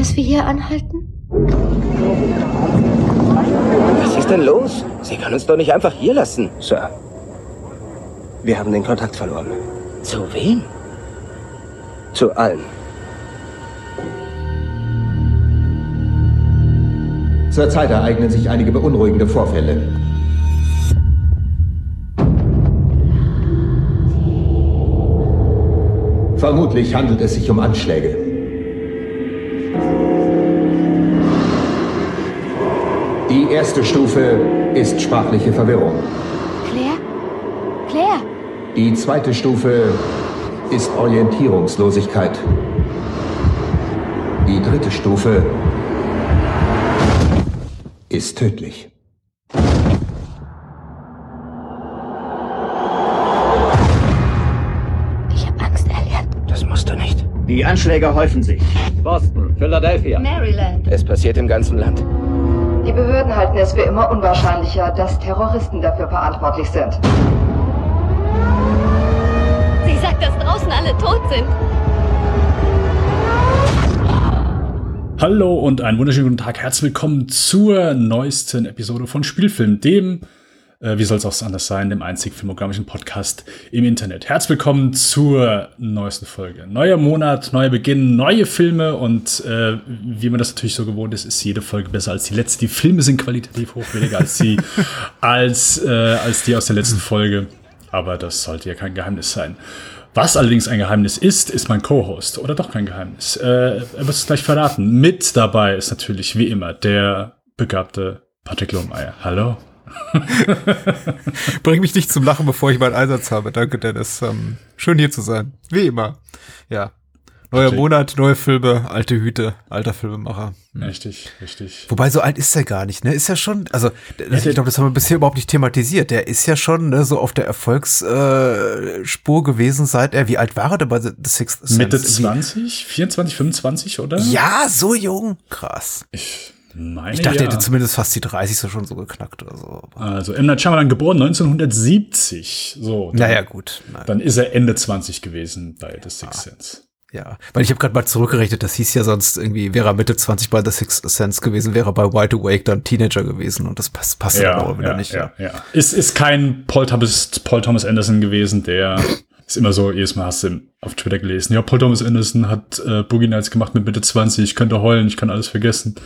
dass wir hier anhalten? Was ist denn los? Sie können uns doch nicht einfach hier lassen. Sir, wir haben den Kontakt verloren. Zu wem? Zu allen. Zurzeit ereignen sich einige beunruhigende Vorfälle. Vermutlich handelt es sich um Anschläge. Die erste Stufe ist sprachliche Verwirrung. Claire? Claire? Die zweite Stufe ist Orientierungslosigkeit. Die dritte Stufe ist tödlich. Ich hab Angst, Elliot. Das musst du nicht. Die Anschläge häufen sich. Boston, Philadelphia. Maryland. Es passiert im ganzen Land. Die Behörden halten es für immer unwahrscheinlicher, dass Terroristen dafür verantwortlich sind. Sie sagt, dass draußen alle tot sind. Hallo und einen wunderschönen guten Tag. Herzlich willkommen zur neuesten Episode von Spielfilm, dem, äh, wie soll es auch anders sein, dem einzig filmografischen Podcast im Internet. Herzlich willkommen zur neuesten Folge. Neuer Monat, neuer Beginn, neue Filme und äh, wie man das natürlich so gewohnt ist, ist jede Folge besser als die letzte. Die Filme sind qualitativ hochwertiger als die, als, äh, als die aus der letzten Folge. Aber das sollte ja kein Geheimnis sein. Was allerdings ein Geheimnis ist, ist mein Co-Host. Oder doch kein Geheimnis. Äh, er wird es gleich verraten. Mit dabei ist natürlich wie immer der begabte Patrick Lohmeier. Hallo. Bring mich nicht zum Lachen, bevor ich meinen Einsatz habe. Danke, Dennis. Ähm, schön hier zu sein. Wie immer. Ja. Neuer Patrick. Monat, neue Filme, alte Hüte, alter Filmemacher. Hm. Richtig, richtig. Wobei so alt ist er gar nicht, ne? Ist ja schon, also ich glaube, das haben wir bisher überhaupt nicht thematisiert. Der ist ja schon ne, so auf der Erfolgsspur äh, gewesen, seit er, wie alt war er denn bei The Sixth Sense? Mitte Irgendwie- 20, 24, 25, oder? Ja, so jung. Krass. Ich meine, Ich dachte, ja. er hätte zumindest fast die 30 so schon so geknackt oder so. Also M. Night Shyamalan geboren 1970. So. dann- Naja, gut. Nein. Dann ist er Ende 20 gewesen bei The Sixth Sense. Ja, weil ich habe gerade mal zurückgerechnet, das hieß ja sonst irgendwie, wäre er Mitte 20 bei The Sixth Sense gewesen, wäre er bei Wide Awake dann Teenager gewesen und das passt, passt dann aber wieder ja, nicht. Ja, ja. Ist, ist kein Paul Thomas, Paul Thomas Anderson gewesen, der ist immer so, jedes Mal hast du auf Twitter gelesen, ja, Paul Thomas Anderson hat äh, Boogie Nights gemacht mit Mitte 20, ich könnte heulen, ich kann alles vergessen.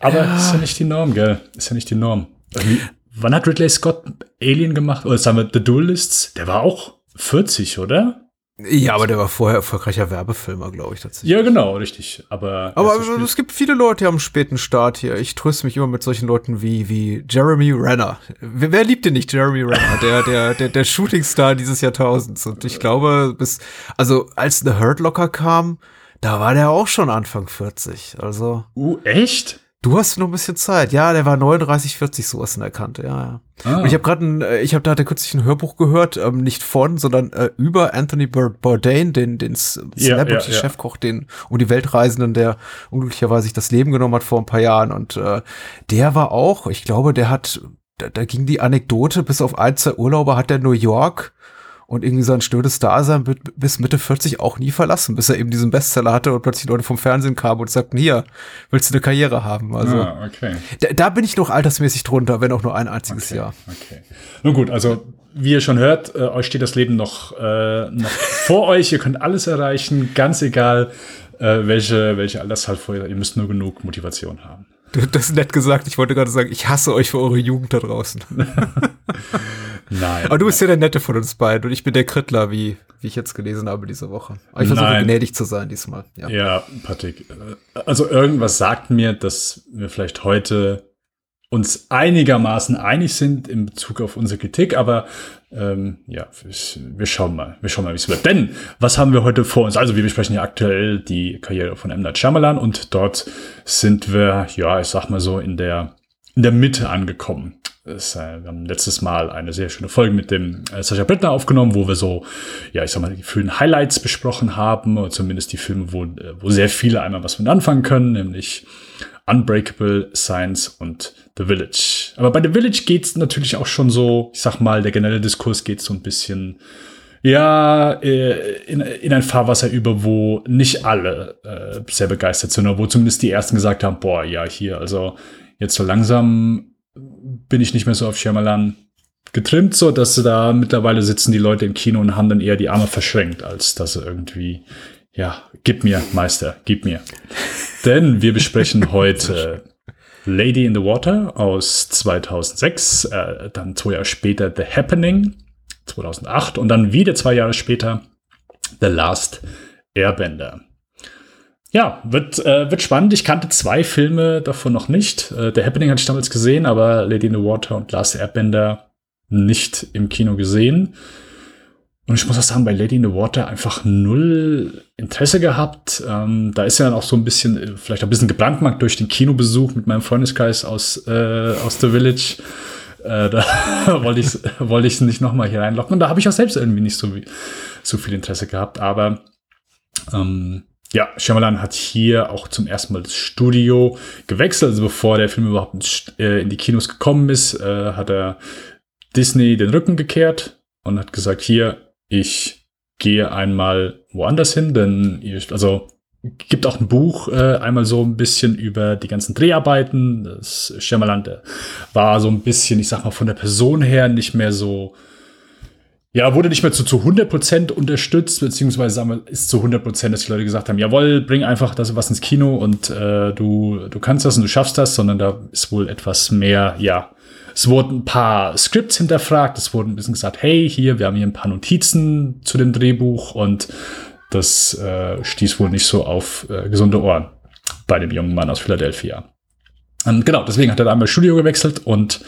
Aber ist ja nicht die Norm, gell? Ist ja nicht die Norm. Irgendwie, wann hat Ridley Scott Alien gemacht? Oder sagen wir The Duelists? Der war auch 40, oder? Ja, aber der war vorher erfolgreicher Werbefilmer, glaube ich tatsächlich. Ja, genau, richtig. Aber, Aber es gibt viele Leute, die haben einen späten Start hier. Ich tröste mich immer mit solchen Leuten wie, wie Jeremy Renner. Wer, wer liebt den nicht, Jeremy Renner? Der, der, der, der Shootingstar dieses Jahrtausends. Und ich glaube, bis, also als The Hurt Locker kam, da war der auch schon Anfang 40. Also, uh, echt? Du hast noch ein bisschen Zeit. Ja, der war 39, 40 sowas in der Kante. Ja, ja. Ah. Und ich habe gerade ein, äh, ich habe da hatte kürzlich ein Hörbuch gehört, ähm, nicht von, sondern äh, über Anthony Bour- Bourdain, den den S- Ja, ja, Celebrity-Chefkoch, den um die Weltreisenden, der unglücklicherweise sich das Leben genommen hat vor ein paar Jahren. Und äh, der war auch, ich glaube, der hat, da, da ging die Anekdote, bis auf ein, zwei Urlaube hat er New York und irgendwie sein stödes Dasein bi- bis Mitte 40 auch nie verlassen, bis er eben diesen Bestseller hatte und plötzlich Leute vom Fernsehen kamen und sagten, hier, willst du eine Karriere haben? Also ah, okay. da, da bin ich noch altersmäßig drunter, wenn auch nur ein einziges Okay, Jahr. okay. Nun gut, also wie ihr schon hört, äh, euch steht das Leben noch, äh, noch vor euch. Ihr könnt alles erreichen, ganz egal, äh, welche, welche Altershaltfolge. Ihr müsst nur genug Motivation haben. Du- Das ist nett gesagt. Ich wollte gerade sagen, ich hasse euch für eure Jugend da draußen. Nein. Aber du bist ja der Nette von uns beiden und ich bin der Krittler, wie, wie ich jetzt gelesen habe diese Woche. Aber ich versuche gnädig zu sein diesmal. Ja. Ja, Patrick. äh, Also irgendwas sagt mir, dass wir vielleicht heute uns einigermaßen einig sind in Bezug auf unsere Kritik, aber ähm, ja, wir schauen mal, wir schauen mal, wie es wird. Denn was haben wir heute vor uns? Also wir besprechen ja aktuell die Karriere von M. Night Shyamalan und dort sind wir, ja, ich sag mal so in der in der Mitte angekommen. Es, äh, wir haben letztes Mal eine sehr schöne Folge mit dem äh, Sascha Brittner aufgenommen, wo wir so, ja, ich sag mal, die vielen Highlights besprochen haben, oder zumindest die Filme, wo, äh, wo sehr viele einmal was mit anfangen können, nämlich Unbreakable, Science und The Village. Aber bei The Village geht's natürlich auch schon so, ich sag mal, der generelle Diskurs geht so ein bisschen, ja, äh, in, in ein Fahrwasser über, wo nicht alle äh, sehr begeistert sind, oder wo zumindest die ersten gesagt haben, boah, ja, hier, also jetzt so langsam bin ich nicht mehr so auf Shyamalan getrimmt, so dass da mittlerweile sitzen die Leute im Kino und haben dann eher die Arme verschränkt, als dass sie irgendwie, ja, gib mir, Meister, gib mir. Denn wir besprechen heute Lady in the Water aus 2006, äh, dann zwei Jahre später The Happening 2008 und dann wieder zwei Jahre später The Last Airbender. Ja, wird, äh, wird spannend. Ich kannte zwei Filme davon noch nicht. Äh, The Happening hatte ich damals gesehen, aber Lady in the Water und Last Airbender nicht im Kino gesehen. Und ich muss auch sagen, bei Lady in the Water einfach null Interesse gehabt. Ähm, da ist ja dann auch so ein bisschen, äh, vielleicht ein bisschen gebrandmarkt durch den Kinobesuch mit meinem Freundeskreis aus, äh, aus The Village. Äh, da wollte ich wollte ich nicht nochmal hier reinlocken. Und da habe ich auch selbst irgendwie nicht so, so viel Interesse gehabt. Aber ähm, ja, Shyamalan hat hier auch zum ersten Mal das Studio gewechselt. Also bevor der Film überhaupt äh, in die Kinos gekommen ist, äh, hat er Disney den Rücken gekehrt und hat gesagt, hier, ich gehe einmal woanders hin, denn ihr, also gibt auch ein Buch äh, einmal so ein bisschen über die ganzen Dreharbeiten. Das Shyamalan war so ein bisschen, ich sag mal, von der Person her nicht mehr so, ja, wurde nicht mehr zu, zu 100% unterstützt, beziehungsweise sagen wir, ist zu 100%, dass die Leute gesagt haben, jawohl, bring einfach das was ins Kino und äh, du, du kannst das und du schaffst das, sondern da ist wohl etwas mehr, ja, es wurden ein paar Scripts hinterfragt, es wurden ein bisschen gesagt, hey, hier, wir haben hier ein paar Notizen zu dem Drehbuch und das äh, stieß wohl nicht so auf äh, gesunde Ohren bei dem jungen Mann aus Philadelphia. Und genau, deswegen hat er einmal Studio gewechselt und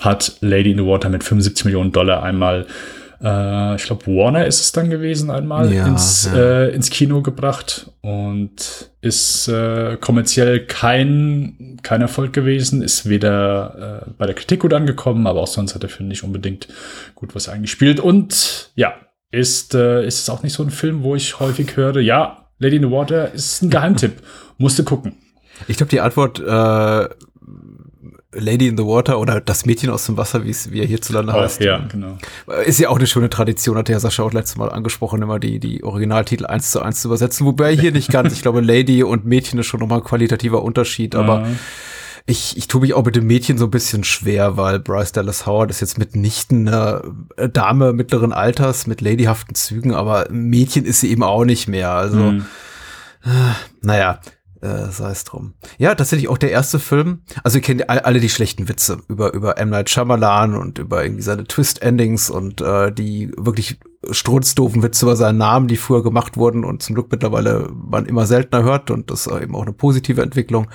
hat Lady in the Water mit 75 Millionen Dollar einmal äh, ich glaube, Warner ist es dann gewesen, einmal ja, ins, ja. Äh, ins Kino gebracht und ist äh, kommerziell kein, kein Erfolg gewesen, ist weder äh, bei der Kritik gut angekommen, aber auch sonst hat der Film nicht unbedingt gut was eingespielt. Und ja, ist, äh, ist es auch nicht so ein Film, wo ich häufig höre, ja, Lady in the Water ist ein Geheimtipp, musste gucken. Ich glaube, die Antwort äh, Lady in the Water oder das Mädchen aus dem Wasser, wie es wie er hierzulande oh, heißt. Ja, genau. Ist ja auch eine schöne Tradition, hat der Sascha auch letztes Mal angesprochen, immer die, die Originaltitel eins zu eins zu übersetzen. Wobei hier nicht ganz. Ich glaube, Lady und Mädchen ist schon nochmal ein qualitativer Unterschied, aber ja. ich, ich tue mich auch mit dem Mädchen so ein bisschen schwer, weil Bryce Dallas Howard ist jetzt mitnichten eine Dame mittleren Alters mit ladyhaften Zügen, aber Mädchen ist sie eben auch nicht mehr. Also, mhm. äh, naja, äh, sei es drum. Ja, tatsächlich auch der erste Film. Also ihr kennt alle die schlechten Witze über über M Night Shyamalan und über irgendwie seine Twist Endings und äh, die wirklich strunzdoofen Witze über seinen Namen, die früher gemacht wurden und zum Glück mittlerweile man immer seltener hört und das ist eben auch eine positive Entwicklung.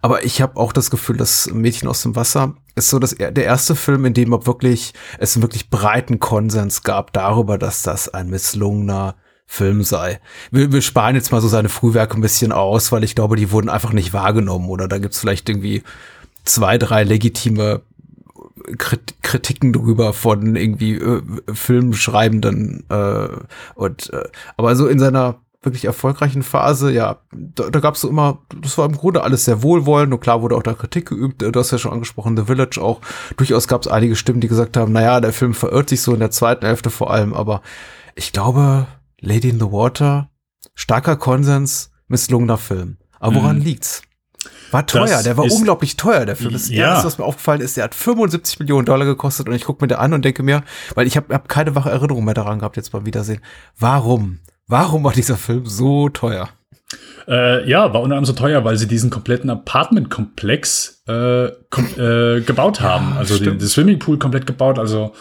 Aber ich habe auch das Gefühl, dass Mädchen aus dem Wasser ist so dass der erste Film, in dem wirklich es wirklich breiten Konsens gab darüber, dass das ein misslungener Film sei. Wir, wir sparen jetzt mal so seine Frühwerke ein bisschen aus, weil ich glaube, die wurden einfach nicht wahrgenommen. Oder da gibt's vielleicht irgendwie zwei, drei legitime Kritiken drüber von irgendwie äh, Filmschreibenden äh, und äh, aber so in seiner wirklich erfolgreichen Phase, ja, da, da gab es so immer, das war im Grunde alles sehr wohlwollend. Und klar wurde auch da Kritik geübt, du hast ja schon angesprochen, The Village auch, durchaus gab es einige Stimmen, die gesagt haben, naja, der Film verirrt sich so in der zweiten Hälfte vor allem, aber ich glaube, Lady in the Water, starker Konsens, misslungener Film. Aber woran mhm. liegt's? War teuer, das der war unglaublich teuer, der Film. Das ja. erste, was mir aufgefallen ist, der hat 75 Millionen Dollar gekostet und ich gucke mir den an und denke mir, weil ich habe hab keine wache Erinnerung mehr daran gehabt jetzt beim Wiedersehen. Warum? Warum war dieser Film so teuer? Äh, ja, war unter anderem so teuer, weil sie diesen kompletten Apartmentkomplex äh, kom äh, gebaut haben. Ja, also den, den Swimmingpool komplett gebaut. Also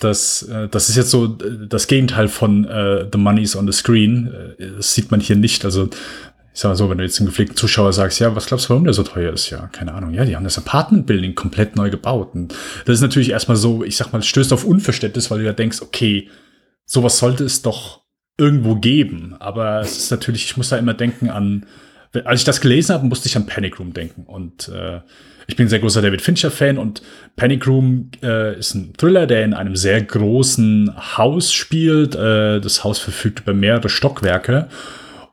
das, äh, das ist jetzt so äh, das Gegenteil von äh, The Money's on the Screen. Äh, das sieht man hier nicht. Also ich sag mal so, wenn du jetzt einen gepflegten Zuschauer sagst, ja, was glaubst du, warum der so teuer ist? Ja, keine Ahnung. Ja, die haben das Apartment-Building komplett neu gebaut. Und das ist natürlich erstmal so, ich sag mal, stößt auf Unverständnis, weil du ja denkst, okay, sowas sollte es doch irgendwo geben. Aber es ist natürlich, ich muss da immer denken an, als ich das gelesen habe, musste ich an Panic Room denken. Und äh, ich bin ein sehr großer David Fincher-Fan und Panic Room äh, ist ein Thriller, der in einem sehr großen Haus spielt. Äh, das Haus verfügt über mehrere Stockwerke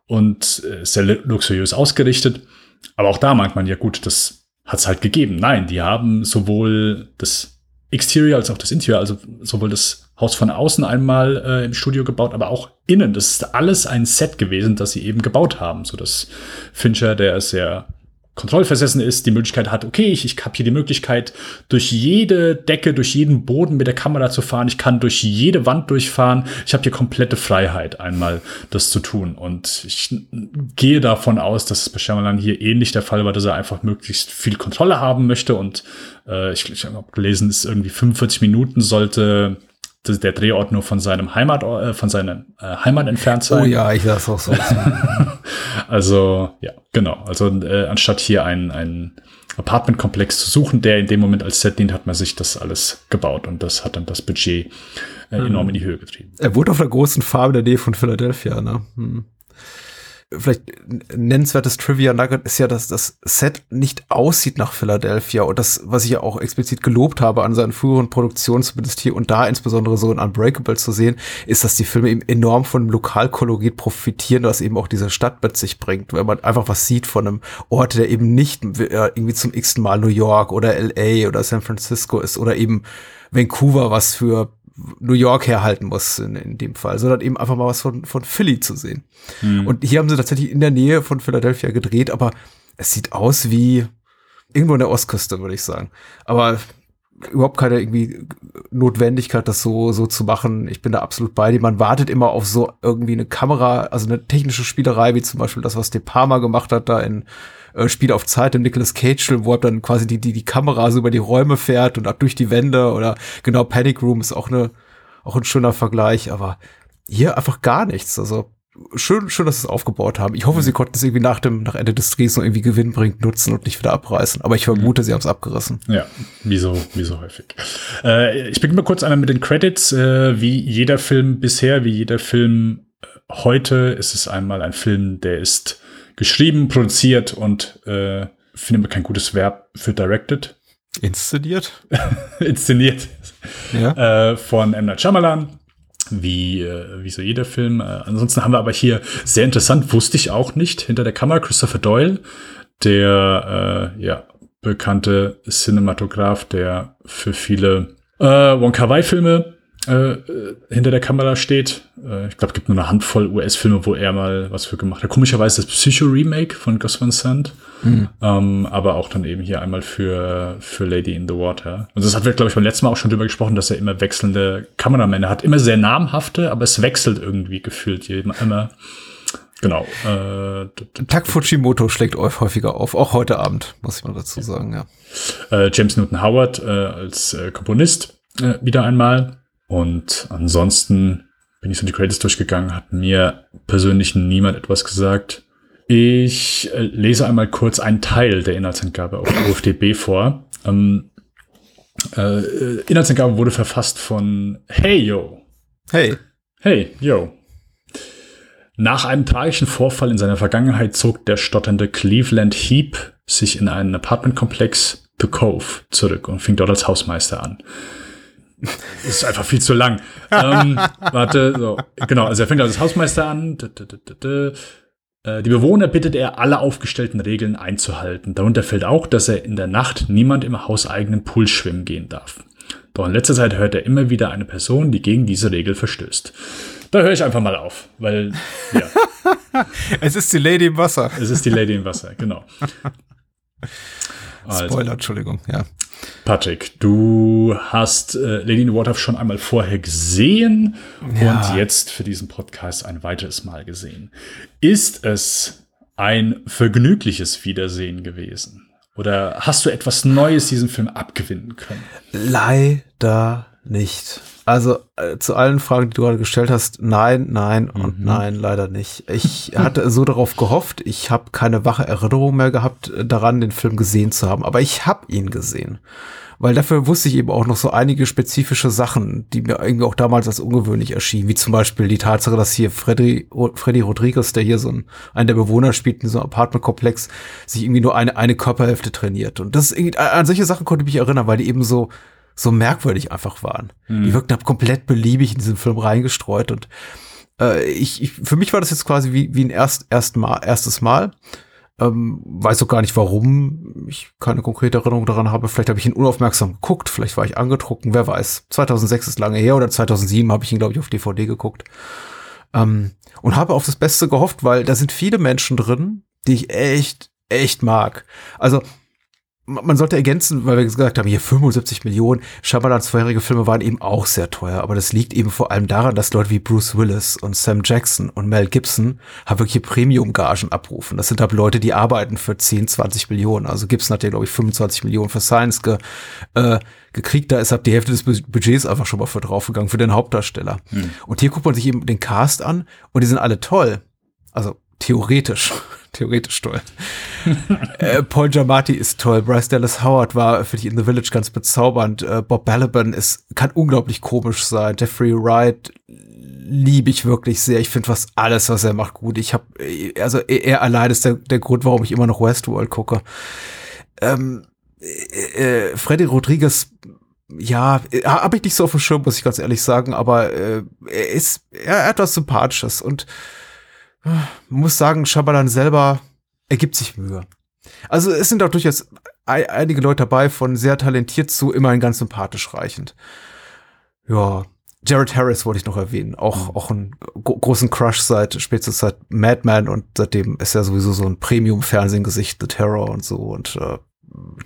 und äh, sehr luxuriös ausgerichtet. Aber auch da meint man ja gut, das hat es halt gegeben. Nein, die haben sowohl das Exterior als auch das Interior, also sowohl das Haus von außen einmal äh, im Studio gebaut, aber auch innen. Das ist alles ein Set gewesen, das sie eben gebaut haben, so dass Fincher, der sehr kontrollversessen ist, die Möglichkeit hat, okay, ich, ich habe hier die Möglichkeit, durch jede Decke, durch jeden Boden mit der Kamera zu fahren. Ich kann durch jede Wand durchfahren. Ich habe hier komplette Freiheit, einmal das zu tun. Und ich gehe davon aus, dass es bei Shyamalan hier ähnlich der Fall war, dass er einfach möglichst viel Kontrolle haben möchte. Und äh, ich, ich habe gelesen, ist irgendwie 45 Minuten sollte der Drehort nur von seinem Heimat, äh, von seiner äh, Heimat entfernt sein. Oh ja, ich lasse auch so. also, ja, genau. Also, äh, anstatt hier ein, ein Apartmentkomplex zu suchen, der in dem Moment als Set dient, hat man sich das alles gebaut und das hat dann das Budget äh, enorm mhm. in die Höhe getrieben. Er wohnt auf einer großen Farm in der Nähe von Philadelphia, ne? Hm vielleicht nennenswertes Trivia Nugget ist ja, dass das Set nicht aussieht nach Philadelphia und das, was ich ja auch explizit gelobt habe an seinen früheren Produktionen, zumindest hier und da insbesondere so in Unbreakable zu sehen, ist, dass die Filme eben enorm von dem Lokalkolorit profitieren, was eben auch diese Stadt mit sich bringt, wenn man einfach was sieht von einem Ort, der eben nicht irgendwie zum x Mal New York oder LA oder San Francisco ist oder eben Vancouver, was für New York herhalten muss in, in dem Fall, sondern eben einfach mal was von, von Philly zu sehen. Mhm. Und hier haben sie tatsächlich in der Nähe von Philadelphia gedreht, aber es sieht aus wie irgendwo in der Ostküste, würde ich sagen. Aber überhaupt keine irgendwie Notwendigkeit, das so, so zu machen. Ich bin da absolut bei dir. Man wartet immer auf so irgendwie eine Kamera, also eine technische Spielerei, wie zum Beispiel das, was De Palma gemacht hat, da in äh, Spiel auf Zeit im Nicolas Cage-Film, wo er dann quasi die, die, die Kamera so über die Räume fährt und ab durch die Wände oder genau Panic Room ist auch eine, auch ein schöner Vergleich, aber hier einfach gar nichts. Also schön, schön, dass sie es aufgebaut haben. Ich hoffe, sie konnten es irgendwie nach dem, nach Ende des Drehs noch irgendwie gewinnbringend nutzen und nicht wieder abreißen. Aber ich vermute, mhm. sie haben es abgerissen. Ja, wie so, wie so häufig. Äh, ich beginne mal kurz einmal mit den Credits. Äh, wie jeder Film bisher, wie jeder Film äh, heute, ist es einmal ein Film, der ist geschrieben, produziert und äh, finde mir kein gutes Verb für directed. Inszeniert? Inszeniert. Ja. Äh, von M. Night Shyamalan. Wie, äh, wie so jeder Film. Äh, ansonsten haben wir aber hier sehr interessant, wusste ich auch nicht, hinter der Kamera Christopher Doyle, der äh, ja, bekannte Cinematograph, der für viele äh, Wong Wai Filme äh, äh, hinter der Kamera steht. Äh, ich glaube, es gibt nur eine Handvoll US-Filme, wo er mal was für gemacht hat. Komischerweise das Psycho-Remake von Gus Van Sant. Mhm. Ähm, aber auch dann eben hier einmal für, für Lady in the Water. Und das hat wir, glaube ich, beim letzten Mal auch schon drüber gesprochen, dass er immer wechselnde Kameramänner hat. Immer sehr namhafte, aber es wechselt irgendwie gefühlt immer. Genau. Äh, Tak Fujimoto schlägt häufiger auf, auch heute Abend, muss ich mal dazu sagen, ja. Äh, James Newton Howard äh, als äh, Komponist äh, wieder einmal. Und ansonsten bin ich so die Credits durchgegangen, hat mir persönlich niemand etwas gesagt. Ich äh, lese einmal kurz einen Teil der Inhaltsangabe auf UFDB vor. Ähm, äh, Inhaltsangabe wurde verfasst von Hey Yo. Hey. Hey Yo. Nach einem tragischen Vorfall in seiner Vergangenheit zog der stotternde Cleveland Heap sich in einen Apartmentkomplex The Cove zurück und fing dort als Hausmeister an ist einfach viel zu lang. ähm, warte, so, genau, also er fängt als Hausmeister an. Äh, die Bewohner bittet er, alle aufgestellten Regeln einzuhalten. Darunter fällt auch, dass er in der Nacht niemand im hauseigenen Pool schwimmen gehen darf. Doch in letzter Zeit hört er immer wieder eine Person, die gegen diese Regel verstößt. Da höre ich einfach mal auf, weil, ja. es ist die Lady im Wasser. Es ist die Lady im Wasser, genau. Also. Spoiler, Entschuldigung, ja. Patrick, du hast äh, Lady in the Water schon einmal vorher gesehen ja. und jetzt für diesen Podcast ein weiteres Mal gesehen. Ist es ein vergnügliches Wiedersehen gewesen? Oder hast du etwas Neues diesem Film abgewinnen können? Leider nicht. Also äh, zu allen Fragen, die du gerade gestellt hast, nein, nein und mhm. nein, leider nicht. Ich hatte so darauf gehofft, ich habe keine wache Erinnerung mehr gehabt äh, daran, den Film gesehen zu haben, aber ich habe ihn gesehen. Weil dafür wusste ich eben auch noch so einige spezifische Sachen, die mir irgendwie auch damals als ungewöhnlich erschienen, wie zum Beispiel die Tatsache, dass hier Freddy, Freddy Rodriguez, der hier so ein, einer der Bewohner spielt in so einem Apartmentkomplex, sich irgendwie nur eine, eine Körperhälfte trainiert. Und das irgendwie, an solche Sachen konnte ich mich erinnern, weil die eben so, so merkwürdig einfach waren. Mhm. Die wirkten komplett beliebig in diesen Film reingestreut und äh, ich, ich, für mich war das jetzt quasi wie, wie ein erst, erst mal, erstes Mal. Ähm, weiß auch gar nicht, warum ich keine konkrete Erinnerung daran habe. Vielleicht habe ich ihn unaufmerksam geguckt, vielleicht war ich angetrunken, wer weiß. 2006 ist lange her oder 2007 habe ich ihn, glaube ich, auf DVD geguckt. Ähm, und habe auf das Beste gehofft, weil da sind viele Menschen drin, die ich echt, echt mag. Also man sollte ergänzen, weil wir gesagt haben, hier 75 Millionen. Shyamalan's vorherige Filme waren eben auch sehr teuer, aber das liegt eben vor allem daran, dass Leute wie Bruce Willis und Sam Jackson und Mel Gibson haben wirklich Premium-Gagen abrufen. Das sind halt Leute, die arbeiten für 10, 20 Millionen. Also Gibson hat ja, glaube ich, 25 Millionen für Science ge, äh, gekriegt. Da ist halt die Hälfte des Budgets einfach schon mal für draufgegangen, für den Hauptdarsteller. Hm. Und hier guckt man sich eben den Cast an und die sind alle toll. Also theoretisch theoretisch toll. äh, Paul Giamatti ist toll. Bryce Dallas Howard war für dich in The Village ganz bezaubernd. Äh, Bob Balaban ist, kann unglaublich komisch sein. Jeffrey Wright liebe ich wirklich sehr. Ich finde fast alles, was er macht, gut. Ich habe, also er allein ist der, der Grund, warum ich immer noch Westworld gucke. Ähm, äh, äh Freddy Rodriguez ja, habe ich nicht so auf dem Schirm, muss ich ganz ehrlich sagen, aber äh, er ist, er hat was Sympathisches und muss sagen, Schabalan selber ergibt sich Mühe. Also es sind auch durchaus einige Leute dabei, von sehr talentiert zu immerhin ganz sympathisch reichend. Ja, Jared Harris wollte ich noch erwähnen. Auch, mhm. auch einen großen Crush seit spätestens seit Madman und seitdem ist er sowieso so ein Premium-Fernsehgesicht, The Terror und so und äh,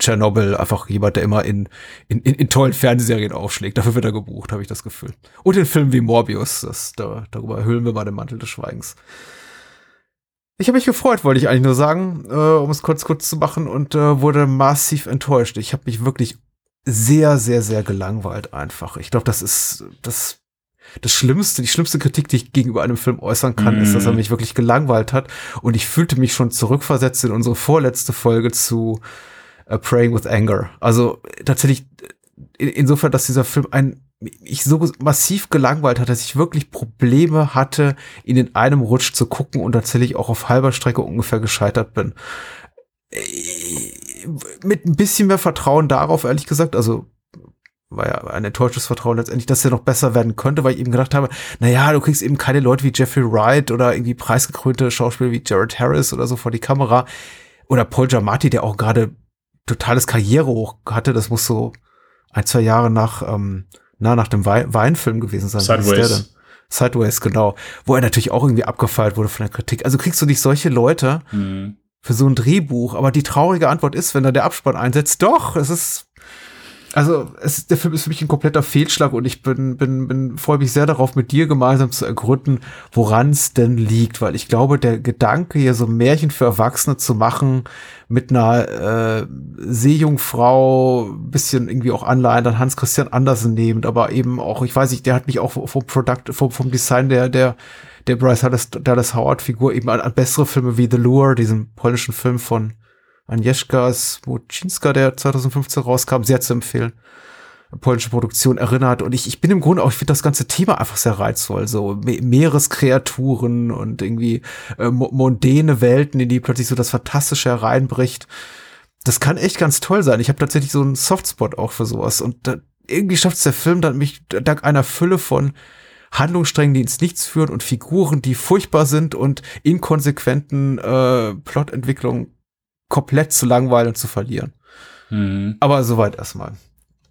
Chernobyl einfach jemand, der immer in, in, in, in tollen Fernsehserien aufschlägt. Dafür wird er gebucht, habe ich das Gefühl. Und in Filmen wie Morbius, das, da, darüber hüllen wir mal den Mantel des Schweigens. Ich habe mich gefreut, wollte ich eigentlich nur sagen, äh, um es kurz kurz zu machen und äh, wurde massiv enttäuscht. Ich habe mich wirklich sehr, sehr, sehr gelangweilt einfach. Ich glaube, das ist das das Schlimmste, die schlimmste Kritik, die ich gegenüber einem Film äußern kann, mm. ist, dass er mhm. mich wirklich gelangweilt hat. Und ich fühlte mich schon zurückversetzt in unsere vorletzte Folge zu uh, Praying with Anger. Also tatsächlich insofern, dass dieser Film ein ich so massiv gelangweilt hat, dass ich wirklich Probleme hatte, ihn in einem Rutsch zu gucken und tatsächlich auch auf halber Strecke ungefähr gescheitert bin. Äh, mit ein bisschen mehr Vertrauen darauf, ehrlich gesagt, also war ja ein enttäuschtes Vertrauen letztendlich, dass er noch besser werden könnte, weil ich eben gedacht habe, na ja, du kriegst eben keine Leute wie Jeffrey Wright oder irgendwie preisgekrönte Schauspieler wie Jared Harris oder so vor die Kamera oder Paul Giamatti, der auch gerade totales Karrierehoch hatte, das muss so ein, zwei Jahre nach ähm, na, nach dem Weinfilm gewesen sein. Sideways. Sideways, genau. Wo er natürlich auch irgendwie abgefeilt wurde von der Kritik. Also kriegst du nicht solche Leute mhm. für so ein Drehbuch. Aber die traurige Antwort ist, wenn da der Abspann einsetzt, doch, es ist also es, der Film ist für mich ein kompletter Fehlschlag und ich bin, bin, bin freue mich sehr darauf, mit dir gemeinsam zu ergründen, woran es denn liegt, weil ich glaube, der Gedanke, hier so Märchen für Erwachsene zu machen, mit einer äh, Seejungfrau, bisschen irgendwie auch Anleihen an Hans Christian Andersen nehmend, aber eben auch, ich weiß nicht, der hat mich auch vom Produkt, vom, vom Design der, der, der Bryce Dallas, Dallas Howard Figur eben an, an bessere Filme wie The Lure, diesen polnischen Film von Agnieszka Smoczynska, der 2015 rauskam, sehr zu empfehlen. Polnische Produktion erinnert und ich, ich bin im Grunde auch, ich finde das ganze Thema einfach sehr reizvoll, so Me Meereskreaturen und irgendwie äh, mondäne Welten, in die plötzlich so das Fantastische hereinbricht. Das kann echt ganz toll sein. Ich habe tatsächlich so einen Softspot auch für sowas und da, irgendwie schafft es der Film dann mich dank einer Fülle von Handlungssträngen, die ins Nichts führen und Figuren, die furchtbar sind und inkonsequenten äh, Plotentwicklungen komplett zu langweilen und zu verlieren. Mhm. Aber soweit erstmal.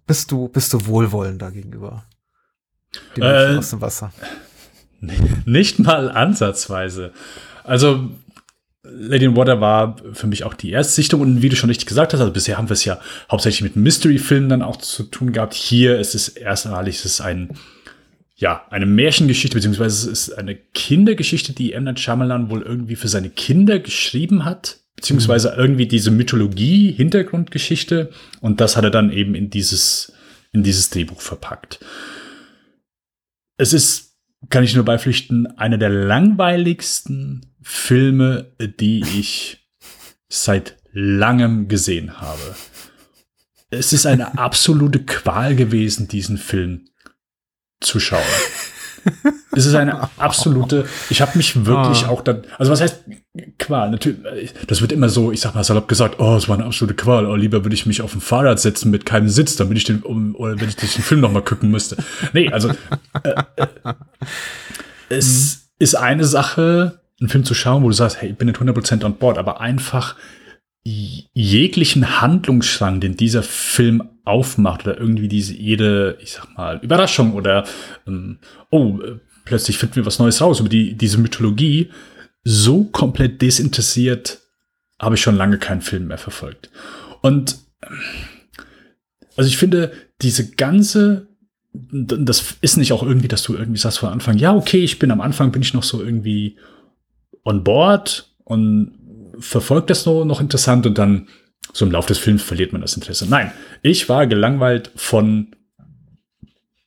Bist du, bist du wohlwollender gegenüber dem äh, aus dem Wasser? Nicht mal ansatzweise. Also, Lady in Water war für mich auch die erste Sichtung und wie du schon richtig gesagt hast, also bisher haben wir es ja hauptsächlich mit Mystery-Filmen dann auch zu tun gehabt. Hier ist es erstmalig, es ist ein, ja, eine Märchengeschichte, beziehungsweise es ist eine Kindergeschichte, die M. Night Shyamalan wohl irgendwie für seine Kinder geschrieben hat beziehungsweise irgendwie diese Mythologie, Hintergrundgeschichte und das hat er dann eben in dieses, in dieses Drehbuch verpackt. Es ist, kann ich nur beipflichten, einer der langweiligsten Filme, die ich seit langem gesehen habe. Es ist eine absolute Qual gewesen, diesen Film zu schauen. Es ist eine absolute, ich habe mich wirklich ah. auch dann, also was heißt Qual? Natürlich, das wird immer so, ich sag mal salopp gesagt, oh, es war eine absolute Qual, oh, lieber würde ich mich auf ein Fahrrad setzen mit keinem Sitz, damit ich den, um, oder wenn ich den Film noch mal gucken müsste. Nee, also äh, äh, es mhm. ist eine Sache, einen Film zu schauen, wo du sagst, hey, ich bin nicht 100% on board, aber einfach jeglichen Handlungsstrang, den dieser Film aufmacht oder irgendwie diese jede, ich sag mal, Überraschung oder ähm, oh, äh, plötzlich finden wir was Neues raus über die, diese Mythologie, so komplett desinteressiert habe ich schon lange keinen Film mehr verfolgt. Und also ich finde, diese ganze, das ist nicht auch irgendwie, dass du irgendwie sagst von Anfang, ja, okay, ich bin am Anfang, bin ich noch so irgendwie on board und verfolgt das noch, noch interessant und dann so im Laufe des Films verliert man das Interesse. Nein, ich war gelangweilt von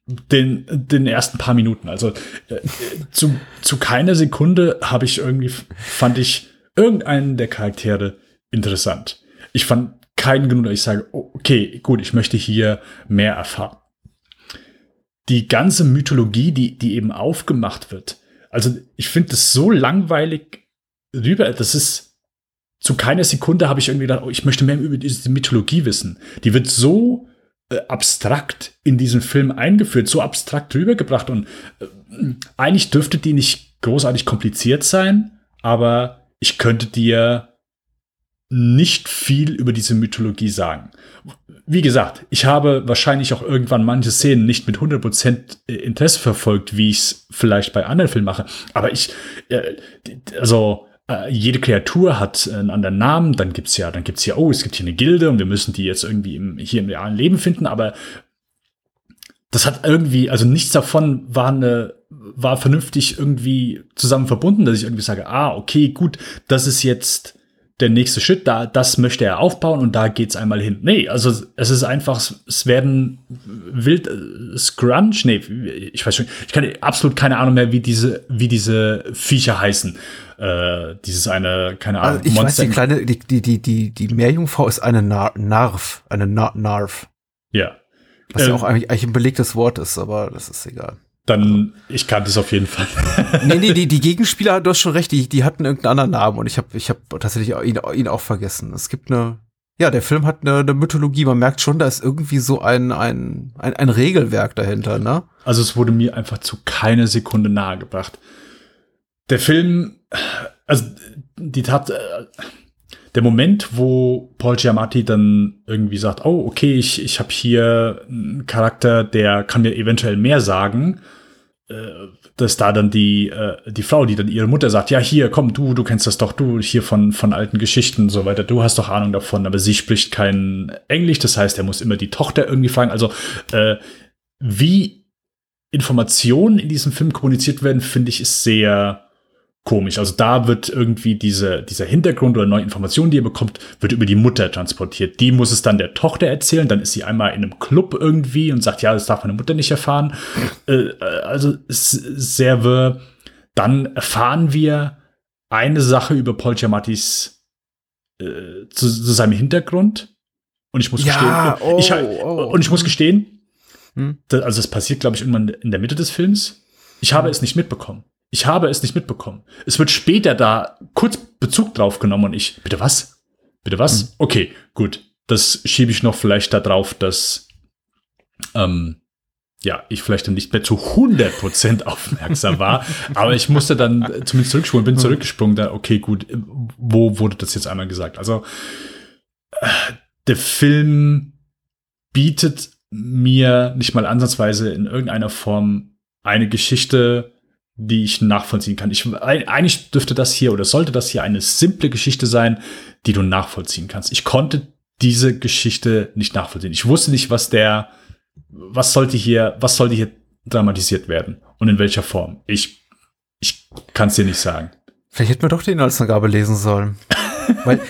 den, den ersten paar Minuten. Also äh, zu, zu keiner Sekunde habe ich irgendwie, fand ich irgendeinen der Charaktere interessant. Ich fand keinen genug, dass ich sage, okay, gut, ich möchte hier mehr erfahren. Die ganze Mythologie, die, die eben aufgemacht wird, also ich finde das so langweilig rüber, das ist zu keiner Sekunde habe ich irgendwie gedacht, oh, ich möchte mehr über diese Mythologie wissen. Die wird so äh, abstrakt in diesen Film eingeführt, so abstrakt rübergebracht und äh, eigentlich dürfte die nicht großartig kompliziert sein, aber ich könnte dir nicht viel über diese Mythologie sagen. Wie gesagt, ich habe wahrscheinlich auch irgendwann manche Szenen nicht mit 100% äh, Interesse verfolgt, wie ich es vielleicht bei anderen Filmen mache. Aber ich, äh, also äh, jede Kreatur hat einen anderen Namen, dann gibt's ja, dann gibt's ja, oh, es gibt hier eine Gilde und wir müssen die jetzt irgendwie im, hier im realen Leben finden, aber das hat irgendwie, also nichts davon war eine, war vernünftig irgendwie zusammen verbunden, dass ich irgendwie sage, ah, okay, gut, das ist jetzt der nächste Schritt, da, das möchte er aufbauen und da geht's einmal hin. Nee, also es ist einfach, es werden wild äh, Scrunch, nee, ich weiß schon, ich kann absolut keine Ahnung mehr, wie diese, wie diese Viecher heißen. Äh, dieses eine, keine Ahnung. Also ich Monster weiß, die kleine, die, die, die, die, die Meerjungfrau ist eine Nar Narf, eine Nar Narf. Ja. Was ähm, ja auch eigentlich, eigentlich ein belegtes Wort ist, aber das ist egal. Dann, ich kannte es auf jeden Fall. nee, nee, die, die Gegenspieler, du hast schon recht, die, die hatten irgendeinen anderen Namen und ich habe ich hab tatsächlich ihn, ihn auch vergessen. Es gibt eine, ja, der Film hat eine, eine Mythologie. Man merkt schon, da ist irgendwie so ein, ein, ein, ein Regelwerk dahinter, ne? Also es wurde mir einfach zu keiner Sekunde nahegebracht. Der Film, also die Tat, äh, der Moment, wo Paul Giamatti dann irgendwie sagt, oh, okay, ich, ich habe hier einen Charakter, der kann mir eventuell mehr sagen, äh, dass da dann die, äh, die Frau, die dann ihre Mutter sagt, ja, hier, komm, du, du kennst das doch, du, hier von, von alten Geschichten und so weiter, du hast doch Ahnung davon, aber sie spricht kein Englisch, das heißt, er muss immer die Tochter irgendwie fragen. Also, äh, wie Informationen in diesem Film kommuniziert werden, finde ich, ist sehr, komisch. Also da wird irgendwie diese, dieser Hintergrund oder neue Informationen, die ihr bekommt, wird über die Mutter transportiert. Die muss es dann der Tochter erzählen. Dann ist sie einmal in einem Club irgendwie und sagt, ja, das darf meine Mutter nicht erfahren. Äh, also sehr wirr. Dann erfahren wir eine Sache über Paul Giamattis äh, zu, zu, seinem Hintergrund. Und ich muss ja, gestehen, oh, ich, oh, und ich muss gestehen, hm? also es passiert, glaube ich, irgendwann in der Mitte des Films. Ich habe hm. es nicht mitbekommen. Ich habe es nicht mitbekommen. Es wird später da kurz Bezug drauf genommen und ich, bitte was? Bitte was? Mhm. Okay, gut. Das schiebe ich noch vielleicht da drauf, dass ähm, ja, ich vielleicht dann nicht mehr zu 100% aufmerksam war, aber ich musste dann zumindest zurückspulen, bin zurückgesprungen, da, okay, gut, wo wurde das jetzt einmal gesagt? Also, äh, der Film bietet mir nicht mal ansatzweise in irgendeiner Form eine Geschichte, die ich nachvollziehen kann. Ich, eigentlich dürfte das hier oder sollte das hier eine simple Geschichte sein, die du nachvollziehen kannst. Ich konnte diese Geschichte nicht nachvollziehen. Ich wusste nicht, was der, was sollte hier, was sollte hier dramatisiert werden und in welcher Form. Ich, ich kann es dir nicht sagen. Vielleicht hätten wir doch die Inhaltsangabe lesen sollen. Weil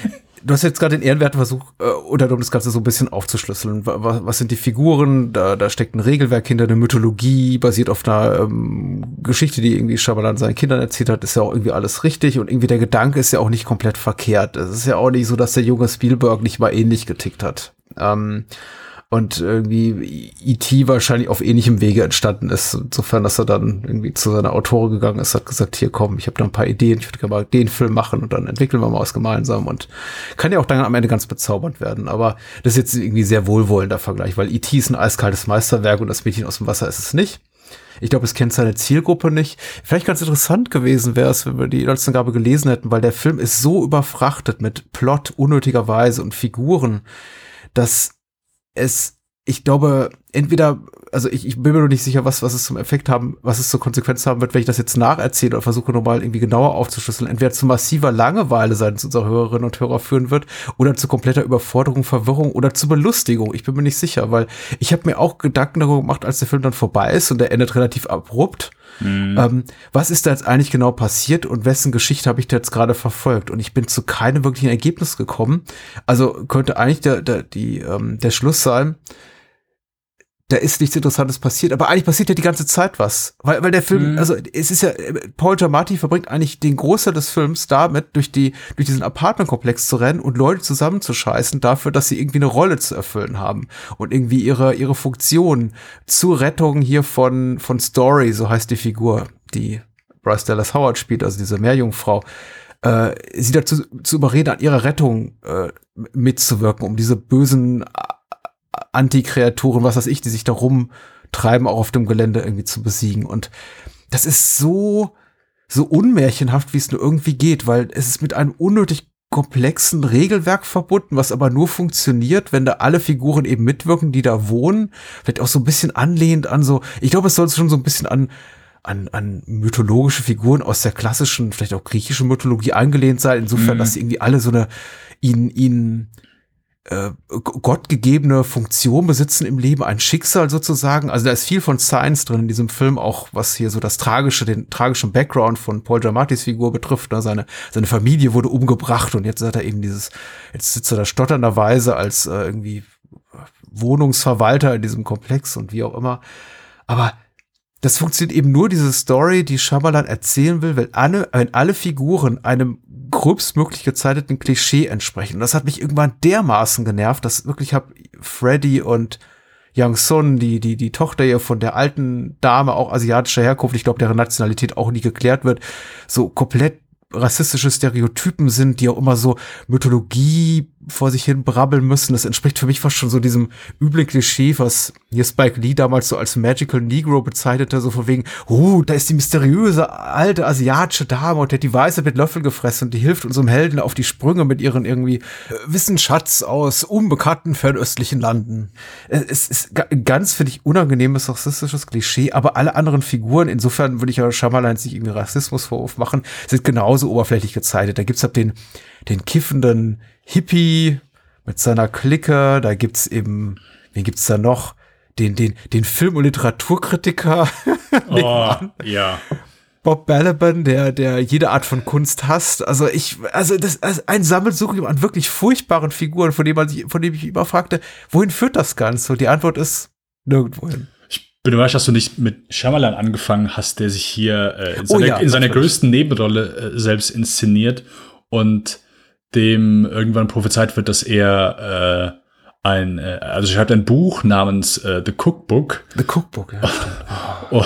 du hast jetzt gerade den ehrenwerten Versuch äh, unternommen, das Ganze so ein bisschen aufzuschlüsseln. Was, was sind die Figuren? Da, da steckt ein Regelwerk hinter, eine Mythologie, basiert auf einer ähm, Geschichte, die irgendwie Shyamalan seinen Kindern erzählt hat, ist ja auch irgendwie alles richtig und irgendwie der Gedanke ist ja auch nicht komplett verkehrt. Es ist ja auch nicht so, dass der junge Spielberg nicht mal ähnlich getickt hat. Ähm, und irgendwie E.T. wahrscheinlich auf ähnlichem Wege entstanden ist, insofern, dass er dann irgendwie zu seiner Autorin gegangen ist, hat gesagt, hier komm, ich habe da ein paar Ideen, ich würde gerne mal den Film machen und dann entwickeln wir mal was gemeinsam und kann ja auch dann am Ende ganz bezaubernd werden, aber das ist jetzt irgendwie sehr wohlwollender Vergleich, weil E.T. ist ein eiskaltes Meisterwerk und das Mädchen aus dem Wasser ist es nicht. Ich glaube, es kennt seine Zielgruppe nicht. Vielleicht ganz interessant gewesen wäre es, wenn wir die Inhaltsangabe gelesen hätten, weil der Film ist so überfrachtet mit Plot unnötigerweise und Figuren, dass es, ich glaube, entweder, also ich, ich bin mir noch nicht sicher, was, was es zum Effekt haben, was es zur Konsequenz haben wird, wenn ich das jetzt nacherzähle oder versuche nochmal irgendwie genauer aufzuschlüsseln. Entweder zu massiver Langeweile seitens unserer Hörerinnen und Hörer führen wird oder zu kompletter Überforderung, Verwirrung oder zu Belustigung. Ich bin mir nicht sicher, weil ich habe mir auch Gedanken darüber gemacht, als der Film dann vorbei ist und der endet relativ abrupt. Mhm. Ähm, was ist da jetzt eigentlich genau passiert und wessen Geschichte habe ich da jetzt gerade verfolgt? Und ich bin zu keinem wirklichen Ergebnis gekommen. Also könnte eigentlich der, der, die, ähm, der Schluss sein, da ist nichts Interessantes passiert, aber eigentlich passiert ja die ganze Zeit was. Weil, weil der Film, mhm. also es ist ja, Paul Giamatti verbringt eigentlich den Großteil des Films damit, durch die, durch diesen Apartmentkomplex zu rennen und Leute zusammenzuscheißen dafür, dass sie irgendwie eine Rolle zu erfüllen haben und irgendwie ihre, ihre Funktion zur Rettung hier von, von Story, so heißt die Figur, die Bryce Dallas Howard spielt, also diese Meerjungfrau, äh, sie dazu zu überreden, an ihrer Rettung äh, mitzuwirken, um diese bösen Antikreaturen, was weiß ich, die sich da rumtreiben, auch auf dem Gelände irgendwie zu besiegen. Und das ist so, so unmärchenhaft, wie es nur irgendwie geht, weil es ist mit einem unnötig komplexen Regelwerk verbunden, was aber nur funktioniert, wenn da alle Figuren eben mitwirken, die da wohnen. Vielleicht auch so ein bisschen anlehnt an so, ich glaube, es soll schon so ein bisschen an, an, an mythologische Figuren aus der klassischen, vielleicht auch griechischen Mythologie angelehnt sein, insofern, mhm. dass sie irgendwie alle so eine, ihnen, ihnen, äh, gottgegebene Funktion besitzen im Leben, ein Schicksal sozusagen. Also da ist viel von Science drin in diesem Film, auch was hier so das tragische, den tragischen Background von Paul Giamattis Figur betrifft. Ne? Seine, seine Familie wurde umgebracht und jetzt hat er eben dieses, jetzt sitzt er da stotternderweise als äh, irgendwie Wohnungsverwalter in diesem Komplex und wie auch immer. Aber das funktioniert eben nur diese Story, die Shyamalan erzählen will, weil alle, wenn alle Figuren einem gröbstmöglich gezeichneten Klischee entsprechen. Und das hat mich irgendwann dermaßen genervt, dass wirklich hab Freddy und Young Sun, die, die, die Tochter hier von der alten Dame, auch asiatischer Herkunft, ich glaube, deren Nationalität auch nie geklärt wird, so komplett rassistische Stereotypen sind, die auch immer so Mythologie vor sich hin brabbeln müssen. Das entspricht für mich fast schon so diesem üblen Klischee, was hier Spike Lee damals so als Magical Negro bezeichnete, so von wegen, uh, da ist die mysteriöse alte asiatische Dame und die hat die Weiße mit Löffel gefressen und die hilft unserem Helden auf die Sprünge mit ihren irgendwie äh, Wissensschatz aus unbekannten fernöstlichen Landen. Äh, es ist ganz, finde ich, unangenehmes rassistisches Klischee, aber alle anderen Figuren, insofern würde ich ja Shyamalan nicht irgendwie Rassismusvorwurf machen, sind genauso oberflächlich gezeichnet. Da gibt's halt den, den kiffenden Hippie mit seiner Clique, da gibt's eben, wen gibt's da noch? Den, den, den Film- und Literaturkritiker. oh, ja. Bob Balaban, der, der jede Art von Kunst hasst. Also ich, also das, also ein Sammelsurium an wirklich furchtbaren Figuren, von dem man sich, von dem ich immer fragte, wohin führt das Ganze? Und die Antwort ist nirgendwohin. Ich bin überrascht, dass du nicht mit Shyamalan angefangen hast, der sich hier äh, in, seiner, oh ja, in seiner größten Nebenrolle äh, selbst inszeniert und dem irgendwann prophezeit wird, dass er äh, ein, äh, also schreibt ein Buch namens äh, The Cookbook. The Cookbook, ja.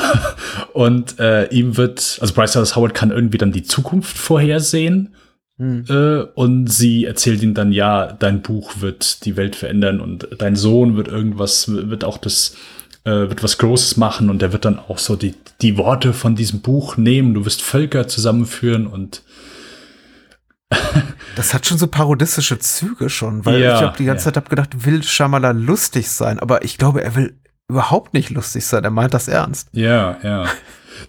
und äh, ihm wird, also Bryce Dallas Howard kann irgendwie dann die Zukunft vorhersehen. Hm. Äh, und sie erzählt ihm dann, ja, dein Buch wird die Welt verändern und dein Sohn wird irgendwas, wird auch das, äh, wird was Großes machen und er wird dann auch so die, die Worte von diesem Buch nehmen. Du wirst Völker zusammenführen und das hat schon so parodistische Züge schon, weil ja, ich habe die ganze ja. Zeit hab gedacht, will Shyamalan lustig sein, aber ich glaube, er will überhaupt nicht lustig sein. Er meint das ernst. Ja, ja.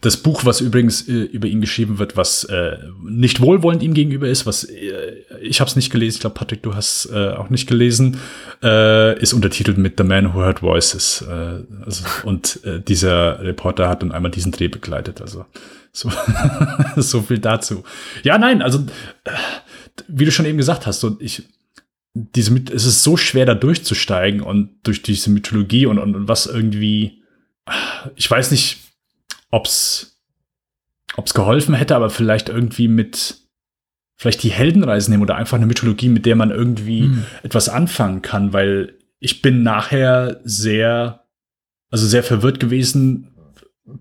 Das Buch, was übrigens äh, über ihn geschrieben wird, was äh, nicht wohlwollend ihm gegenüber ist, was äh, ich habe es nicht gelesen, ich glaube, Patrick, du hast äh, auch nicht gelesen, äh, ist untertitelt mit The Man Who Heard Voices. Äh, also, und äh, dieser Reporter hat dann einmal diesen Dreh begleitet. Also so, so viel dazu. Ja, nein, also äh, wie du schon eben gesagt hast, so ich diese es ist so schwer da durchzusteigen und durch diese Mythologie und, und, und was irgendwie ich weiß nicht, ob's ob's geholfen hätte, aber vielleicht irgendwie mit vielleicht die Heldenreisen nehmen oder einfach eine Mythologie, mit der man irgendwie mhm. etwas anfangen kann, weil ich bin nachher sehr also sehr verwirrt gewesen,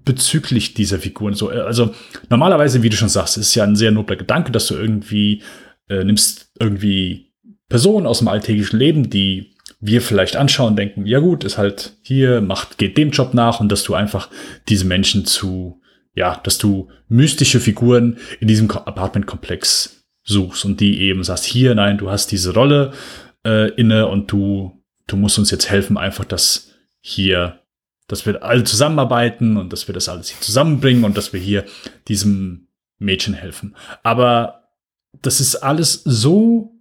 bezüglich dieser Figuren. So, äh, also normalerweise, wie du schon sagst, ist ja ein sehr nobler Gedanke, dass du irgendwie äh, nimmst irgendwie Personen aus dem alltäglichen Leben, die wir vielleicht anschauen, denken, ja gut, ist halt hier, macht, geht dem Job nach und dass du einfach diese Menschen zu, ja, dass du mystische Figuren in diesem Apartmentkomplex suchst und die eben sagst, hier, nein, du hast diese Rolle äh, inne und du, du musst uns jetzt helfen, einfach das hier, dass wir alle zusammenarbeiten und dass wir das alles hier zusammenbringen und dass wir hier diesem Mädchen helfen. Aber das ist alles so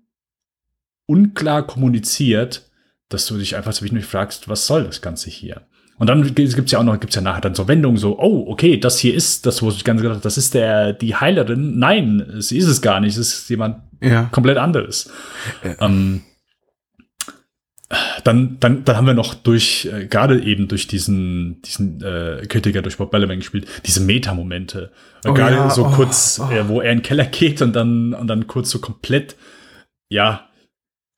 unklar kommuniziert, dass du dich einfach so wie fragst, was soll das Ganze hier? Und dann gibt's ja auch noch, gibt's ja nachher dann so Wendungen, so, oh, okay, das hier ist das, wo ich ganz gedacht das ist der, die Heilerin. Nein, sie ist es gar nicht, es ist jemand Ja. komplett anderes. Ähm, dann, dann, dann haben wir noch durch, äh, gerade eben durch diesen, diesen äh, Kritiker, durch Bob Balaban gespielt, diese Meta-Momente. Äh, Oh gerade ja, so oh, kurz, oh. Äh, wo er in den Keller geht und dann, und dann kurz so komplett, ja,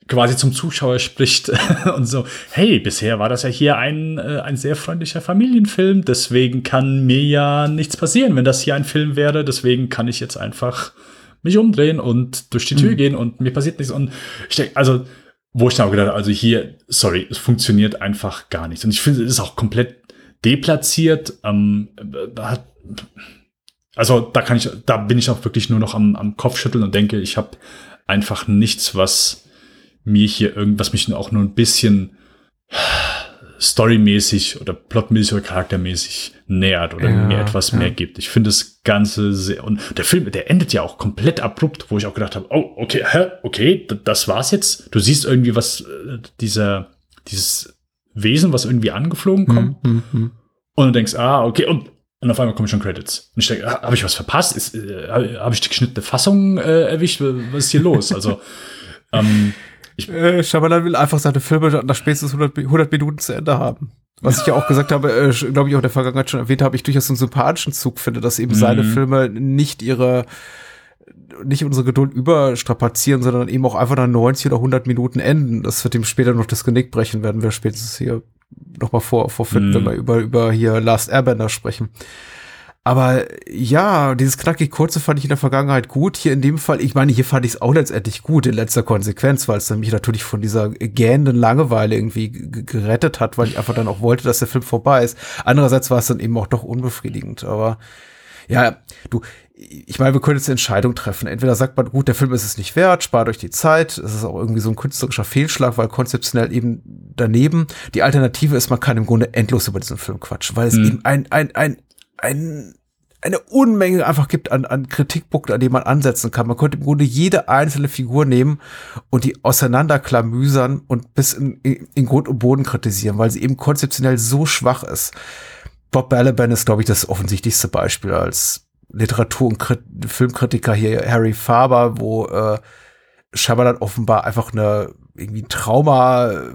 quasi zum Zuschauer spricht und so, hey, bisher war das ja hier ein, äh, ein sehr freundlicher Familienfilm, deswegen kann mir ja nichts passieren, wenn das hier ein Film wäre, deswegen kann ich jetzt einfach mich umdrehen und durch die Tür gehen und mir passiert nichts. Und ich denke, also, wo ich dann auch gedacht habe, also hier, sorry, es funktioniert einfach gar nicht. Und ich finde, es ist auch komplett deplatziert. Ähm, äh, hat, also da kann ich, da bin ich auch wirklich nur noch am, am Kopfschütteln und denke, ich habe einfach nichts, was mir hier irgendwas mich auch nur ein bisschen storymäßig oder plotmäßig oder charaktermäßig nähert oder Ja, mir etwas ja. mehr gibt. Ich finde das Ganze sehr und der Film, der endet ja auch komplett abrupt, wo ich auch gedacht habe, oh, okay, hä, okay, das war's jetzt. Du siehst irgendwie was äh, dieser dieses Wesen, was irgendwie angeflogen kommt Hm, hm. und du denkst, ah, okay, und, und auf einmal kommen schon Credits. Und ich denke, ah, habe ich was verpasst? Ist, äh, habe ich die geschnittene Fassung äh, erwischt? Was ist hier los? Also, ähm, Äh, Shyamalan will einfach seine Filme nach spätestens 100, Mi- 100 Minuten zu Ende haben. Was ich ja auch gesagt habe, äh, glaube ich auch in der Vergangenheit schon erwähnt habe, ich durchaus einen sympathischen Zug finde, dass eben seine Mhm. Filme nicht ihre nicht unsere Geduld überstrapazieren, sondern eben auch einfach nach 90 oder 100 Minuten enden. Das wird ihm später noch das Genick brechen, werden wir spätestens hier noch mal vor, vorfinden, Mhm. wenn wir über, über hier Last Airbender sprechen. Aber ja, dieses knackig kurze fand ich in der Vergangenheit gut. Hier in dem Fall, ich meine, hier fand ich es auch letztendlich gut in letzter Konsequenz, weil es dann mich natürlich von dieser gähnenden Langeweile irgendwie gerettet hat, weil ich einfach dann auch wollte, dass der Film vorbei ist. Andererseits war es dann eben auch doch unbefriedigend. Aber ja, du, ich meine, wir können jetzt eine Entscheidung treffen. Entweder sagt man, gut, der Film ist es nicht wert, spart euch die Zeit. Es ist auch irgendwie so ein künstlerischer Fehlschlag, weil konzeptionell eben daneben. Die Alternative ist, man kann im Grunde endlos über diesen Film quatschen, weil es Hm. eben ein, ein, ein, ein, eine Unmenge einfach gibt an, an Kritikpunkten, an denen man ansetzen kann. Man könnte im Grunde jede einzelne Figur nehmen und die auseinanderklamüsern und bis in, in, Grund und Boden kritisieren, weil sie eben konzeptionell so schwach ist. Bob Balaban ist, glaube ich, das offensichtlichste Beispiel als Literatur- und Krit Filmkritiker hier, Harry Faber, wo äh, Shyamalan offenbar einfach eine irgendwie Trauma äh,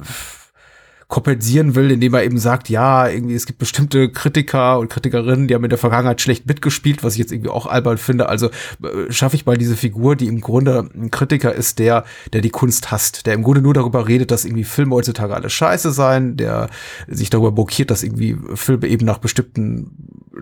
kompensieren will, indem er eben sagt, ja, irgendwie es gibt bestimmte Kritiker und Kritikerinnen, die haben in der Vergangenheit schlecht mitgespielt, was ich jetzt irgendwie auch albern finde. Also äh, schaffe ich mal diese Figur, die im Grunde ein Kritiker ist, der, der die Kunst hasst, der im Grunde nur darüber redet, dass irgendwie Filme heutzutage alle scheiße seien, der sich darüber blockiert, dass irgendwie Filme eben nach bestimmten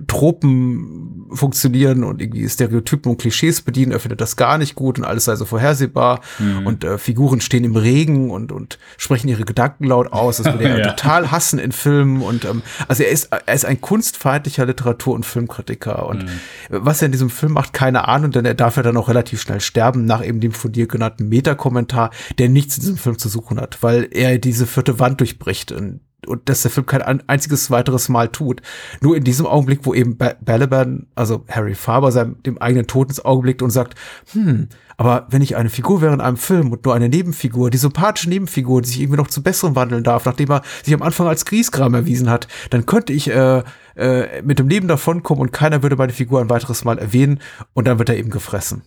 Tropen funktionieren und irgendwie Stereotypen und Klischees bedienen. Er findet das gar nicht gut und alles sei so vorhersehbar. Und äh, Figuren stehen im Regen und, und sprechen ihre Gedanken laut aus. Das er Ja. total hassen in Filmen. Und ähm, also er ist, er ist ein kunstfeindlicher Literatur- und Filmkritiker. Und was er in diesem Film macht, keine Ahnung, denn er darf ja dann auch relativ schnell sterben, nach eben dem von dir genannten Meta-Kommentar, der nichts in diesem Film zu suchen hat, weil er diese vierte Wand durchbricht. Und und dass der Film kein ein- einziges weiteres Mal tut. Nur in diesem Augenblick, wo eben ba Balaban, also Harry Faber, seinem, dem eigenen Tod ins Auge blickt und sagt, hm, aber wenn ich eine Figur wäre in einem Film und nur eine Nebenfigur, die sympathische Nebenfigur, die sich irgendwie noch zu Besserem wandeln darf, nachdem er sich am Anfang als Griesgram erwiesen hat, dann könnte ich äh, äh, mit dem Leben davonkommen und keiner würde meine Figur ein weiteres Mal erwähnen und dann wird er eben gefressen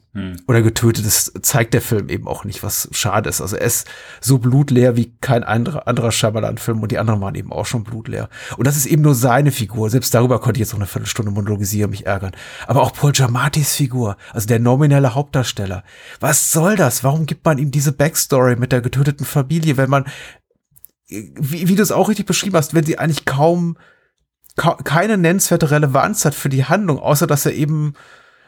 oder getötet. Das zeigt der Film eben auch nicht, was schade ist. Also er ist so blutleer wie kein anderer, anderer Shyamalan-Film und die anderen waren eben auch schon blutleer. Und das ist eben nur seine Figur. Selbst darüber konnte ich jetzt noch eine Viertelstunde monologisieren, mich ärgern. Aber auch Paul Giamattis Figur, also der nominelle Hauptdarsteller. Was soll das? Warum gibt man ihm diese Backstory mit der getöteten Familie, wenn man, wie, wie du es auch richtig beschrieben hast, wenn sie eigentlich kaum, ka keine nennenswerte Relevanz hat für die Handlung, außer dass er eben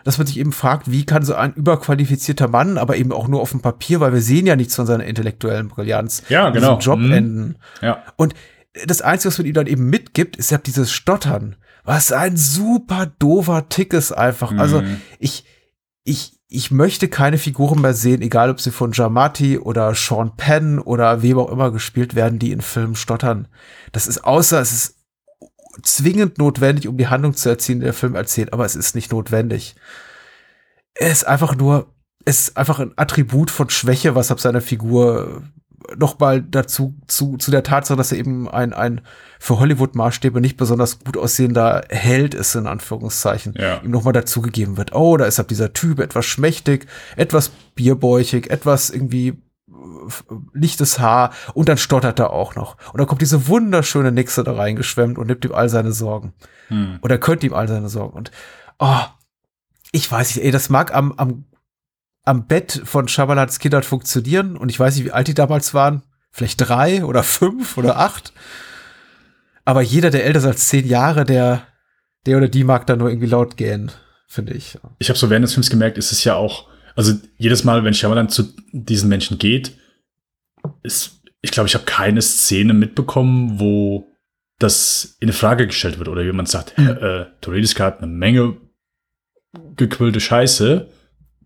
dass man sich eben fragt, wie kann so ein überqualifizierter Mann, aber eben auch nur auf dem Papier, weil wir sehen ja nichts von seiner intellektuellen Brillanz, Ja, genau. Job Mhm. enden. Ja. Und das Einzige, was man ihm dann eben mitgibt, ist ja dieses Stottern. Was ein super doofer Tick ist einfach. Also Mhm. ich, ich, ich möchte keine Figuren mehr sehen, egal ob sie von Jamati oder Sean Penn oder wem auch immer gespielt werden, die in Filmen stottern. Das ist außer, es ist zwingend notwendig, um die Handlung zu erzielen, die der Film erzählt, aber es ist nicht notwendig. Er ist einfach nur, es ist einfach ein Attribut von Schwäche, was ab seiner Figur noch mal dazu zu, zu der Tatsache, dass er eben ein, ein für Hollywood-Maßstäbe nicht besonders gut aussehender Held ist, in Anführungszeichen, Ja. ihm noch mal dazugegeben wird. Oh, da ist ab dieser Typ etwas schmächtig, etwas bierbäuchig, etwas irgendwie äh, lichtes Haar und dann stottert er auch noch. Und dann kommt diese wunderschöne Nixe da reingeschwemmt und nimmt ihm all seine Sorgen. Hm. Oder könnte ihm all seine Sorgen. Und oh, ich weiß nicht, ey, das mag am, am, am Bett von Schabalans Kindern funktionieren und ich weiß nicht, wie alt die damals waren. Vielleicht drei oder fünf oder acht. Aber jeder, der älter ist als zehn Jahre, der, der oder die mag da nur irgendwie laut gähnen, finde ich. Ich habe so während des Films gemerkt, ist es ja auch, also jedes Mal, wenn Shyamalan zu diesen Menschen geht, ist, ich glaube, ich habe keine Szene mitbekommen, wo das in Frage gestellt wird oder jemand sagt, äh, Toredis hat eine Menge gequillte Scheiße.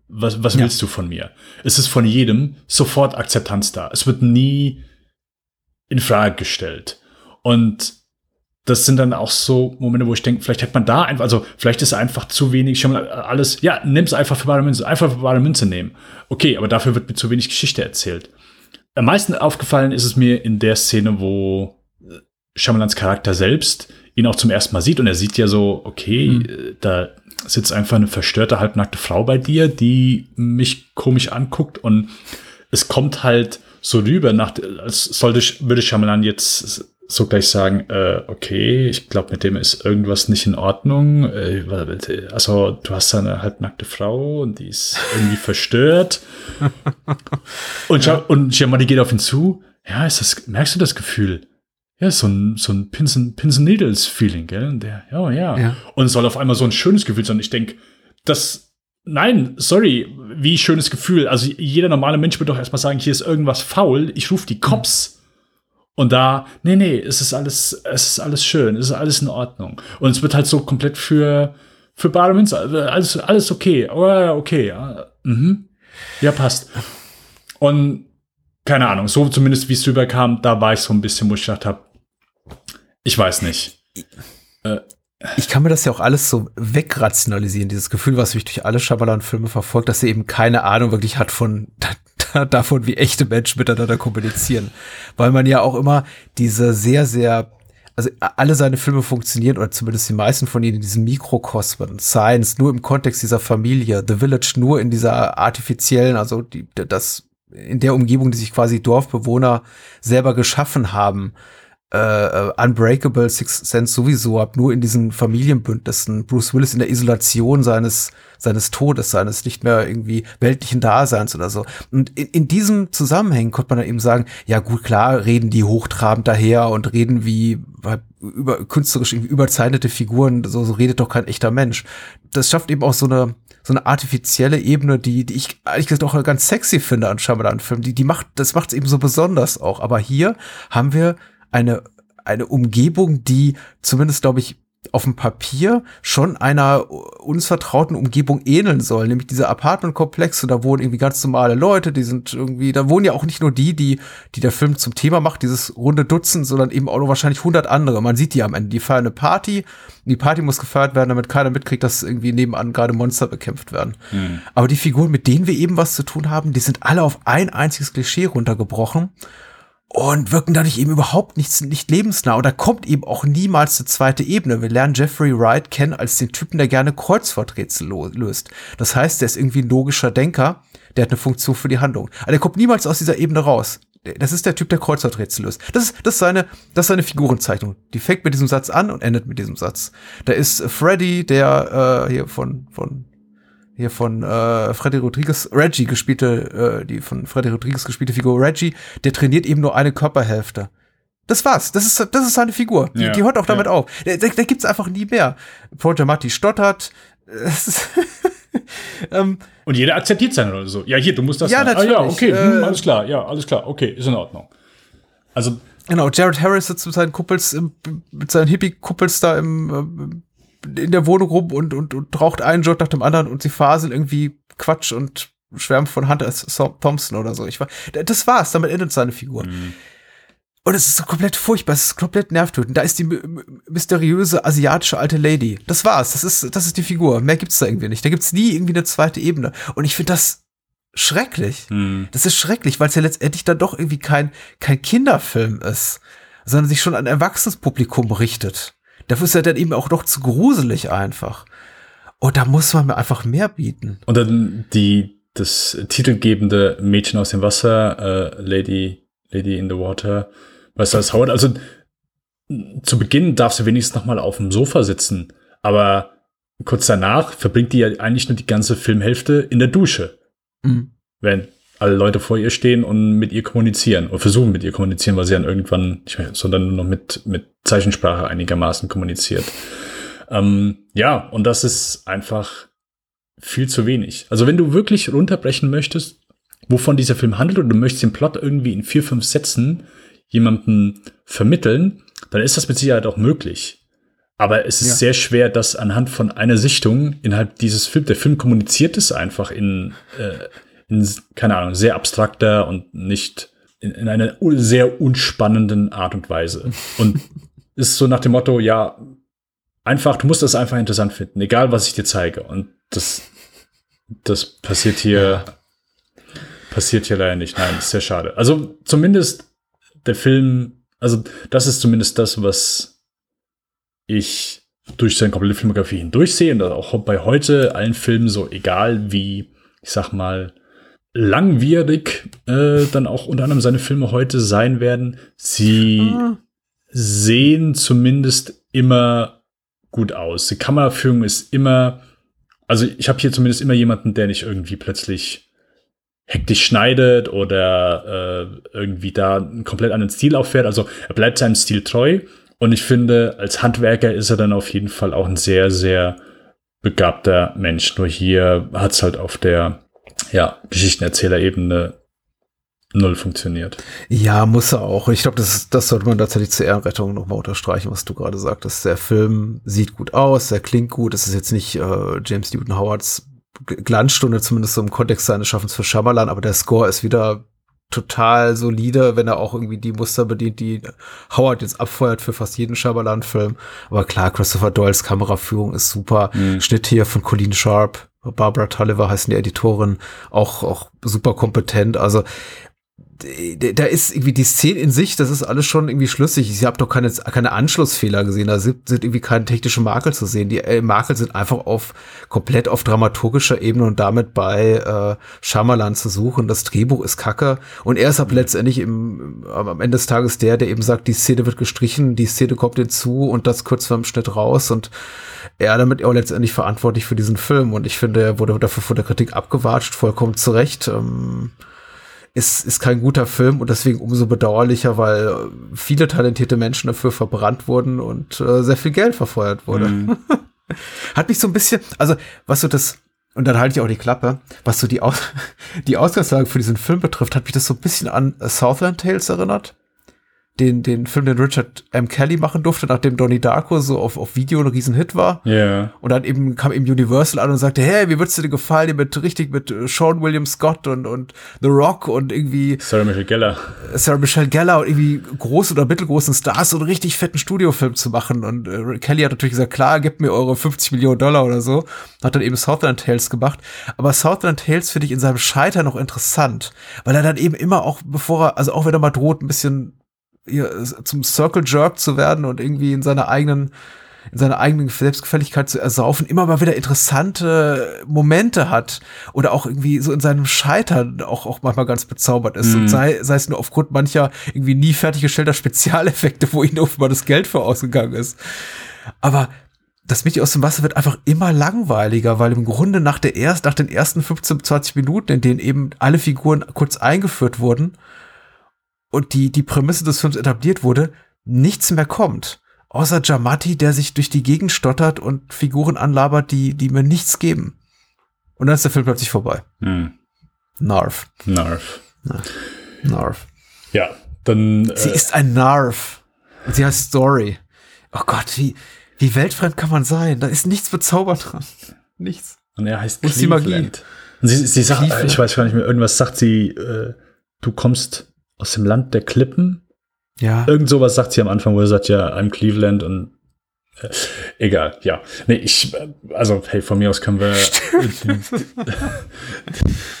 Was, was Ja. willst du von mir? Es ist von jedem sofort Akzeptanz da. Es wird nie in Frage gestellt. Und das sind dann auch so Momente, wo ich denke, vielleicht hätte man da einfach, also vielleicht ist einfach zu wenig, schon mal alles, ja, nimm es einfach für bare Münze, einfach für bare Münze nehmen. Okay, aber dafür wird mir zu wenig Geschichte erzählt. Am meisten aufgefallen ist es mir in der Szene, wo äh, Shyamalans Charakter selbst ihn auch zum ersten Mal sieht und er sieht ja so, okay, äh, da sitzt einfach eine verstörte, halbnackte Frau bei dir, die mich komisch anguckt und es kommt halt so rüber, nach, als sollte, würde Shyamalan jetzt so gleich sagen, äh, okay, ich glaube, mit dem ist irgendwas nicht in Ordnung. Äh, also, du hast da eine halbnackte Frau und die ist irgendwie verstört. und, ja. und Shyamalan geht auf ihn zu. Ja, ist das, merkst du das Gefühl? Ja, so ein, so ein Pins and, Pins and Needles Feeling, gell? Und der, ja, ja, Ja. Und es soll auf einmal so ein schönes Gefühl sein. Ich denke, das, nein, sorry, wie schönes Gefühl. Also jeder normale Mensch würde doch erstmal sagen, hier ist irgendwas faul. Ich rufe die Cops. Und da, nee, nee, es ist alles, es ist alles schön, es ist alles in Ordnung. Und es wird halt so komplett für, für bare Münze, alles, alles okay. Oh, okay, ja, mhm. ja, passt. Und keine Ahnung, so zumindest wie es rüberkam, da war ich so ein bisschen, wo ich gedacht habe, ich weiß nicht. ich kann mir das ja auch alles so wegrationalisieren, dieses Gefühl, was mich durch alle Shyamalan-Filme verfolgt, dass er eben keine Ahnung wirklich hat von davon, wie echte Menschen miteinander kommunizieren. Weil man ja auch immer diese sehr, sehr, also alle seine Filme funktionieren, oder zumindest die meisten von ihnen in diesem Mikrokosmen, Science nur im Kontext dieser Familie, The Village nur in dieser artifiziellen, also die, das, in der Umgebung, die sich quasi Dorfbewohner selber geschaffen haben, äh, Unbreakable, Sixth Sense sowieso ab, nur in diesen Familienbündnissen, Bruce Willis in der Isolation seines, seines Todes, seines nicht mehr irgendwie weltlichen Daseins oder so. Und in, in diesem Zusammenhang konnte man dann eben sagen, ja gut, klar, reden die hochtrabend daher und reden wie über künstlerisch irgendwie überzeichnete Figuren, so, so redet doch kein echter Mensch. Das schafft eben auch so eine, so eine artifizielle Ebene, die, die ich ehrlich gesagt auch ganz sexy finde an Shyamalan-Filmen. Die, die macht, das macht es eben so besonders auch. Aber hier haben wir eine, eine Umgebung, die zumindest, glaube ich, auf dem Papier schon einer uns vertrauten Umgebung ähneln soll, nämlich diese Apartmentkomplexe, da wohnen irgendwie ganz normale Leute, die sind irgendwie, da wohnen ja auch nicht nur die, die, die der Film zum Thema macht, dieses runde Dutzend, sondern eben auch noch wahrscheinlich hundert andere. Man sieht die am Ende, die feiern eine Party, die Party muss gefeiert werden, damit keiner mitkriegt, dass irgendwie nebenan gerade Monster bekämpft werden. Mhm. Aber die Figuren, mit denen wir eben was zu tun haben, die sind alle auf ein einziges Klischee runtergebrochen und wirken dadurch eben überhaupt nichts, nicht lebensnah. Und da kommt eben auch niemals eine zweite Ebene. Wir lernen Jeffrey Wright kennen als den Typen, der gerne Kreuzworträtsel löst. Das heißt, der ist irgendwie ein logischer Denker, der hat eine Funktion für die Handlung. Aber der kommt niemals aus dieser Ebene raus. Das ist der Typ, der Kreuzworträtsel löst. Das ist, das ist seine, das ist seine Figurenzeichnung. Die fängt mit diesem Satz an und endet mit diesem Satz. Da ist Freddy, der äh, hier von, von hier von äh, Freddy Rodriguez, Reggie gespielte, äh, die von Freddy Rodriguez gespielte Figur Reggie, der trainiert eben nur eine Körperhälfte. Das war's. Das ist, das ist seine Figur. Die, Ja, die hört auch damit ja. auf. Da, da, da gibt's einfach nie mehr. Paul Giamatti stottert. ähm, Und jeder akzeptiert seine Rolle so. Ja, hier, du musst das Ja, sein. Ah, ja, natürlich. okay, hm, Äh, alles klar, ja, alles klar, okay, ist in Ordnung. Also, Genau, Jared Harris sitzt mit seinen Kuppels, im, mit seinen Hippie-Kuppels da im, äh, in der Wohnung rum und, und, und raucht einen Joint nach dem anderen und sie faseln irgendwie Quatsch und schwärmen von Hunter. Thompson oder so. Ich war, das war's, damit endet seine Figur. Und es ist so komplett furchtbar, es ist komplett nervtötend. Da ist die my- my- mysteriöse asiatische alte Lady. Das war's, das ist, das ist die Figur. Mehr gibt's da irgendwie nicht. Da gibt's nie irgendwie eine zweite Ebene. Und ich finde das schrecklich. hm, Das ist schrecklich, weil es ja letztendlich dann doch irgendwie kein, kein Kinderfilm ist, sondern sich schon an ein erwachsenes Publikum richtet. Dafür ist er dann eben auch noch zu gruselig einfach. Und da muss man mir einfach mehr bieten. und dann die, das titelgebende Mädchen aus dem Wasser, äh, Lady, Lady in the Water, weißt du, als Howard, also zu Beginn darf sie wenigstens noch mal auf dem Sofa sitzen, aber kurz danach verbringt die ja eigentlich nur die ganze Filmhälfte in der Dusche. Mhm. wenn alle Leute vor ihr stehen und mit ihr kommunizieren und versuchen mit ihr kommunizieren, weil sie dann irgendwann nicht mehr, sondern nur noch mit, mit Zeichensprache einigermaßen kommuniziert. Ähm, ja, und das ist einfach viel zu wenig. Also wenn du wirklich runterbrechen möchtest, wovon dieser Film handelt und du möchtest den Plot irgendwie in vier, fünf Sätzen jemanden vermitteln, dann ist das mit Sicherheit auch möglich. Aber es ist Ja. sehr schwer, das anhand von einer Sichtung innerhalb dieses Films, der Film kommuniziert es einfach in, äh, in, keine Ahnung, sehr abstrakter und nicht in, in einer sehr unspannenden Art und Weise. Und ist so nach dem Motto, ja, einfach, du musst das einfach interessant finden, egal was ich dir zeige. Und das, das passiert hier, passiert hier leider nicht. Nein, ist sehr schade. Also zumindest der Film, also das ist zumindest das, was ich durch seine komplette Filmografie hindurch sehe und auch bei heute allen Filmen so, egal wie, ich sag mal, langwierig äh, dann auch unter anderem seine Filme heute sein werden, sie sehen zumindest immer gut aus. Die Kameraführung ist immer, also ich habe hier zumindest immer jemanden, der nicht irgendwie plötzlich hektisch schneidet oder äh, irgendwie da einen komplett anderen Stil auffährt. Also er bleibt seinem Stil treu und ich finde, als Handwerker ist er dann auf jeden Fall auch ein sehr, sehr begabter Mensch. Nur hier hat es halt auf der ja, Geschichtenerzählerebene null funktioniert. Ja, muss er auch. Ich glaube, das, das sollte man tatsächlich zur Ehrenrettung nochmal unterstreichen, was du gerade sagtest. Der Film sieht gut aus, der klingt gut. Es ist jetzt nicht äh, James Newton Howards Glanzstunde, zumindest so im Kontext seines Schaffens für Shyamalan, aber der Score ist wieder total solide, wenn er auch irgendwie die Muster bedient, die Howard jetzt abfeuert für fast jeden Shyamalan-Film. Aber klar, Christopher Doyles Kameraführung ist super. Schnitt hier von Colleen Sharp, Barbara Tulliver heißen die Editorin, auch, auch super kompetent. Also da ist irgendwie die Szene in sich, das ist alles schon irgendwie schlüssig. Ich habe doch keine, keine Anschlussfehler gesehen, da sind, sind irgendwie keine technischen Makel zu sehen. Die äh, Makel sind einfach auf komplett auf dramaturgischer Ebene und damit bei äh, Shyamalan zu suchen. Das Drehbuch ist kacke und er ist ab letztendlich im, am Ende des Tages der, der eben sagt, die Szene wird gestrichen, die Szene kommt hinzu und das kurz vor dem Schnitt raus und er damit auch letztendlich verantwortlich für diesen Film und ich finde, er wurde dafür von der Kritik abgewatscht, vollkommen zu Recht. Ähm, ist, ist kein guter Film und deswegen umso bedauerlicher, weil viele talentierte Menschen dafür verbrannt wurden und äh, sehr viel Geld verfeuert wurde. Hat mich so ein bisschen, also was so das, und dann halte ich auch die Klappe, was so die, Aus die Ausgangslage für diesen Film betrifft, hat mich das so ein bisschen an Southland Tales erinnert. Den, den Film, den Richard M. Kelly machen durfte, nachdem Donnie Darko so auf, auf Video ein Riesenhit war. Ja. Und dann eben kam eben Universal an und sagte, hey, wie würdest du dir gefallen, mit richtig mit äh, Sean William Scott und, und The Rock und irgendwie Sarah Michelle Geller. Sarah Michelle Gellar und irgendwie großen oder mittelgroßen Stars so einen richtig fetten Studiofilm zu machen. Und äh, Kelly hat natürlich gesagt, klar, gebt mir eure 50 Millionen Dollar oder so. Hat dann eben Southland Tales gemacht. Aber Southland Tales finde ich in seinem Scheitern noch interessant, weil er dann eben immer auch, bevor er, also auch wenn er mal droht, ein bisschen hier, zum Circle Jerk zu werden und irgendwie in seiner eigenen in seiner eigenen Selbstgefälligkeit zu ersaufen, immer mal wieder interessante Momente hat oder auch irgendwie so in seinem Scheitern auch, auch manchmal ganz bezaubert ist. Und sei, sei es nur aufgrund mancher irgendwie nie fertiggestellter Spezialeffekte, wo ihnen offenbar das Geld für ausgegangen ist. Aber das Mädchen aus dem Wasser wird einfach immer langweiliger, weil im Grunde nach der erst, nach den ersten 15, 20 Minuten, in denen eben alle Figuren kurz eingeführt wurden und die, die Prämisse des Films etabliert wurde, nichts mehr kommt. Außer Jamati, der sich durch die Gegend stottert und Figuren anlabert, die, die mir nichts geben. Und dann ist der Film plötzlich vorbei. Hm. Narf. Narf. Narf. Ja, dann. Sie äh, ist ein Narf. Und sie heißt Story. Oh Gott, wie, wie weltfremd kann man sein? Da ist nichts bezaubernd dran. Nichts. Und er heißt Wo ist die Magie? Cleveland. Und sie, sie sagt, Cleveland. ich weiß gar nicht mehr, irgendwas sagt sie, äh, du kommst aus dem Land der Klippen. Ja. Irgend sowas sagt sie am Anfang, wo er sagt, ja, I'm Cleveland und äh, egal, ja. Nee, ich, äh, also, hey, von mir aus können wir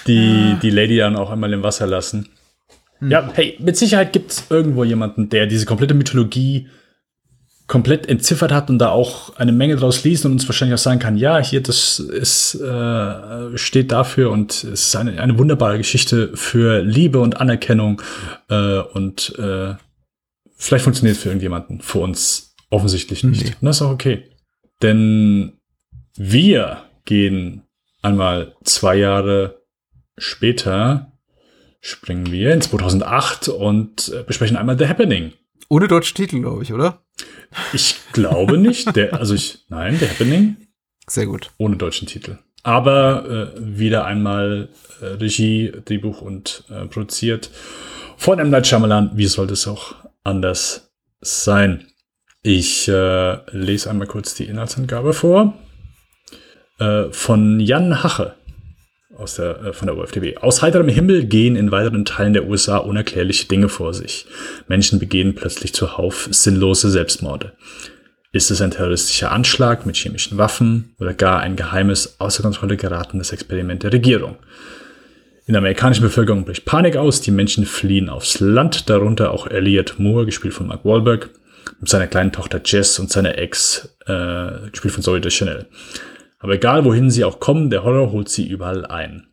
die, die Lady dann auch einmal im Wasser lassen. Ja, hey, mit Sicherheit gibt es irgendwo jemanden, der diese komplette Mythologie komplett entziffert hat und da auch eine Menge draus liest und uns wahrscheinlich auch sagen kann, ja, hier, das ist, äh, steht dafür und es ist eine, eine wunderbare Geschichte für Liebe und Anerkennung äh, und äh, vielleicht funktioniert es für irgendjemanden, für uns offensichtlich nicht. Nee. Und das ist auch okay. Denn wir gehen einmal zwei Jahre später, springen wir in 2008 und äh, besprechen einmal The Happening. Ohne deutschen Titel, glaube ich, oder? Ich glaube nicht. Der, also ich, nein, The Happening Sehr gut. ohne deutschen Titel. Aber äh, wieder einmal äh, Regie, Drehbuch und äh, produziert von M. Night Shyamalan. Wie sollte es auch anders sein? Ich äh, lese einmal kurz die Inhaltsangabe vor. Äh, von Jan Hache aus der, äh, von der UFDB. Aus heiterem Himmel gehen in weiteren Teilen der USA unerklärliche Dinge vor sich. Menschen begehen plötzlich zuhauf sinnlose Selbstmorde. Ist es ein terroristischer Anschlag mit chemischen Waffen oder gar ein geheimes, außer Kontrolle geratenes Experiment der Regierung? In der amerikanischen Bevölkerung bricht Panik aus, die Menschen fliehen aufs Land, darunter auch Elliot Moore, gespielt von Mark Wahlberg, mit seiner kleinen Tochter Jess und seiner Ex, äh, gespielt von Zoe Deschanel. Aber egal, wohin sie auch kommen, der Horror holt sie überall ein.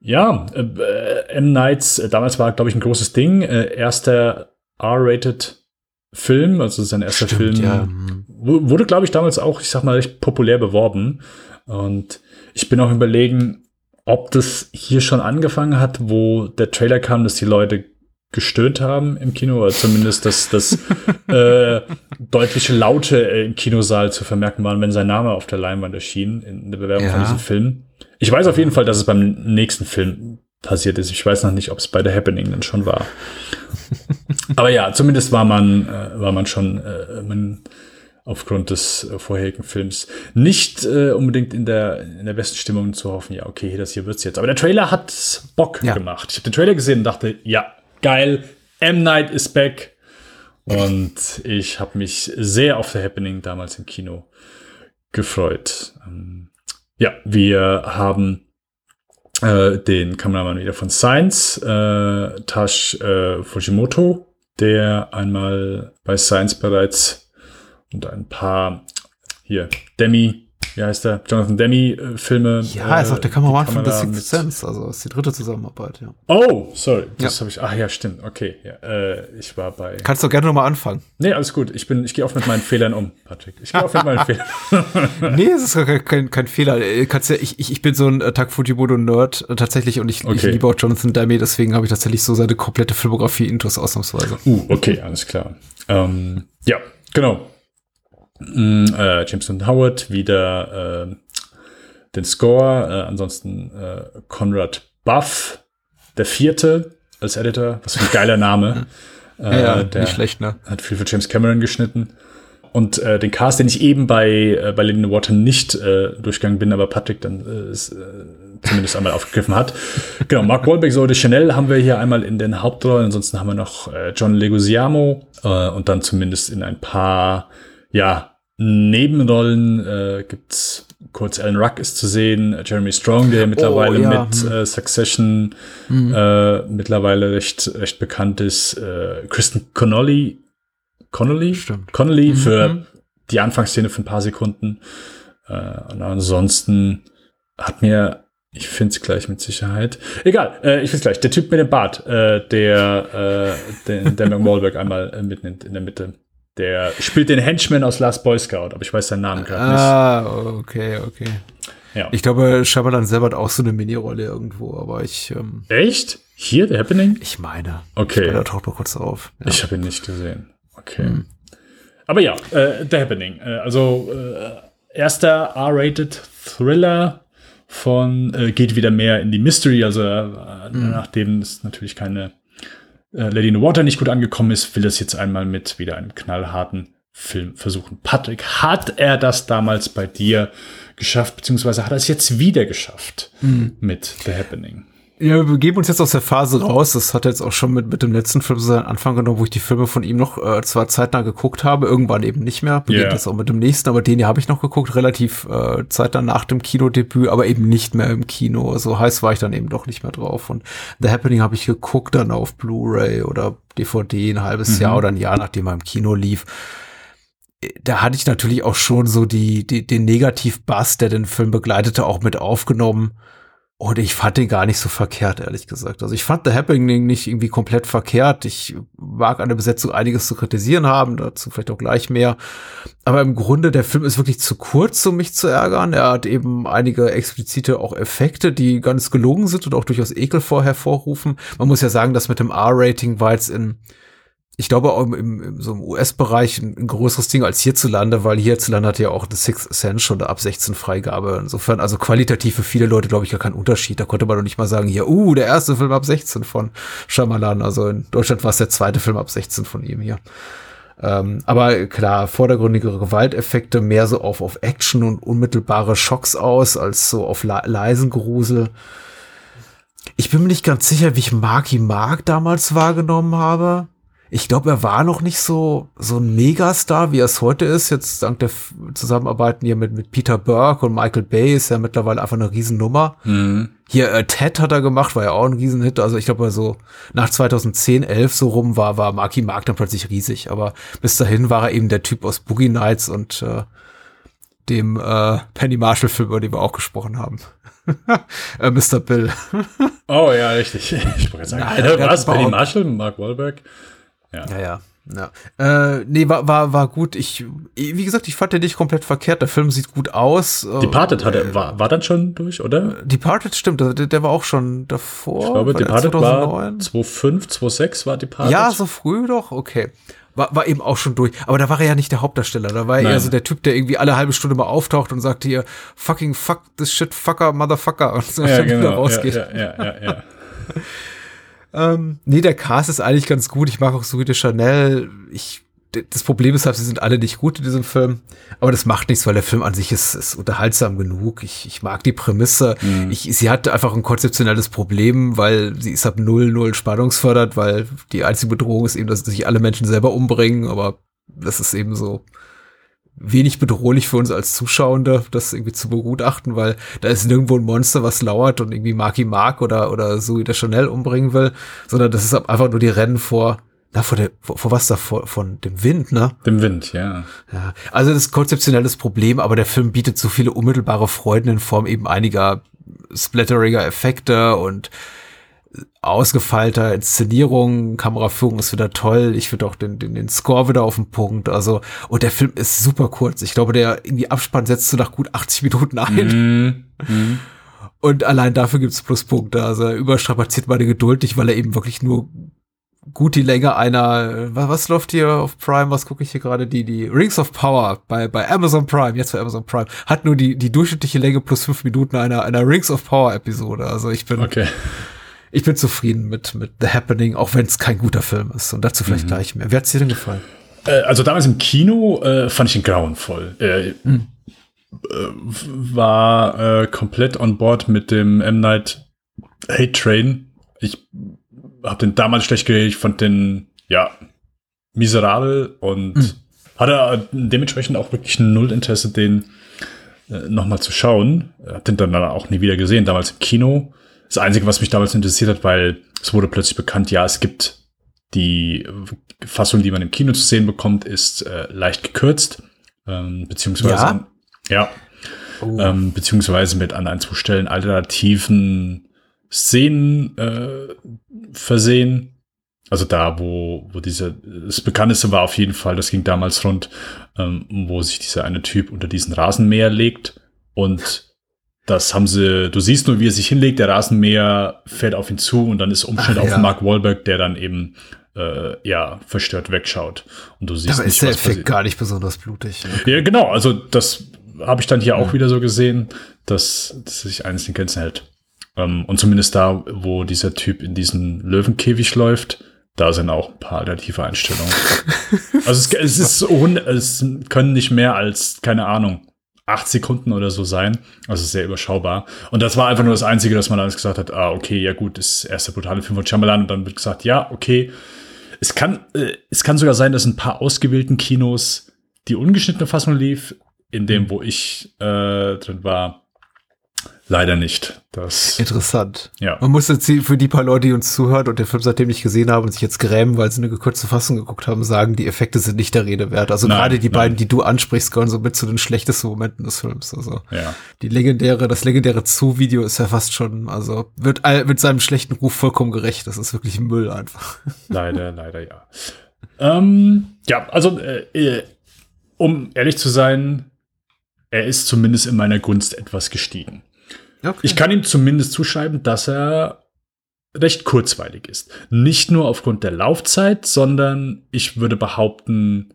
Ja, äh, äh, M. Nights, äh, damals war, glaube ich, ein großes Ding. Äh, erster R-rated Film, also sein erster Stimmt, Film, ja. Wu- wurde, glaube ich, damals auch, ich sag mal, recht populär beworben. Und ich bin auch überlegen, ob das hier schon angefangen hat, wo der Trailer kam, dass die Leute gestöhnt haben im Kino, oder zumindest, dass das äh, deutliche Laute im Kinosaal zu vermerken waren, wenn sein Name auf der Leinwand erschien, in der Bewerbung von Ja. diesem Film. Ich weiß auf jeden Fall, dass es beim nächsten Film passiert ist. Ich weiß noch nicht, ob es bei The Happening dann schon war. Aber ja, zumindest war man, äh, war man schon äh, man, aufgrund des äh, vorherigen Films nicht äh, unbedingt in der, in der besten Stimmung zu hoffen, ja, okay, das hier wird's jetzt. Aber der Trailer hat Bock Ja. gemacht. Ich habe den Trailer gesehen und dachte, ja, geil, M. Night is back. Und ich habe mich sehr auf The Happening damals im Kino gefreut. Ähm, ja, wir haben äh, den Kameramann wieder von Science, äh, Tash äh, Fujimoto, der einmal bei Science bereits und ein paar hier Demi, wie heißt der? Jonathan Demi äh, Filme. Ja, ist auch der Kameramann von The Sixth Sense. Also ist die dritte Zusammenarbeit, ja. Oh, sorry, das Ja. habe ich. Ach ja, stimmt. Okay, ja, äh, ich war bei. Kannst du gerne nochmal anfangen. Nee, alles gut. Ich bin, ich gehe auch mit meinen Fehlern um, Patrick. Ich gehe auch mit meinen Fehlern. Nee, es ist gar kein, kein, kein Fehler. Äh, Kannst ja, ich, ich, ich bin so ein äh, Tak Fujimoto-Nerd äh, tatsächlich und ich, ich Okay. liebe auch Jonathan Demme, deswegen habe ich tatsächlich so seine komplette Filmografie intus ausnahmsweise. Uh, okay, alles klar. Ähm, ja, genau. Mm, äh, James und Howard wieder äh, den Score. Äh, ansonsten äh, Conrad Buff, der vierte als Editor. Was für ein geiler Name. Äh, ja, der nicht schlecht, ne? hat viel für James Cameron geschnitten. Und äh, den Cast, den ich eben bei, äh, bei Lynn Water nicht äh, durchgegangen bin, aber Patrick dann äh, ist, äh, zumindest einmal aufgegriffen hat. Genau, Mark Wahlberg, Zoe de Chanel haben wir hier einmal in den Hauptrollen. Ansonsten haben wir noch äh, John Leguizamo äh, und dann zumindest in ein paar, ja, Nebenrollen äh, gibt's kurz Alan Ruck ist zu sehen, äh, Jeremy Strong, der mittlerweile Oh, ja, mit äh, Succession äh, mittlerweile recht, recht bekannt ist. Äh, Kristen Connolly, Connolly? Stimmt. Connolly für Mhm. die Anfangsszene für ein paar Sekunden. Äh, und ansonsten hat mir, ich finde es gleich mit Sicherheit. Egal, äh, ich finde gleich. Der Typ mit dem Bart, äh, der, äh, den, der Mark Wahlberg einmal äh, mitnimmt in der Mitte. Der spielt den Henchman aus Last Boy Scout, aber ich weiß seinen Namen gerade nicht. Ah, okay, okay. Ja. Ich glaube, Shyamalan selber hat auch so eine Mini-Rolle irgendwo, aber ich, ähm, Echt? Hier, The Happening? ich meine. Okay. Ich, da taucht mal kurz auf. Ja. Ich habe ihn nicht gesehen. Okay. Aber ja, äh, The Happening. Äh, also äh, erster R-rated Thriller von, äh, geht wieder mehr in die Mystery, also äh, nachdem es natürlich keine äh, Lady in the Water nicht gut angekommen ist, will das jetzt einmal mit wieder einem knallharten Film versuchen. Patrick, hat er das damals bei dir geschafft, beziehungsweise hat er es jetzt wieder geschafft mit The Happening? Ja, wir begeben uns jetzt aus der Phase raus. Das hat jetzt auch schon mit, mit dem letzten Film so seinen Anfang genommen, wo ich die Filme von ihm noch äh, zwar zeitnah geguckt habe, irgendwann eben nicht mehr. Beginnt Ja. jetzt auch mit dem nächsten, aber den hier habe ich noch geguckt, relativ äh, zeitnah nach dem Kinodebüt, aber eben nicht mehr im Kino. So heiß war ich dann eben doch nicht mehr drauf. Und The Happening habe ich geguckt dann auf Blu-ray oder DVD ein halbes Jahr oder ein Jahr, nachdem er im Kino lief da hatte ich natürlich auch schon so die, die, den Negativ-Bass, der den Film begleitete, auch mit aufgenommen. Und ich fand den gar nicht so verkehrt, ehrlich gesagt. Also ich fand The Happening nicht irgendwie komplett verkehrt. Ich mag an der Besetzung einiges zu kritisieren haben, dazu vielleicht auch gleich mehr. Aber im Grunde, der Film ist wirklich zu kurz, um mich zu ärgern. Er hat eben einige explizite auch Effekte, die ganz gelungen sind und auch durchaus Ekel vor hervorrufen. Man muss ja sagen, dass mit dem R-Rating war jetzt in ich glaube auch im, im, so im US-Bereich ein, ein größeres Ding als hierzulande, weil hierzulande hat ja auch The Sixth Sense schon eine ab 16 Freigabe. Insofern, also qualitativ für viele Leute, glaube ich, gar kein Unterschied. Da konnte man doch nicht mal sagen, hier, uh, der erste Film ab 16 von Shyamalan. Also in Deutschland war es der zweite Film ab 16 von ihm hier. Ähm, aber klar, vordergründigere Gewalteffekte, mehr so auf, auf Action und unmittelbare Schocks aus, als so auf le leisen Grusel. Ich bin mir nicht ganz sicher, wie ich Marky Mark damals wahrgenommen habe. Ich glaube, er war noch nicht so, so ein Megastar, wie er es heute ist. Jetzt dank der F- Zusammenarbeiten hier mit, mit Peter Burke und Michael Bay ist er mittlerweile einfach eine Riesennummer. Hier, äh, Ted hat er gemacht, war ja auch ein Riesenhit. Also ich glaube, so nach 2010, 11 so rum war, war Marky Mark dann plötzlich riesig. Aber bis dahin war er eben der Typ aus Boogie Nights und äh, dem äh, Penny Marshall Film, über den wir auch gesprochen haben. äh, Mr. Bill. Oh ja, richtig. Ich wollte jetzt sagen, Nein, Alter, was? Penny Marshall, Mark Wahlberg? Ja, ja. Ja. Äh, nee, war, war, war gut. Ich, wie gesagt, ich fand den nicht komplett verkehrt. Der Film sieht gut aus. Äh, Departed hat er, war, war dann schon durch, oder? Departed stimmt, der, der war auch schon davor. Ich glaube, War Departed war 2009? 2005, 2006 war Departed. Ja, so früh doch, okay. War, war eben auch schon durch. Aber da war er ja nicht der Hauptdarsteller. Da war er Nein. eher so der Typ, der irgendwie alle halbe Stunde mal auftaucht und sagt hier, fucking fuck this shit, fucker, motherfucker. Und so ja, wieder genau. Ja, rausgeht. ja, ja, ja, ja. Ähm, nee, der Cast ist eigentlich ganz gut. Ich mag auch Zoe de Chanel. Ich, das Problem ist halt, sie sind alle nicht gut in diesem Film. Aber das macht nichts, weil der Film an sich ist, ist unterhaltsam genug. Ich, ich mag die Prämisse. Ich, sie hat einfach ein konzeptionelles Problem, weil sie ist ab null, null spannungsfördert, weil die einzige Bedrohung ist eben, dass sich alle Menschen selber umbringen. Aber das ist eben so wenig bedrohlich für uns als Zuschauende, das irgendwie zu begutachten, weil da ist nirgendwo ein Monster, was lauert und irgendwie Marky Mark oder, oder Zoe de Chanel umbringen will, sondern das ist einfach nur die Rennen vor, na, vor der, vor, vor was da, vor, von dem Wind, ne? Dem Wind, ja. Ja, also das ist konzeptionelles Problem, aber der Film bietet so viele unmittelbare Freuden in Form eben einiger splatteriger Effekte und ausgefeilter Inszenierung, Kameraführung ist wieder toll. Ich finde auch den, den, den Score wieder auf den Punkt. Also, und der Film ist super kurz. Ich glaube, der in die Abspann setzt so nach gut 80 Minuten ein. Mhm. Und allein dafür gibt's Pluspunkte. Also er überstrapaziert meine Geduld nicht, weil er eben wirklich nur gut die Länge einer, was, was läuft hier auf Prime, was gucke ich hier gerade, die, die Rings of Power bei, bei Amazon Prime, jetzt bei Amazon Prime, hat nur die, die durchschnittliche Länge plus fünf Minuten einer, einer Rings of Power Episode. Also ich bin, Okay. Ich bin zufrieden mit, mit The Happening, auch wenn es kein guter Film ist. Und dazu vielleicht gleich mehr. Wie hat's dir denn gefallen? Äh, also damals im Kino äh, fand ich ihn grauenvoll. Äh, äh, war äh, komplett on board mit dem M. Night Hate Train. Ich habe den damals schlecht geredet. Ich fand den, ja, miserabel und Hm. hatte dementsprechend auch wirklich null Interesse, den nochmal zu schauen. Hab den dann auch nie wieder gesehen, damals im Kino. Das Einzige, was mich damals interessiert hat, weil es wurde plötzlich bekannt, ja, es gibt die Fassung, die man im Kino zu sehen bekommt, ist äh, leicht gekürzt, ähm, beziehungsweise Ja? ja, ähm, beziehungsweise mit an ein, zwei Stellen alternativen Szenen äh, versehen. Also da, wo, wo diese, das bekannteste war auf jeden Fall, das ging damals rund, ähm, wo sich dieser eine Typ unter diesen Rasenmäher legt und das haben sie, du siehst nur, wie er sich hinlegt, der Rasenmäher fährt auf ihn zu und dann ist Umschnitt Ach, auf ja. Mark Wahlberg, der dann eben äh, ja verstört wegschaut und du siehst Da nicht, ist der Effekt passiert. gar nicht besonders blutig. Ne? Ja, genau, also das habe ich dann hier auch wieder so gesehen, dass, dass sich eines in Grenzen hält. Ähm, und zumindest da, wo dieser Typ in diesen Löwenkäfig läuft, da sind auch ein paar alternative Einstellungen. also es, es ist es können nicht mehr als, keine Ahnung, acht Sekunden oder so sein. Also sehr überschaubar. Und das war einfach nur das Einzige, dass man alles gesagt hat, ah, okay, ja gut, ist erster brutale Film von Shyamalan. Und dann wird gesagt, ja, okay. Es kann, äh, es kann sogar sein, dass ein paar ausgewählten Kinos die ungeschnittene Fassung lief, in dem, wo ich äh, drin war, Leider nicht. Das, Interessant. Ja. Man muss jetzt für die paar Leute, die uns zuhören und den Film seitdem nicht gesehen haben und sich jetzt grämen, weil sie eine gekürzte Fassung geguckt haben, sagen, die Effekte sind nicht der Rede wert. Also Nein, gerade die nein. beiden, die du ansprichst, gehören so mit zu den schlechtesten Momenten des Films. Also ja. die legendäre, das legendäre Zoo-Video ist ja fast schon, also wird all, mit seinem schlechten Ruf vollkommen gerecht. Das ist wirklich Müll einfach. Leider, leider ja. Ähm, ja, also, äh, äh, um ehrlich zu sein, er ist zumindest in meiner Gunst etwas gestiegen. Okay. Ich kann ihm zumindest zuschreiben, dass er recht kurzweilig ist. Nicht nur aufgrund der Laufzeit, sondern ich würde behaupten,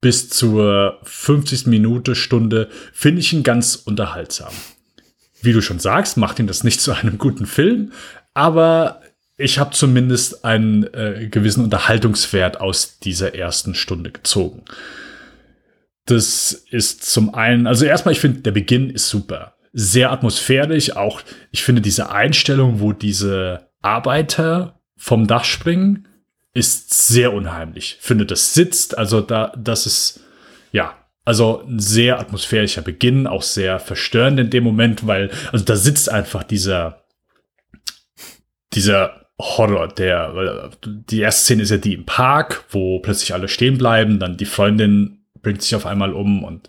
bis zur 50. Minute, Stunde finde ich ihn ganz unterhaltsam. Wie du schon sagst, macht ihn das nicht zu einem guten Film, aber ich habe zumindest einen äh, gewissen Unterhaltungswert aus dieser ersten Stunde gezogen. Das ist zum einen, also erstmal, ich finde, der Beginn ist super. Sehr atmosphärisch, auch ich finde diese Einstellung, wo diese Arbeiter vom Dach springen, ist sehr unheimlich. Finde, das sitzt, also da, das ist, ja, also ein sehr atmosphärischer Beginn, auch sehr verstörend in dem Moment, weil, also da sitzt einfach dieser, dieser Horror, der, die erste Szene ist ja die im Park, wo plötzlich alle stehen bleiben, dann die Freundin bringt sich auf einmal um und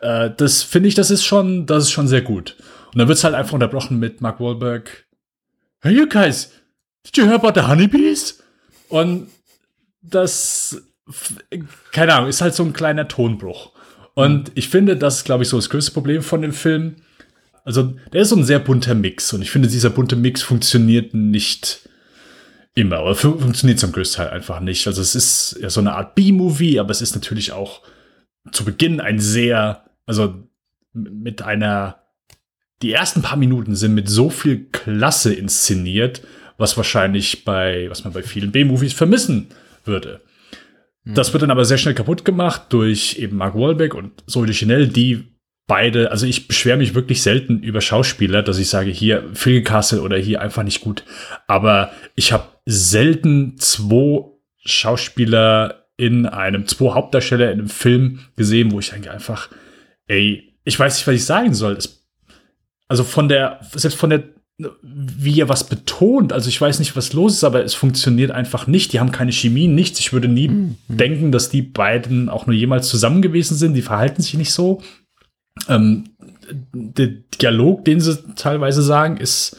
äh, das finde ich, das ist schon, das ist schon sehr gut. Und dann wird es halt einfach unterbrochen mit Mark Wahlberg. Hey, you guys, did you hear about the honeybees? Und das, keine Ahnung, ist halt so ein kleiner Tonbruch. Und ich finde, das ist, glaube ich, so das größte Problem von dem Film. Also, der ist so ein sehr bunter Mix. Und ich finde, dieser bunte Mix funktioniert nicht immer. Oder fun funktioniert zum größten Teil einfach nicht. Also, es ist ja so eine Art B-Movie, aber es ist natürlich auch zu Beginn ein sehr, also mit einer, die ersten paar Minuten sind mit so viel Klasse inszeniert, was wahrscheinlich bei, was man bei vielen B-Movies vermissen würde. Das wird dann aber sehr schnell kaputt gemacht durch eben Mark Wahlberg und Zoe Deschanel, die beide, also ich beschwere mich wirklich selten über Schauspieler, dass ich sage, hier Castle oder hier einfach nicht gut. Aber ich habe selten zwei Schauspieler in einem, zwei Hauptdarsteller in einem Film gesehen, wo ich denke einfach, ey, ich weiß nicht, was ich sagen soll. Es, also von der, selbst von der, wie er was betont, also ich weiß nicht, was los ist, aber es funktioniert einfach nicht. Die haben keine Chemie, nichts. Ich würde nie denken, dass die beiden auch nur jemals zusammen gewesen sind. Die verhalten sich nicht so. Ähm, der Dialog, den sie teilweise sagen, ist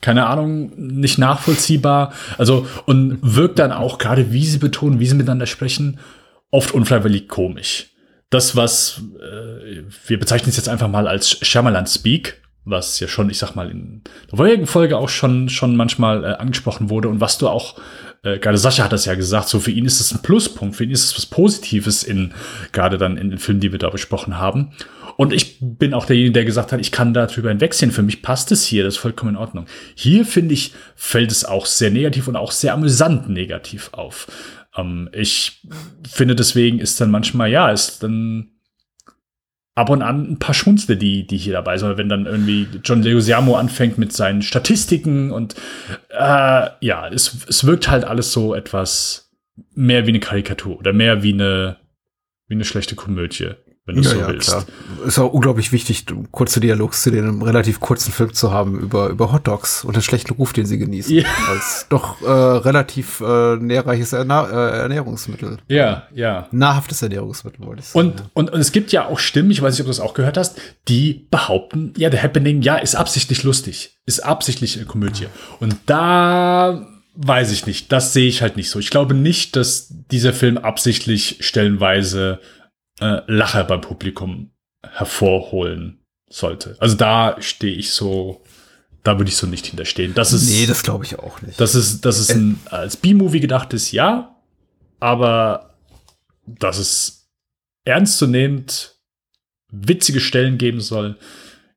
keine Ahnung, nicht nachvollziehbar. Also, und wirkt dann auch gerade, wie sie betonen, wie sie miteinander sprechen, oft unfreiwillig komisch. Das, was äh, wir bezeichnen es jetzt einfach mal als Shyamalan Speak, was ja schon, ich sag mal, in der vorherigen Folge auch schon, schon manchmal äh, angesprochen wurde und was du auch, äh, gerade Sascha hat das ja gesagt, so für ihn ist es ein Pluspunkt, für ihn ist es was Positives in, gerade dann in den Filmen, die wir da besprochen haben. Und ich bin auch derjenige, der gesagt hat, ich kann darüber hinwegsehen. Für mich passt es hier, das ist vollkommen in Ordnung. Hier, finde ich, fällt es auch sehr negativ und auch sehr amüsant negativ auf. Ähm, ich finde, deswegen ist dann manchmal, ja, ist dann ab und an ein paar Schmunzle, die, die hier dabei sind. Wenn dann irgendwie John Leguizamo anfängt mit seinen Statistiken und äh, ja, es, es wirkt halt alles so etwas mehr wie eine Karikatur oder mehr wie eine, wie eine schlechte Komödie, wenn du so willst. Ist auch unglaublich wichtig, kurze Dialogs zu einem relativ kurzen Film zu haben über, über Hotdogs und den schlechten Ruf, den sie genießen. Ja. Als doch äh, relativ äh, nährreiches Erna äh, Ernährungsmittel. Ja, ja. Nahrhaftes Ernährungsmittel, wollte ich sagen. Und, und, und es gibt ja auch Stimmen, ich weiß nicht, ob du das auch gehört hast, die behaupten, ja, der Happening, ja, ist absichtlich lustig, ist absichtlich eine Komödie. Und da weiß ich nicht, das sehe ich halt nicht so. Ich glaube nicht, dass dieser Film absichtlich stellenweise äh, Lacher beim Publikum hervorholen sollte. Also da stehe ich so, da würde ich so nicht hinterstehen. Das ist, nee, das glaube ich auch nicht. das ist, das ist ein als B-Movie gedachtes Ja, aber das ist ernstzunehmend witzige Stellen geben soll,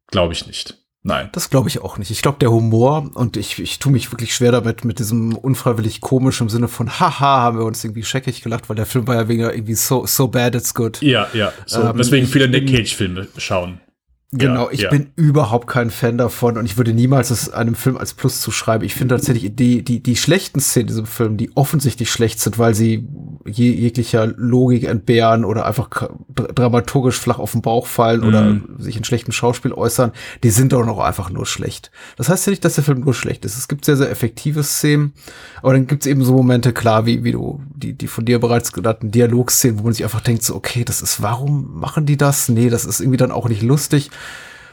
glaube ich nicht. Nein. Das glaube ich auch nicht. Ich glaube, der Humor, und ich, ich tue mich wirklich schwer damit, mit diesem unfreiwillig komisch im Sinne von, haha, haben wir uns irgendwie scheckig gelacht, weil der Film war ja wegen irgendwie so, so bad it's good. Ja, ja. So, Ähm, weswegen ich viele Nick Cage-Filme schauen. Genau, Ja, ich ja. bin überhaupt kein Fan davon und ich würde niemals es einem Film als Plus zuschreiben. Ich finde tatsächlich die, die, die schlechten Szenen in diesem Film, die offensichtlich schlecht sind, weil sie je, jeglicher Logik entbehren oder einfach dramaturgisch flach auf den Bauch fallen oder Mhm. sich in schlechtem Schauspiel äußern, die sind doch noch einfach nur schlecht. Das heißt ja nicht, dass der Film nur schlecht ist. Es gibt sehr, sehr effektive Szenen, aber dann gibt es eben so Momente, klar, wie, wie du, die, die von dir bereits genannten Dialogszenen, wo man sich einfach denkt, so, okay, das ist, warum machen die das? Nee, das ist irgendwie dann auch nicht lustig.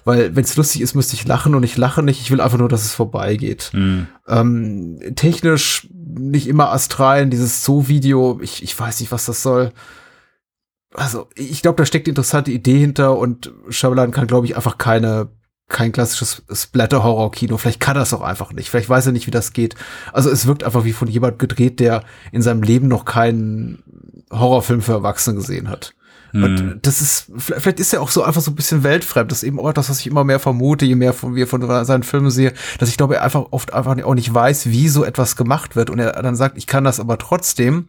Weil, wenn es lustig ist, müsste ich lachen und ich lache nicht. Ich will einfach nur, dass es vorbeigeht. Ähm, technisch nicht immer astral, dieses So-Video, ich, ich weiß nicht, was das soll. Also, ich glaube, da steckt eine interessante Idee hinter und Shyamalan kann, glaube ich, einfach keine, kein klassisches Splatter-Horror-Kino. Vielleicht kann er es auch einfach nicht. Vielleicht weiß er nicht, wie das geht. Also, es wirkt einfach wie von jemand gedreht, der in seinem Leben noch keinen Horrorfilm für Erwachsene gesehen hat. Und das ist, vielleicht vielleicht ist er auch so einfach so ein bisschen weltfremd. Das ist eben auch das, was ich immer mehr vermute, je mehr von, wir von seinen Filmen sehe, dass ich glaube, er einfach oft einfach auch nicht weiß, wie so etwas gemacht wird. Und er dann sagt, ich kann das aber trotzdem,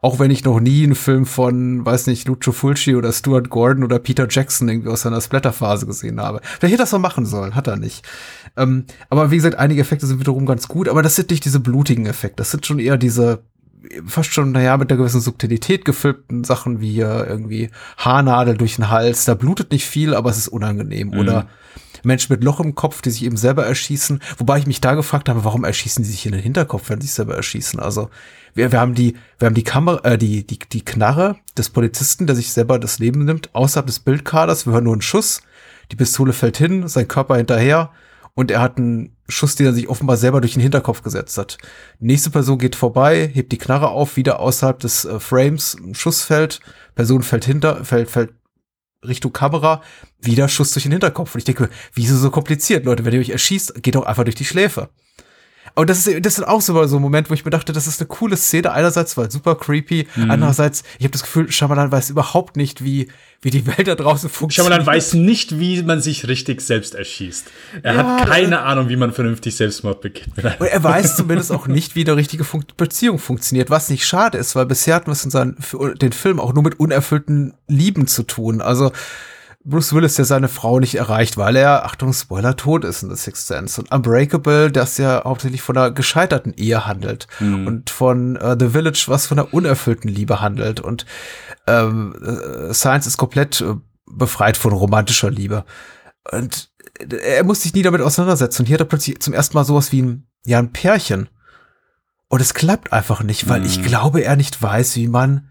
auch wenn ich noch nie einen Film von, weiß nicht, Lucio Fulci oder Stuart Gordon oder Peter Jackson irgendwie aus seiner Splatterphase gesehen habe. Vielleicht hätte das mal machen sollen, hat er nicht. Ähm, aber wie gesagt, einige Effekte sind wiederum ganz gut, aber das sind nicht diese blutigen Effekte. Das sind schon eher diese fast schon, naja, mit einer gewissen Subtilität gefilmten Sachen wie irgendwie Haarnadel durch den Hals. Da blutet nicht viel, aber es ist unangenehm. Oder Menschen mit Loch im Kopf, die sich eben selber erschießen. Wobei ich mich da gefragt habe, warum erschießen die sich in den Hinterkopf, wenn sie sich selber erschießen? Also wir, wir haben die, wir haben die Kamera, äh, die, die, die Knarre des Polizisten, der sich selber das Leben nimmt, außerhalb des Bildkaders. Wir hören nur einen Schuss. Die Pistole fällt hin, sein Körper hinterher und er hat einen Schuss, den er sich offenbar selber durch den Hinterkopf gesetzt hat. Die nächste Person geht vorbei, hebt die Knarre auf, wieder außerhalb des äh, Frames, ein Schuss fällt, Person fällt hinter, fällt, fällt Richtung Kamera, wieder Schuss durch den Hinterkopf. Und ich denke, wieso so kompliziert, Leute? Wenn ihr euch erschießt, geht doch einfach durch die Schläfe. Und das ist, das ist auch so so ein Moment, wo ich mir dachte, das ist eine coole Szene. Einerseits war es super creepy, andererseits, ich habe das Gefühl, Shyamalan weiß überhaupt nicht, wie, wie die Welt da draußen funktioniert. Shyamalan weiß nicht, wie man sich richtig selbst erschießt. Er Ja, hat keine Ahnung, wie man vernünftig Selbstmord begeht. Und er weiß zumindest auch nicht, wie eine richtige Fun Beziehung funktioniert, was nicht schade ist, weil bisher hatten wir es in seinen, für den Film auch nur mit unerfüllten Lieben zu tun. Also Bruce Willis, der seine Frau nicht erreicht, weil er, Achtung, Spoiler, tot ist in The Sixth Sense. Und Unbreakable, das ja hauptsächlich von einer gescheiterten Ehe handelt. Und von äh, The Village, was von einer unerfüllten Liebe handelt. Und ähm, äh, Science ist komplett äh, befreit von romantischer Liebe. Und er muss sich nie damit auseinandersetzen. Und hier hat er plötzlich zum ersten Mal sowas wie ein, ja, ein Pärchen. Und es klappt einfach nicht, weil ich glaube, er nicht weiß, wie man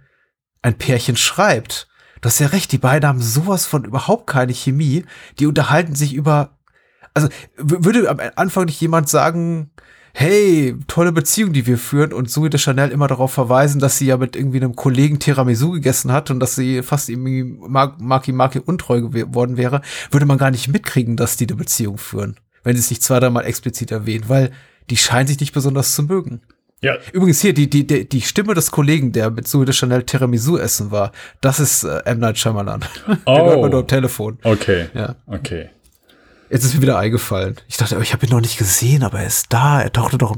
ein Pärchen schreibt. Du hast ja recht, die beiden haben sowas von überhaupt keine Chemie. Die unterhalten sich über, also würde am Anfang nicht jemand sagen, hey, tolle Beziehung, die wir führen und Zoe de Chanel immer darauf verweisen, dass sie ja mit irgendwie einem Kollegen Tiramisu gegessen hat und dass sie fast irgendwie Maki Maki untreu geworden wäre, würde man gar nicht mitkriegen, dass die eine Beziehung führen, wenn sie es nicht zwei, dreimal explizit erwähnt, weil die scheinen sich nicht besonders zu mögen. Ja, Übrigens hier, die, die, die, die Stimme des Kollegen, der mit Zoe de Chanel Tiramisu essen war, das ist äh, M. Night Shyamalan. Den hört man nur am Telefon. okay. Ja. Okay. Jetzt ist mir wieder eingefallen. Ich dachte, ich habe ihn noch nicht gesehen, aber er ist da. Er tauchte doch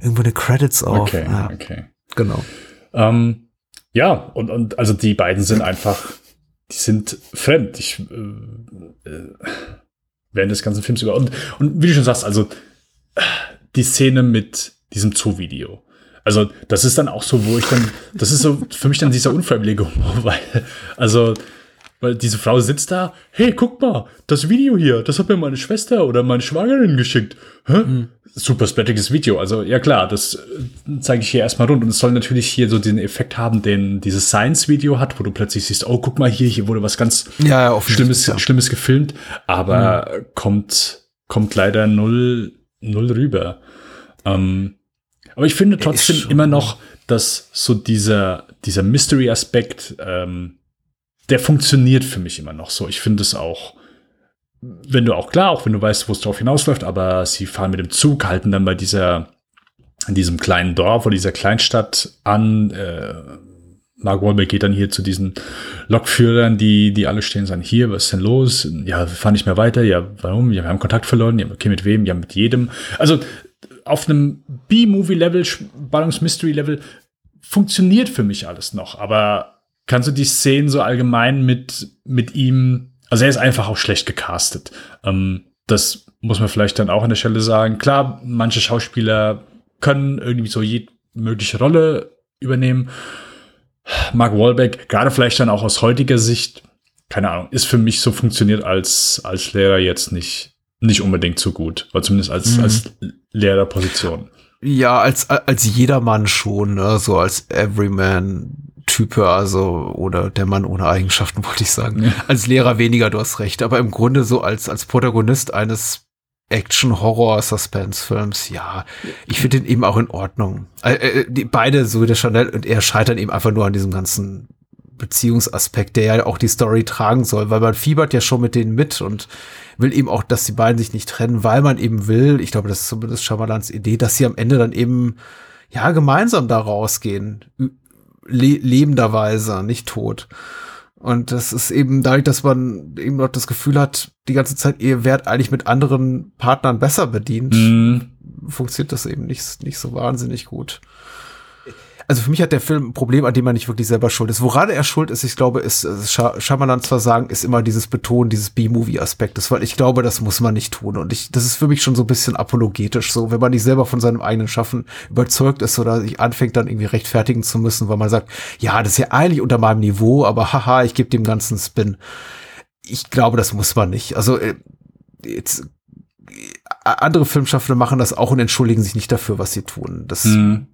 irgendwo in den Credits auf. Okay, Ja, okay. genau. Ähm, ja, und, und also die beiden sind einfach, die sind fremd. Ich, äh, äh, während des ganzen Films über. Und, und wie du schon sagst, also die Szene mit diesem Zoo-Video. Also, das ist dann auch so, wo ich dann, das ist so für mich dann dieser unfreiwillige Humor, weil, also, weil diese Frau sitzt da, hey, guck mal, das Video hier, das hat mir meine Schwester oder meine Schwagerin geschickt. Hä? Super splattiges Video. Also, ja klar, das äh, zeige ich hier erstmal rund. Und es soll natürlich hier so den Effekt haben, den dieses Science-Video hat, wo du plötzlich siehst, oh, guck mal hier, hier wurde was ganz Ja, ja, Schlimmes, ja. Schlimmes gefilmt, aber kommt, kommt leider null, null rüber. Ähm, aber ich finde trotzdem immer noch, dass so dieser, dieser Mystery-Aspekt, ähm, der funktioniert für mich immer noch so. Ich finde es auch, wenn du auch klar, auch wenn du weißt, wo es drauf hinausläuft, aber sie fahren mit dem Zug, halten dann bei dieser, in diesem kleinen Dorf oder dieser Kleinstadt an, äh, Mark Wahlberg geht dann hier zu diesen Lokführern, die, die alle stehen und sagen, hier, was ist denn los? Ja, wir fahren nicht mehr weiter. Ja, warum? Ja, wir haben Kontakt verloren. Ja, okay, mit wem? Ja, mit jedem. Also auf einem B-Movie-Level, Ballungs-Mystery-Level funktioniert für mich alles noch. Aber kannst du die Szenen so allgemein mit, mit ihm, also er ist einfach auch schlecht gecastet. Ähm, das muss man vielleicht dann auch an der Stelle sagen. Klar, manche Schauspieler können irgendwie so jede mögliche Rolle übernehmen. Mark Wahlbeck, gerade vielleicht dann auch aus heutiger Sicht, keine Ahnung, ist für mich so funktioniert als, als Lehrer jetzt nicht, nicht unbedingt so gut. Oder zumindest als, mhm. als Lehrerposition. Ja, als, als jedermann schon, ne? so als Everyman-Type, also, oder der Mann ohne Eigenschaften, wollte ich sagen. Ja. Als Lehrer weniger, du hast recht, aber im Grunde so als, als Protagonist eines Action-Horror-Suspense-Films, ja, ich finde den eben auch in Ordnung. Äh, äh, die, beide, so wie der Chanel und er, scheitern eben einfach nur an diesem ganzen Beziehungsaspekt, der ja auch die Story tragen soll, weil man fiebert ja schon mit denen mit und will eben auch, dass die beiden sich nicht trennen, weil man eben will, ich glaube, das ist zumindest Schamalans Idee, dass sie am Ende dann eben, ja, gemeinsam da rausgehen. Le lebenderweise, nicht tot. Und das ist eben dadurch, dass man eben noch das Gefühl hat, die ganze Zeit, ihr werdet eigentlich mit anderen Partnern besser bedient, mm. funktioniert das eben nicht, nicht so wahnsinnig gut also für mich hat der Film ein Problem, an dem er nicht wirklich selber schuld ist. Woran er schuld ist, ich glaube, ist, ist Schamalans Versagen ist immer dieses Betonen dieses B-Movie-Aspektes, weil ich glaube, das muss man nicht tun. Und ich, das ist für mich schon so ein bisschen apologetisch, so, wenn man nicht selber von seinem eigenen Schaffen überzeugt ist oder sich anfängt, dann irgendwie rechtfertigen zu müssen, weil man sagt, ja, das ist ja eigentlich unter meinem Niveau, aber haha, ich gebe dem ganzen Spin. Ich glaube, das muss man nicht. Also, äh, jetzt andere Filmschaffende machen das auch und entschuldigen sich nicht dafür, was sie tun. Das hm.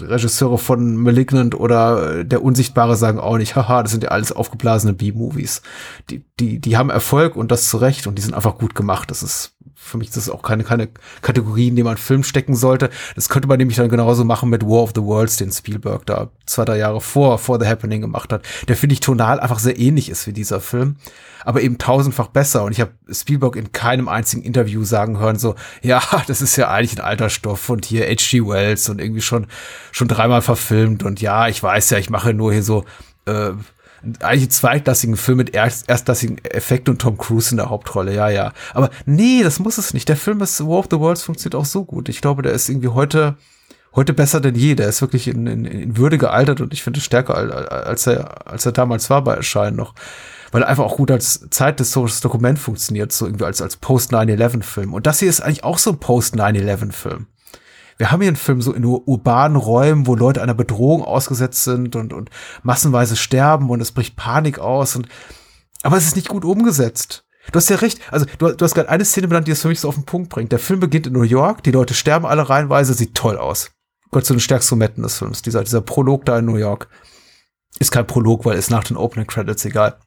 Regisseure von Malignant oder Der Unsichtbare sagen auch nicht, haha, das sind ja alles aufgeblasene B-Movies. Die, die, die haben Erfolg und das zu Recht und die sind einfach gut gemacht. Das ist für mich das ist auch keine, keine Kategorie, in die man Film stecken sollte. Das könnte man nämlich dann genauso machen mit War of the Worlds, den Spielberg da zwei, drei Jahre vor, vor The Happening gemacht hat. Der finde ich tonal einfach sehr ähnlich ist wie dieser Film aber eben tausendfach besser. Und ich habe Spielberg in keinem einzigen Interview sagen hören, so, ja, das ist ja eigentlich ein alter Stoff und hier H.G. Wells und irgendwie schon, schon dreimal verfilmt. Und ja, ich weiß ja, ich mache nur hier so, äh, eigentlich zweitklassigen Film mit erst, erstklassigen Effekt und Tom Cruise in der Hauptrolle, ja, ja. Aber nee, das muss es nicht. Der Film ist War of the Worlds funktioniert auch so gut. Ich glaube, der ist irgendwie heute, heute besser denn je. Der ist wirklich in, in, in Würde gealtert und ich finde stärker als er, als er damals war bei Erscheinen noch weil er einfach auch gut als zeithistorisches Dokument funktioniert, so irgendwie als, als Post-9-11-Film. Und das hier ist eigentlich auch so ein Post-9-11-Film. Wir haben hier einen Film so in urbanen Räumen, wo Leute einer Bedrohung ausgesetzt sind und, und massenweise sterben und es bricht Panik aus und, aber es ist nicht gut umgesetzt. Du hast ja recht. Also, du, du hast gerade eine Szene benannt, die es für mich so auf den Punkt bringt. Der Film beginnt in New York, die Leute sterben alle reihenweise, sieht toll aus. Gott zu den stärksten Momenten des Films. Dieser, dieser Prolog da in New York. Ist kein Prolog, weil es nach den Opening Credits egal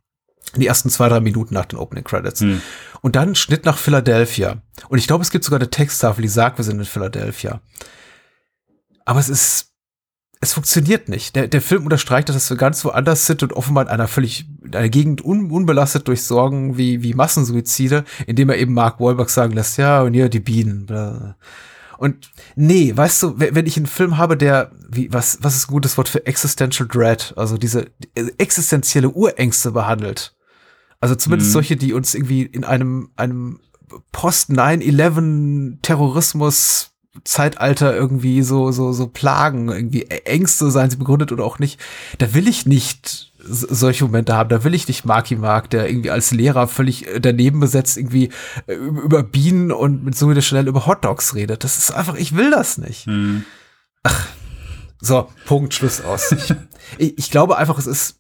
die ersten zwei, drei Minuten nach den Opening Credits. Hm. Und dann Schnitt nach Philadelphia. Und ich glaube, es gibt sogar eine Texttafel, die sagt, wir sind in Philadelphia. Aber es ist, es funktioniert nicht. Der, der Film unterstreicht, dass wir ganz woanders sind und offenbar in einer völlig, in einer Gegend un, unbelastet durch Sorgen wie, wie Massensuizide, indem er eben Mark Wahlberg sagen lässt, ja, und hier die Bienen. Bla. Und nee, weißt du, wenn ich einen Film habe, der, wie, was, was ist ein gutes Wort für Existential Dread, also diese existenzielle Urängste behandelt. Also zumindest mhm. solche, die uns irgendwie in einem, einem Post-9-11 Terrorismus Zeitalter irgendwie so, so, so plagen, irgendwie Ängste, seien sie begründet oder auch nicht. Da will ich nicht solche Momente haben. Da will ich nicht Marky Mark, der irgendwie als Lehrer völlig äh, daneben besetzt, irgendwie äh, über Bienen und mit so schnell über Hotdogs redet. Das ist einfach, ich will das nicht. Hm. Ach, so, Punkt, Schluss aus. ich, ich glaube einfach, es ist,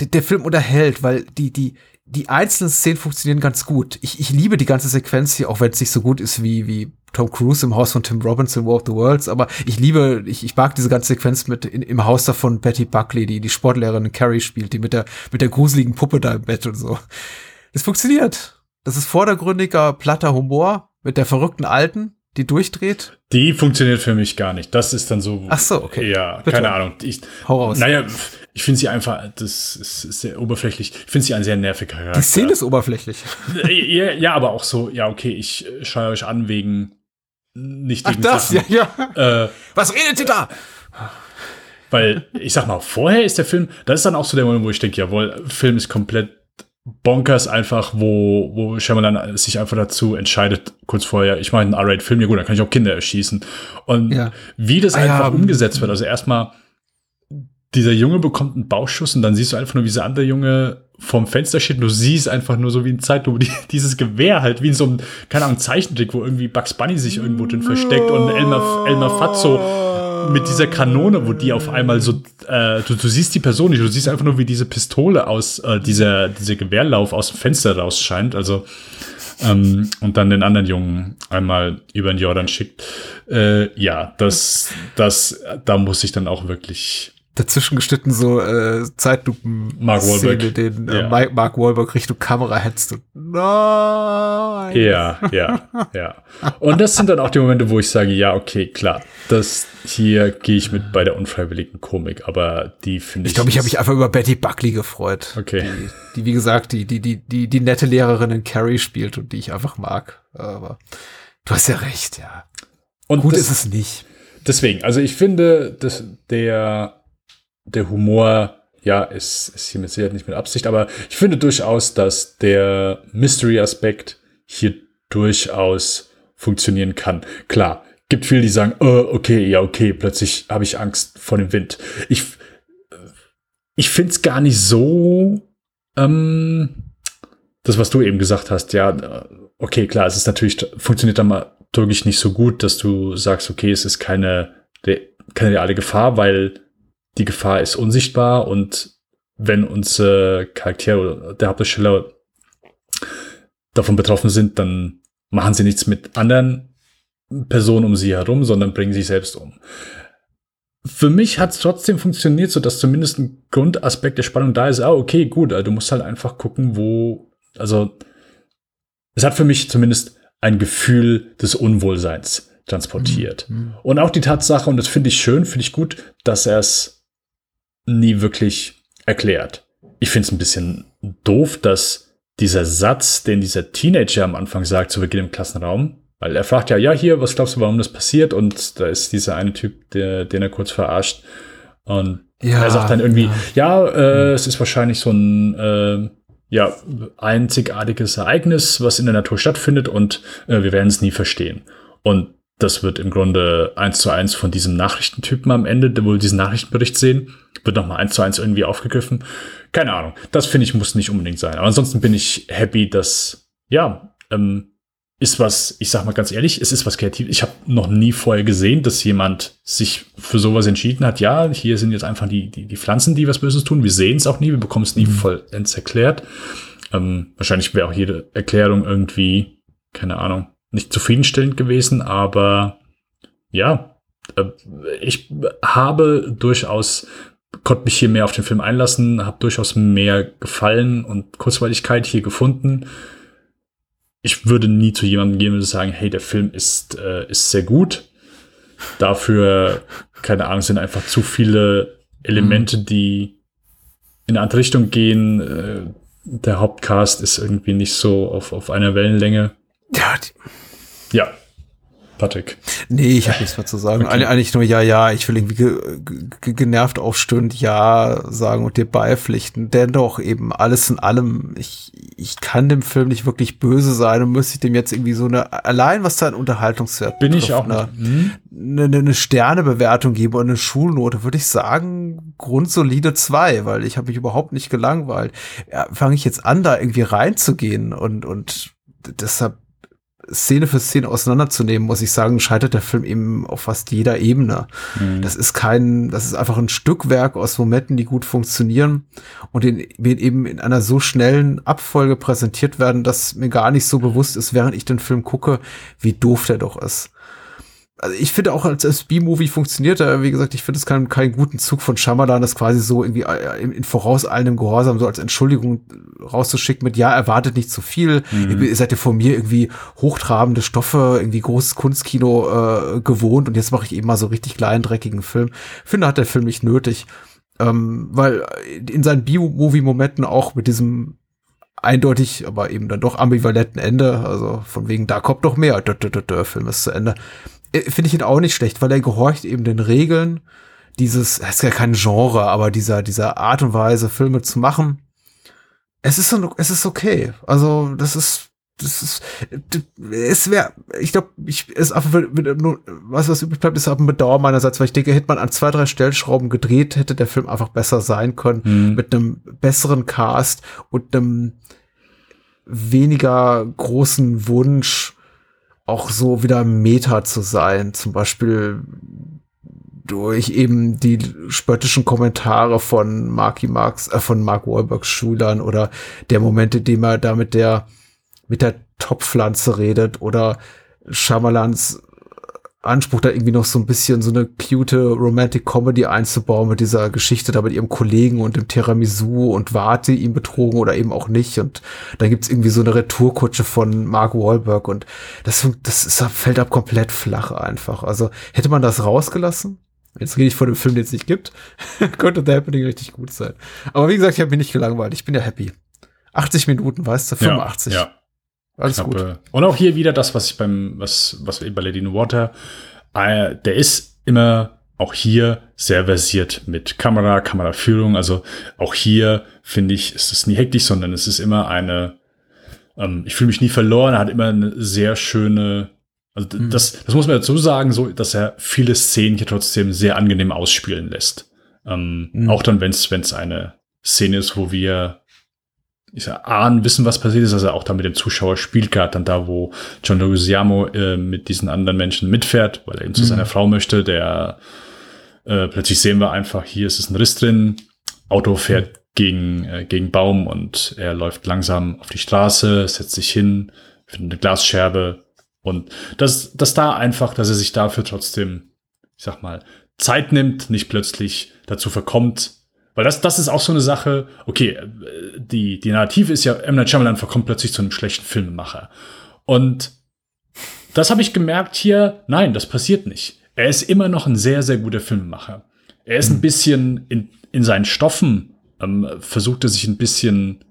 der, der Film unterhält, weil die, die, die einzelnen Szenen funktionieren ganz gut. Ich, ich liebe die ganze Sequenz hier, auch wenn es nicht so gut ist wie, wie Tom Cruise im Haus von Tim Robbins in War of the Worlds, aber ich liebe, ich, ich mag diese ganze Sequenz mit in, im Haus da von Betty Buckley, die die Sportlehrerin Carrie spielt, die mit der, mit der gruseligen Puppe da im Bett und so. Das funktioniert. Das ist vordergründiger, platter Humor mit der verrückten Alten, die durchdreht. Die funktioniert für mich gar nicht. Das ist dann so. Ach so, okay. Ja, Bitte. keine Ahnung. Ich, Hau raus. Naja, ich finde sie einfach, das ist, ist sehr oberflächlich. Ich finde sie ein sehr nerviger Charakter. Die Szene ist oberflächlich. ja, ja, aber auch so, ja, okay, ich schaue euch an wegen nicht Ach, das, Sachen. ja, ja. Äh, Was redet ihr da? Weil, ich sag mal, vorher ist der Film, das ist dann auch so der Moment, wo ich denke, jawohl, Film ist komplett bonkers einfach, wo, wo Shyamalan sich einfach dazu entscheidet, kurz vorher, ich mache einen R-Rated-Film, ja gut, dann kann ich auch Kinder erschießen. Und Ja. wie das Ah, ja, einfach ähm, umgesetzt wird, also erstmal, dieser Junge bekommt einen Bauchschuss und dann siehst du einfach nur, wie dieser andere Junge vorm Fenster steht und du siehst einfach nur so wie ein Zeitlupe die, dieses Gewehr halt, wie in so einem, keine Ahnung, Zeichentrick, wo irgendwie Bugs Bunny sich irgendwo drin versteckt und Elmer, Elmer Fatso mit dieser Kanone, wo die auf einmal so, äh, du, du siehst die Person nicht, du siehst einfach nur, wie diese Pistole aus, äh, dieser, dieser Gewehrlauf aus dem Fenster rausscheint, also, ähm, und dann den anderen Jungen einmal über den Jordan schickt. Äh, ja, das, das, da muss ich dann auch wirklich Dazwischen geschnitten so äh, Zeitlupen Mark Wahlberg. Den äh, Ja. Mark Wahlberg Richtung Kamera hetzt und nein. Ja, ja, ja. Und das sind dann auch die Momente, wo ich sage, ja, okay, klar, das hier gehe ich mit bei der unfreiwilligen Komik, aber die finde ich. Ich glaube, ich habe mich einfach über Betty Buckley gefreut. Okay. Die, wie gesagt, die, die, die, die, die nette Lehrerin in Carrie spielt und die ich einfach mag. Aber du hast ja recht, ja. Und Gut das, ist es nicht. Deswegen, also ich finde, dass der, der Humor, ja, ist, ist hier mit Sicherheit nicht mit Absicht, aber ich finde durchaus, dass der Mystery-Aspekt hier durchaus funktionieren kann. Klar, gibt viele, die sagen, äh, okay, ja, okay, plötzlich habe ich Angst vor dem Wind. Ich, ich finde es gar nicht so, ähm, das, was du eben gesagt hast, ja, okay, klar, es ist natürlich, funktioniert dramaturgisch nicht so gut, dass du sagst, okay, es ist keine, keine reale Gefahr, weil die Gefahr ist unsichtbar und wenn unsere Charaktere oder der Hauptdarsteller davon betroffen sind, dann machen sie nichts mit anderen Personen um sie herum, sondern bringen sich selbst um. Für mich hat es trotzdem funktioniert, so dass zumindest ein Grundaspekt der Spannung da ist. Ah, okay, gut, also du musst halt einfach gucken, wo, also es hat für mich zumindest ein Gefühl des Unwohlseins transportiert. Und auch die Tatsache, und das finde ich schön, finde ich gut, dass er es nie wirklich erklärt. Ich finde es ein bisschen doof, dass dieser Satz, den dieser Teenager am Anfang sagt, zu Beginn im Klassenraum, weil er fragt ja, ja, hier, was glaubst du, warum das passiert? Und da ist dieser eine Typ, der, den er kurz verarscht. Und Ja, er sagt dann irgendwie, ja, äh, es ist wahrscheinlich so ein äh, ja, einzigartiges Ereignis, was in der Natur stattfindet und äh, wir werden es nie verstehen. Und das wird im Grunde eins zu eins von diesem Nachrichtentypen am Ende, der wohl diesen Nachrichtenbericht sehen, wird nochmal eins zu eins irgendwie aufgegriffen. Keine Ahnung. Das finde ich muss nicht unbedingt sein. Aber ansonsten bin ich happy, dass, ja, ähm, ist was, ich sag mal ganz ehrlich, es ist was kreativ. Ich habe noch nie vorher gesehen, dass jemand sich für sowas entschieden hat. Ja, hier sind jetzt einfach die, die, die Pflanzen, die was Böses tun. Wir sehen es auch nie, wir bekommen es nie vollends erklärt. Ähm, wahrscheinlich wäre auch jede Erklärung irgendwie, keine Ahnung, nicht zufriedenstellend gewesen, aber ja, äh, ich habe durchaus, konnte mich hier mehr auf den Film einlassen, habe durchaus mehr Gefallen und Kurzweiligkeit hier gefunden. Ich würde nie zu jemandem gehen und sagen, hey, der Film ist, äh, ist sehr gut. Dafür, keine Ahnung, sind einfach zu viele Elemente, die in eine andere Richtung gehen. Äh, der Hauptcast ist irgendwie nicht so auf, auf einer Wellenlänge. Ja, Ja, Patrick. Nee, ich habe nichts mehr zu sagen. Eig- Eigentlich nur ja, ja, ich will irgendwie ge ge genervt aufstöhnen, ja sagen und dir beipflichten. Dennoch eben alles in allem, ich, ich kann dem Film nicht wirklich böse sein und müsste ich dem jetzt irgendwie so eine, allein was seinen Unterhaltungswert Bin ich betrifft, auch eine. Hm? eine, eine Sternebewertung gebe und eine Schulnote, würde ich sagen, grundsolide zwei, weil ich habe mich überhaupt nicht gelangweilt. Ja, Fange ich jetzt an, da irgendwie reinzugehen und, und deshalb Szene für Szene auseinanderzunehmen, muss ich sagen, scheitert der Film eben auf fast jeder Ebene. Mhm. Das ist kein, das ist einfach ein Stückwerk aus Momenten, die gut funktionieren und in, eben in einer so schnellen Abfolge präsentiert werden, dass mir gar nicht so bewusst ist, während ich den Film gucke, wie doof der doch ist. Also ich finde auch als, als B-Movie funktioniert er, wie gesagt, ich finde es keinen, keinen guten Zug von Shyamalan, das quasi so irgendwie äh, in, in vorauseilendem Gehorsam so als Entschuldigung rauszuschicken mit, ja, erwartet nicht zu viel, ihr, ihr seid ja von mir irgendwie hochtrabende Stoffe, irgendwie großes Kunstkino äh, gewohnt und jetzt mache ich eben mal so richtig kleinen, dreckigen Film. Finde, hat der Film nicht nötig, ähm, weil in seinen B-Movie-Momenten auch mit diesem eindeutig, aber eben dann doch ambivalenten Ende, also von wegen, da kommt doch mehr, der Film ist zu Ende, äh, finde ich ihn auch nicht schlecht, weil er gehorcht eben den Regeln, dieses, es ist ja kein Genre, aber dieser, dieser Art und Weise, Filme zu machen, es ist, so- es ist okay. Also, das ist, das ist, es wäre, ich glaube, ich, es einfach, nur, was, was übrig bleibt, ist auch ein Bedauern meinerseits, weil ich denke, hätte man an zwei, drei Stellschrauben gedreht, hätte der Film einfach besser sein können, Mhm. mit einem besseren Cast und einem weniger großen Wunsch, auch so wieder Meta zu sein. Zum Beispiel durch eben die spöttischen Kommentare von Marky Marks, äh, von Mark Wahlbergs Schülern oder der Moment, in dem er da mit der, mit der Topfpflanze redet oder Shyamalans Anspruch, da irgendwie noch so ein bisschen so eine cute Romantic Comedy einzubauen mit dieser Geschichte da mit ihrem Kollegen und dem Tiramisu und Warte ihm betrogen oder eben auch nicht. Und dann gibt's irgendwie so eine Retourkutsche von Mark Wahlberg und das, das ist, fällt ab komplett flach einfach. Also hätte man das rausgelassen, jetzt rede ich von dem Film, den es nicht gibt, könnte The Happening richtig gut sein. Aber wie gesagt, ich habe mich nicht gelangweilt. Ich bin ja happy. 80 Minuten, weißt du, 85. Ja, ja. Alles Knappe. gut. Und auch hier wieder das, was ich beim, was, was wir bei Lady in the Water, äh, der ist immer auch hier sehr versiert mit Kamera, Kameraführung. Also auch hier finde ich, ist es nie hektisch, sondern es ist immer eine, ähm, ich fühle mich nie verloren, er hat immer eine sehr schöne, also Mhm. das, das muss man dazu sagen, so, dass er viele Szenen hier trotzdem sehr angenehm ausspielen lässt. Ähm, Mhm. Auch dann, wenn es eine Szene ist, wo wir ich sag, ahnen, wissen, was passiert ist, also auch da mit dem Zuschauer spielt, gerade dann da, wo John Leguizamo äh, mit diesen anderen Menschen mitfährt, weil er eben zu Mhm. seiner Frau möchte, der äh, plötzlich sehen wir einfach, hier ist es ein Riss drin, Auto fährt gegen, äh, gegen Baum und er läuft langsam auf die Straße, setzt sich hin, findet eine Glasscherbe und das, das da einfach, dass er sich dafür trotzdem, ich sag mal, Zeit nimmt, nicht plötzlich dazu verkommt, weil das, das ist auch so eine Sache, okay, äh, die, die Narrative ist ja, M. Night Shyamalan verkommt plötzlich zu einem schlechten Filmemacher. Und das habe ich gemerkt hier, nein, das passiert nicht. Er ist immer noch ein sehr, sehr guter Filmemacher. Er ist ein bisschen in, in seinen Stoffen, ähm, versucht er sich ein bisschen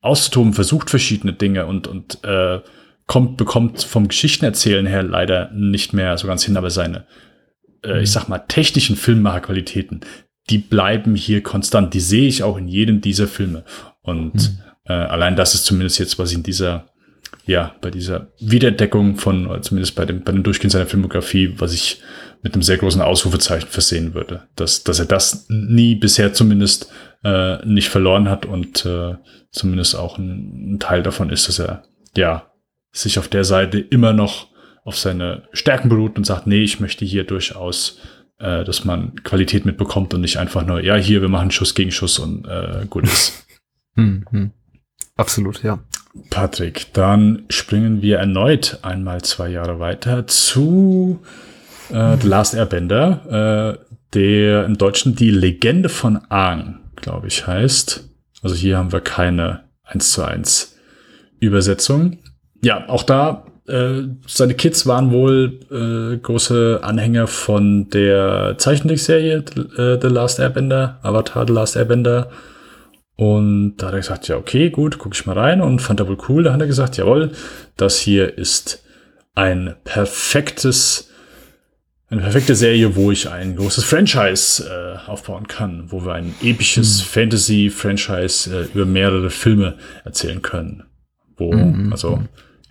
auszutoben, versucht verschiedene Dinge und, und äh, kommt, bekommt vom Geschichtenerzählen her leider nicht mehr so ganz hin, aber seine, äh, ich sag mal, technischen Filmemacherqualitäten, die bleiben hier konstant. Die sehe ich auch in jedem dieser Filme. Und äh, allein das ist zumindest jetzt, was ich in dieser, ja, bei dieser Wiederentdeckung von, zumindest bei dem, bei dem Durchgehen seiner Filmografie, was ich mit einem sehr großen Ausrufezeichen versehen würde. Dass, dass er das nie bisher zumindest äh, nicht verloren hat und äh, zumindest auch ein, ein Teil davon ist, dass er, ja, sich auf der Seite immer noch auf seine Stärken beruht und sagt, nee, ich möchte hier durchaus äh, dass man Qualität mitbekommt und nicht einfach nur, ja, hier, wir machen Schuss gegen Schuss und äh, gut ist. Hm, hm. Absolut, ja. Patrick, dann springen wir erneut einmal zwei Jahre weiter zu äh, The Last Airbender, äh, der im Deutschen die Legende von Aang, glaube ich, heißt. Also hier haben wir keine 1 zu 1 Übersetzung. Ja, auch da, äh, seine Kids waren wohl äh, große Anhänger von der Zeichentrickserie äh, The Last Airbender, Avatar The Last Airbender. Und da hat er gesagt, ja, okay, gut, gucke ich mal rein und fand er wohl cool. Da hat er gesagt, jawohl, das hier ist ein perfektes, eine perfekte Serie, wo ich ein großes Franchise äh, aufbauen kann, wo wir ein episches Fantasy-Franchise äh, über mehrere Filme erzählen können. Wo, also,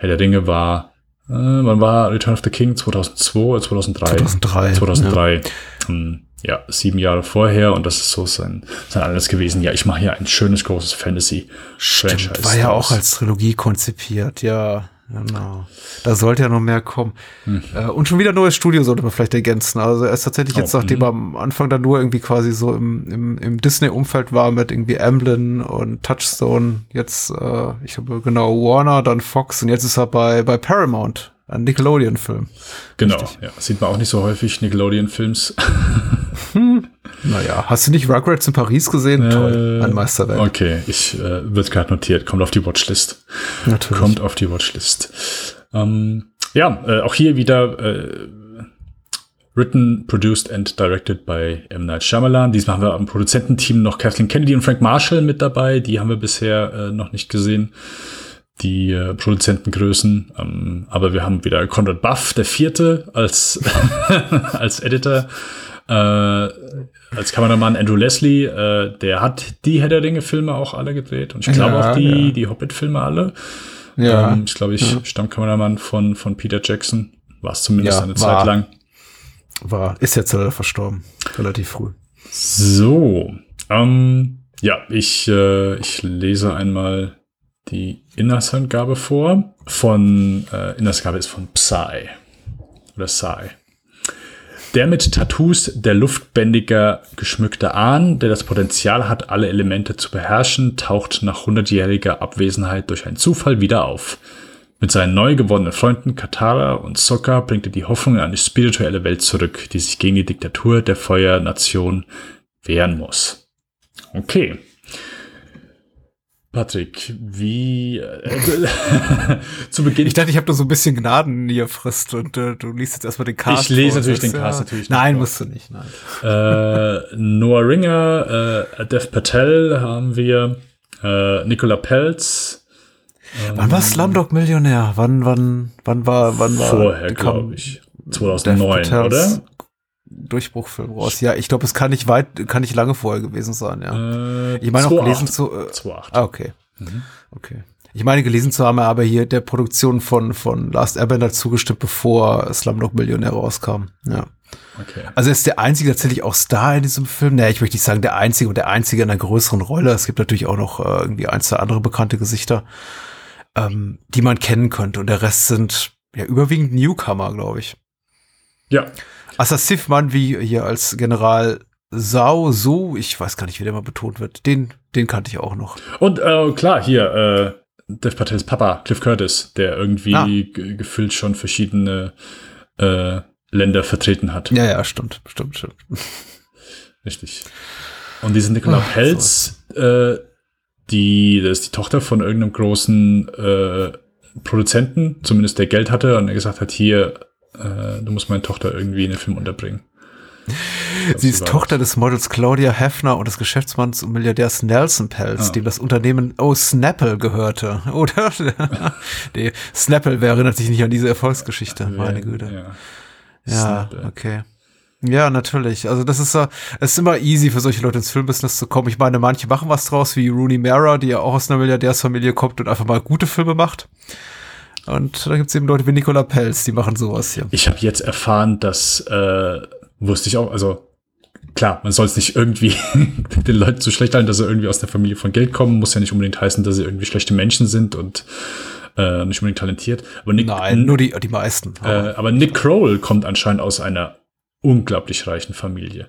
Herr der Ringe war, äh, wann war Return of the King? 2002 oder 2003? 2003. 2003. Hm, ja, sieben Jahre vorher und das ist so sein, sein alles gewesen. Ja, ich mache hier ein schönes, großes Fantasy-Franchise. War ja auch als Trilogie konzipiert, ja. Genau. Da sollte ja noch mehr kommen. Äh, und schon wieder ein neues Studio sollte man vielleicht ergänzen. Also er ist tatsächlich jetzt, Oh, nachdem er am Anfang dann nur irgendwie quasi so im, im, im Disney-Umfeld war mit irgendwie Amblin und Touchstone, jetzt, äh, ich glaube genau, Warner, dann Fox und jetzt ist er bei, bei Paramount, ein Nickelodeon-Film. Genau, Richtig. ja. Sieht man auch nicht so häufig Nickelodeon-Films. Naja, hast du nicht Rugrats in Paris gesehen? Toll, ein Meisterwerk. Äh, Okay, ich äh, wird gerade notiert, kommt auf die Watchlist. Natürlich. Kommt auf die Watchlist. Ähm, ja, äh, auch hier wieder äh, written, produced and directed by M. Night Shyamalan. Diesmal haben wir am Produzententeam noch Kathleen Kennedy und Frank Marshall mit dabei. Die haben wir bisher äh, noch nicht gesehen. Die äh, Produzentengrößen. Ähm, aber wir haben wieder Conrad Buff, der vierte, als, als Editor. Äh, als Kameramann Andrew Leslie, äh, der hat die Herr der Ringe-Filme auch alle gedreht und ich glaube Ja, auch die, ja. die Hobbit-Filme alle. Ja. Ähm, ist, glaube ich, Stammkameramann von, von Peter Jackson. War es zumindest Ja, eine war. Zeit lang. War, ist jetzt leider verstorben. Relativ früh. So, ähm, ja, ich, äh, ich lese einmal die Inhaltsangabe vor. Von, äh, Inhaltsangabe ist von Psy. Oder Psy. Der mit Tattoos der luftbändiger geschmückte Ahn, der das Potenzial hat, alle Elemente zu beherrschen, taucht nach hundertjähriger Abwesenheit durch einen Zufall wieder auf. Mit seinen neu gewonnenen Freunden Katara und Sokka bringt er die Hoffnung in eine spirituelle Welt zurück, die sich gegen die Diktatur der Feuernation wehren muss. Okay. Patrick, wie äh, zu Beginn Ich dachte, ich habe da so ein bisschen Gnaden hier frisst und äh, du liest jetzt erstmal den Cast. Ich lese natürlich den Cast natürlich nicht Nein, musst du nicht. Nein. äh, Noah Ringer, äh, Dev Patel haben wir, äh, Nicola Pelz, Wann war Slumdog Millionär? Wann, wann, wann war, wann war? vorher, glaube ich. Dev 2009, Patels oder? Durchbruchfilm raus. Ja, ich glaube, es kann nicht weit, kann nicht lange vorher gewesen sein, ja. Äh, ich meine auch 2.8. gelesen zu, äh, 2.8. ah, okay. Okay. Ich meine gelesen zu haben, er aber hier der Produktion von, von Last Airbender zugestimmt, bevor Slumdog Millionär rauskam. Ja. Okay. Also er ist der einzige tatsächlich auch Star in diesem Film. Naja, ich möchte nicht sagen der einzige und der einzige in einer größeren Rolle. Es gibt natürlich auch noch äh, irgendwie ein, zwei andere bekannte Gesichter, ähm, die man kennen könnte. Und der Rest sind ja überwiegend Newcomer, glaube ich. Ja, Assassif Mann wie hier als General Sao So, ich weiß gar nicht, wie der mal betont wird. Den, den kannte ich auch noch. und äh, klar, hier, äh, Dev Patels Papa, Cliff Curtis, der irgendwie Ah. ge- gefühlt schon verschiedene äh, Länder vertreten hat. Ja, ja, stimmt, stimmt, stimmt. Richtig. Und diese Nicola Ach, Pelz, äh, die, das ist die Tochter von irgendeinem großen äh, Produzenten, zumindest der Geld hatte und er gesagt hat, hier, äh, du musst meine Tochter irgendwie in den Film unterbringen. Glaub, Sie ist Tochter das. des Models Claudia Heffner und des Geschäftsmanns und Milliardärs Nelson Pelz, Ah. dem das Unternehmen Oh Snapple gehörte, oder? nee, Snapple, wer erinnert sich nicht an diese Erfolgsgeschichte? Meine Güte. Ja. Ja, okay. Ja, natürlich. Also das ist, äh, es ist immer easy für solche Leute ins Filmbusiness zu kommen. Ich meine, manche machen was draus, wie Rooney Mara, die ja auch aus einer Milliardärsfamilie kommt und einfach mal gute Filme macht. Und da gibt's eben Leute wie Nicola Pelz, die machen sowas hier. Ich habe jetzt erfahren, dass, äh, wusste ich auch, also klar, man soll es nicht irgendwie den Leuten zu schlecht halten, dass sie irgendwie aus der Familie von Geld kommen, muss ja nicht unbedingt heißen, dass sie irgendwie schlechte Menschen sind und äh, nicht unbedingt talentiert. Aber Nick, Nein, nur die, die meisten. äh, aber Nick Kroll kommt anscheinend aus einer unglaublich reichen Familie.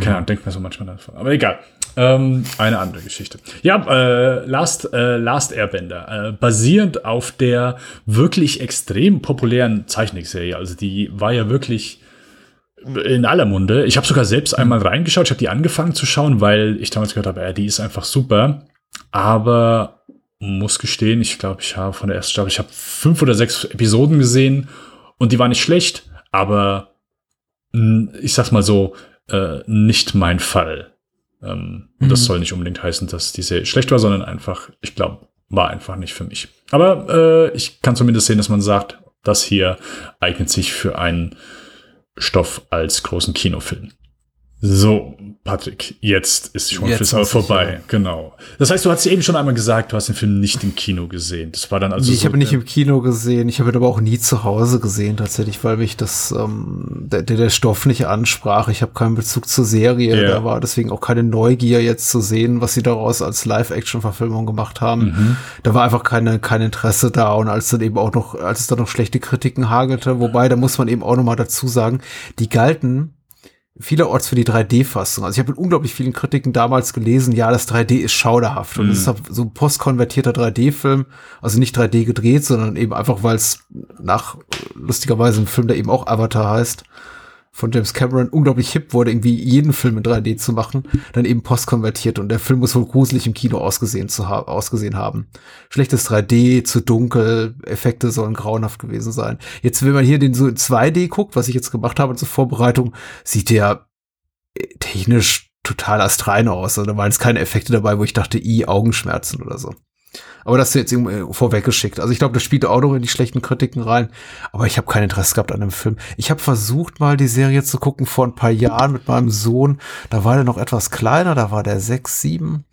Keine Ahnung, denkt man so manchmal davon. Aber egal. Ähm, eine andere Geschichte. Ja, äh, Last, äh, Last Airbender. Äh, basierend auf der wirklich extrem populären Zeichentrickserie. Also die war ja wirklich in aller Munde. Ich habe sogar selbst einmal reingeschaut. Ich habe die angefangen zu schauen, weil ich damals gehört habe, äh, die ist einfach super. Aber muss gestehen, ich glaube, ich habe von der ersten Staffel, ich habe fünf oder sechs Episoden gesehen und die war nicht schlecht, aber ich sag's mal so, äh, nicht mein Fall. Ähm, und Das Mhm. soll nicht unbedingt heißen, dass die Serie schlecht war, sondern einfach, ich glaube, war einfach nicht für mich. Aber äh, ich kann zumindest sehen, dass man sagt, das hier eignet sich für einen Stoff als großen Kinofilm. So, Patrick, jetzt ist schon Jetzt vorbei. ja. Genau. Das heißt, du hast eben schon einmal gesagt, du hast den Film nicht im Kino gesehen. Das war dann also. ich so habe nicht der- im Kino gesehen, ich habe ihn aber auch nie zu Hause gesehen, tatsächlich, weil mich das ähm, der, der Stoff nicht ansprach. Ich habe keinen Bezug zur Serie, Ja. da war deswegen auch keine Neugier jetzt zu sehen, was sie daraus als Live-Action-Verfilmung gemacht haben. Mhm. Da war einfach keine, kein Interesse da und als dann eben auch noch, als es dann noch schlechte Kritiken hagelte, wobei, da muss man eben auch noch mal dazu sagen, die galten vielerorts für die 3D-Fassung. Also ich habe in unglaublich vielen Kritiken damals gelesen, ja, das 3D ist schauderhaft. Und es ist so ein postkonvertierter 3D-Film, also nicht 3D gedreht, sondern eben einfach, weil es nach lustigerweise ein Film, der eben auch Avatar heißt, von James Cameron unglaublich hip wurde, irgendwie jeden Film in 3D zu machen, dann eben postkonvertiert und der Film muss wohl gruselig im Kino ausgesehen, zu ha ausgesehen haben. Schlechtes 3D, zu dunkel, Effekte sollen grauenhaft gewesen sein. Jetzt, wenn man hier den so in 2D guckt, was ich jetzt gemacht habe zur Vorbereitung, sieht der äh, technisch total astrein aus. Also da waren jetzt keine Effekte dabei, wo ich dachte, i, Augenschmerzen oder so. Aber das ist jetzt irgendwie vorweggeschickt. Also ich glaube, das spielt auch noch in die schlechten Kritiken rein. Aber ich habe kein Interesse gehabt an dem Film. Ich habe versucht, mal die Serie zu gucken vor ein paar Jahren mit meinem Sohn. Da war der noch etwas kleiner, da war der sechs, sieben.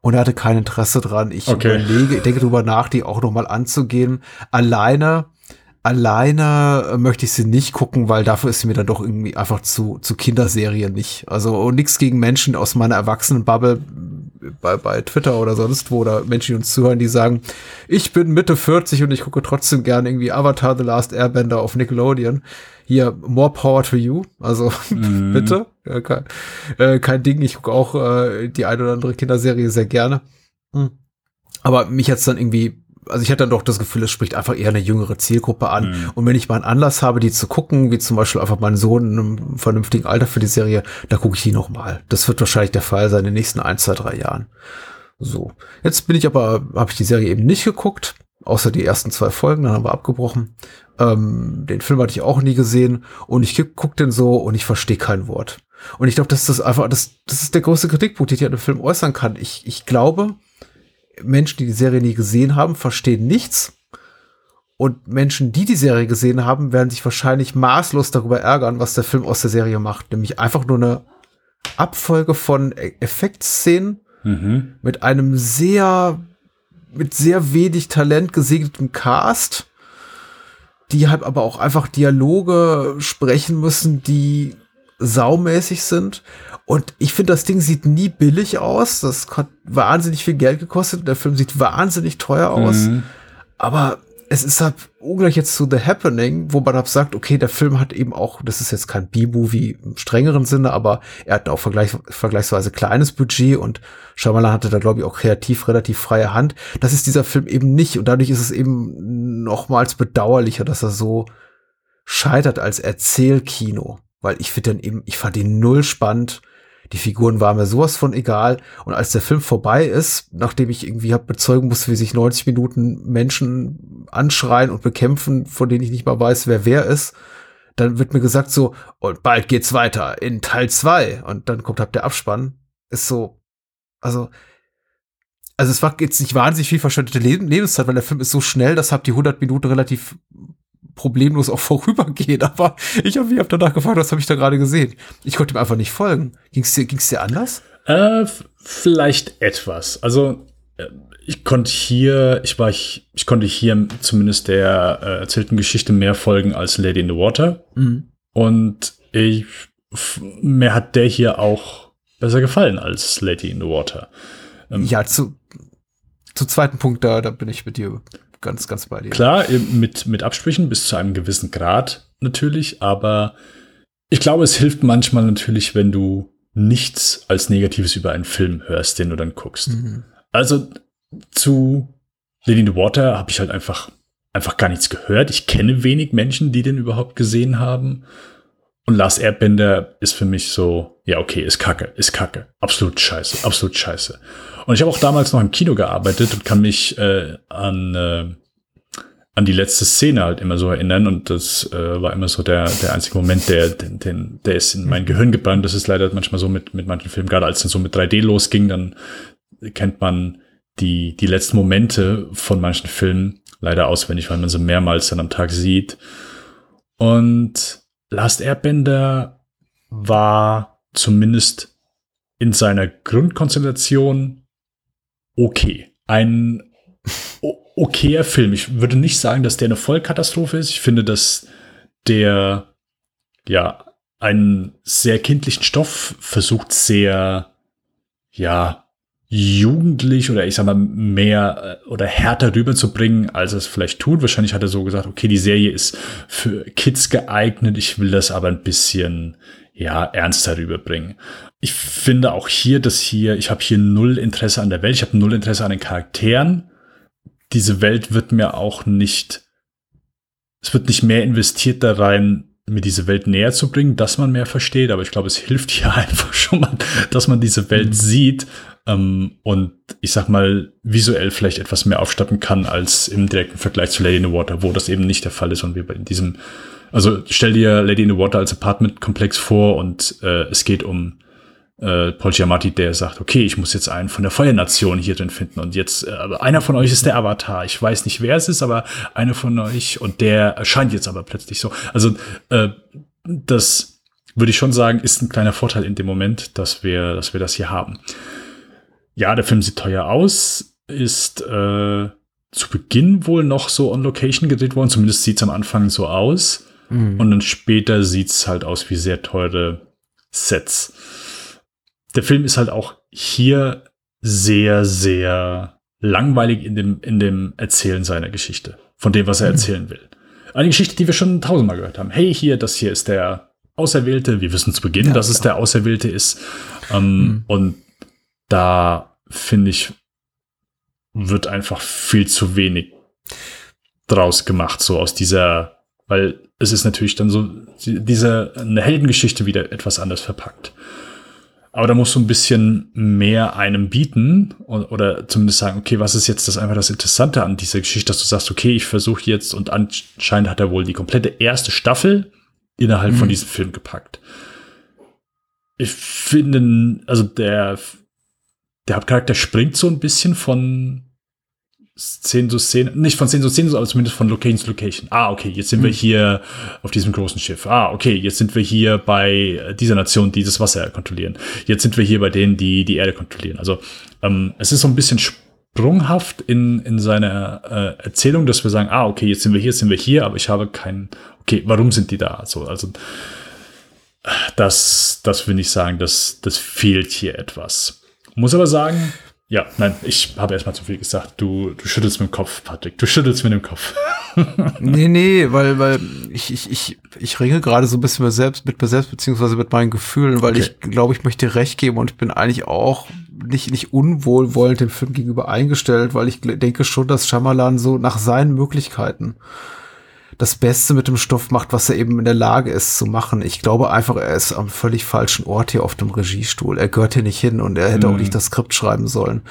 Und er hatte kein Interesse dran. Ich Okay. überlege, ich denke drüber nach, die auch noch mal anzugehen. Alleine, alleine äh, möchte ich sie nicht gucken, weil dafür ist sie mir dann doch irgendwie einfach zu, zu Kinderserien nicht. Also nichts gegen Menschen aus meiner Erwachsenenbubble bei, bei Twitter oder sonst wo oder Menschen, die uns zuhören, die sagen, ich bin Mitte 40 und ich gucke trotzdem gerne irgendwie Avatar The Last Airbender auf Nickelodeon. Hier, more power to you. Also bitte. Ja, kein, äh, kein Ding. Ich gucke auch äh, die eine oder andere Kinderserie sehr gerne. Hm. Aber mich jetzt dann irgendwie, also ich hatte dann doch das Gefühl, es spricht einfach eher eine jüngere Zielgruppe an. Mhm. Und wenn ich mal einen Anlass habe, die zu gucken, wie zum Beispiel einfach meinen Sohn in einem vernünftigen Alter für die Serie, da gucke ich die noch mal. Das wird wahrscheinlich der Fall sein in den nächsten ein, zwei, drei Jahren. So. Jetzt bin ich aber, habe ich die Serie eben nicht geguckt, außer die ersten zwei Folgen, dann haben wir abgebrochen. Ähm, den Film hatte ich auch nie gesehen und ich guck den so und ich verstehe kein Wort. Und ich glaube, das ist das einfach, das, das ist der größte Kritikpunkt, den ich an dem Film äußern kann. Ich, ich glaube, Menschen, die die Serie nie gesehen haben, verstehen nichts. Und Menschen, die die Serie gesehen haben, werden sich wahrscheinlich maßlos darüber ärgern, was der Film aus der Serie macht. Nämlich einfach nur eine Abfolge von E- Effektszenen Mhm. mit einem sehr, mit sehr wenig Talent gesegnetem Cast, die halt aber auch einfach Dialoge sprechen müssen, die saumäßig sind. Und ich finde, das Ding sieht nie billig aus. Das hat wahnsinnig viel Geld gekostet. Der Film sieht wahnsinnig teuer aus. Mhm. Aber es ist halt ungleich jetzt zu The Happening, wo man halt sagt, okay, der Film hat eben auch, das ist jetzt kein B-Movie im strengeren Sinne, aber er hat auch vergleich, vergleichsweise kleines Budget und Shyamalan hatte da, glaube ich, auch kreativ relativ freie Hand. Das ist dieser Film eben nicht und dadurch ist es eben nochmals bedauerlicher, dass er so scheitert als Erzählkino, weil ich finde dann eben, ich fand ihn null spannend. Die Figuren waren mir sowas von egal. Und als der Film vorbei ist, nachdem ich irgendwie hab bezeugen musste, wie sich 90 Minuten Menschen anschreien und bekämpfen, von denen ich nicht mal weiß, wer wer ist, dann wird mir gesagt so, und bald geht's weiter in Teil zwei Und dann kommt halt der Abspann. Ist so, also, also es war jetzt nicht wahnsinnig viel verschwendete Leben, Lebenszeit, weil der Film ist so schnell, dass habt die 100 Minuten relativ problemlos auch vorübergehen. Aber ich habe mich hab danach gefragt, was habe ich da gerade gesehen? Ich konnte ihm einfach nicht folgen. Ging's dir, ging's dir anders? Äh, vielleicht etwas. Also äh, ich konnte hier, ich war, ich, ich konnte hier zumindest der äh, erzählten Geschichte mehr folgen als Lady in the Water. Mhm. Und ich, mir hat der hier auch besser gefallen als Lady in the Water. Ähm, Ja, zu, zu zweiten Punkt, da, da bin ich mit dir ganz, ganz bei dir. Klar, mit, mit Absprüchen bis zu einem gewissen Grad natürlich, aber ich glaube, es hilft manchmal natürlich, wenn du nichts als Negatives über einen Film hörst, den du dann guckst. Mhm. Also zu Lady in the Water habe ich halt einfach, einfach gar nichts gehört. Ich kenne wenig Menschen, die den überhaupt gesehen haben. Und Lars Airbender ist für mich so, ja, okay, ist kacke, ist kacke. Absolut scheiße, absolut scheiße. Und ich habe auch damals noch im Kino gearbeitet und kann mich äh, an, äh, an die letzte Szene halt immer so erinnern. Und das äh, war immer so der, der einzige Moment, der, den, den, der ist in mein Gehirn gebrannt. Das ist leider manchmal so mit, mit manchen Filmen, gerade als es so mit 3D losging, dann kennt man die, die letzten Momente von manchen Filmen leider auswendig, weil man sie mehrmals dann am Tag sieht. Und Last Airbender war zumindest in seiner Grundkonstellation okay. Ein okayer Film. Ich würde nicht sagen, dass der eine Vollkatastrophe ist. Ich finde, dass der ja einen sehr kindlichen Stoff versucht, sehr ja jugendlich oder ich sag mal mehr äh, oder härter rüberzubringen, als es vielleicht tut. Wahrscheinlich hat er so gesagt, okay, die Serie ist für Kids geeignet, ich will das aber ein bisschen ja ernster rüberbringen. Ich finde auch hier, dass hier, ich habe hier null Interesse an der Welt, ich habe null Interesse an den Charakteren. Diese Welt wird mir auch nicht, es wird nicht mehr investiert da rein, mir diese Welt näher zu bringen, dass man mehr versteht, aber ich glaube, es hilft hier einfach schon mal, dass man diese Welt sieht ähm, und ich sag mal, visuell vielleicht etwas mehr aufstatten kann als im direkten Vergleich zu Lady in the Water, wo das eben nicht der Fall ist und wir bei diesem, also stell dir Lady in the Water als Apartment-Komplex vor und äh, es geht um äh, Paul Giamatti, der sagt, okay, ich muss jetzt einen von der Feuernation hier drin finden und jetzt, äh, einer von euch ist der Avatar. Ich weiß nicht, wer es ist, aber einer von euch und der erscheint jetzt aber plötzlich so. Also äh, das würde ich schon sagen, ist ein kleiner Vorteil in dem Moment, dass wir, dass wir das hier haben. Ja, der Film sieht teuer aus, ist äh, zu Beginn wohl noch so on Location gedreht worden, zumindest sieht es am Anfang so aus. Mhm. Und dann später sieht es halt aus wie sehr teure Sets der Film ist halt auch hier sehr, sehr langweilig in dem, in dem Erzählen seiner Geschichte, von dem, was er mhm. erzählen will. Eine Geschichte, die wir schon tausendmal gehört haben. Hey, hier, das hier ist der Auserwählte. Wir wissen zu Beginn, ja, dass es der Auserwählte ist. Ähm, mhm. Und da finde ich, wird einfach viel zu wenig draus gemacht, so aus dieser, weil es ist natürlich dann so, diese, eine Heldengeschichte wieder etwas anders verpackt. Aber da musst du ein bisschen mehr einem bieten oder zumindest sagen, okay, was ist jetzt das einfach das Interessante an dieser Geschichte, dass du sagst, okay, ich versuche jetzt und anscheinend hat er wohl die komplette erste Staffel innerhalb mhm. von diesem Film gepackt. Ich finde, also der, der Hauptcharakter springt so ein bisschen von Szene zu Szene, nicht von Szene zu Szene, aber zumindest von Location zu Location. Ah, okay, jetzt sind mhm. wir hier auf diesem großen Schiff. Ah, okay, jetzt sind wir hier bei dieser Nation, die das Wasser kontrollieren. Jetzt sind wir hier bei denen, die die Erde kontrollieren. Also ähm, es ist so ein bisschen sprunghaft in, in seiner äh, Erzählung, dass wir sagen, ah, okay, jetzt sind wir hier, jetzt sind wir hier, aber ich habe keinen, okay, warum sind die da? So, also das, das will ich sagen, das, das fehlt hier etwas. Muss aber sagen, ja, nein, ich habe erstmal zu viel gesagt. Du, du schüttelst mit dem Kopf, Patrick. Du schüttelst mit dem Kopf. nee, nee, weil, weil ich, ich, ich, ich ringe gerade so ein bisschen mit, selbst, mit mir selbst, beziehungsweise mit meinen Gefühlen, weil okay. ich glaube, ich möchte recht geben und ich bin eigentlich auch nicht, nicht unwohlwollend dem Film gegenüber eingestellt, weil ich denke schon, dass Shyamalan so nach seinen Möglichkeiten das Beste mit dem Stoff macht, was er eben in der Lage ist zu machen. Ich glaube einfach, er ist am völlig falschen Ort hier auf dem Regiestuhl. Er gehört hier nicht hin und er hätte mhm. auch nicht das Skript schreiben sollen.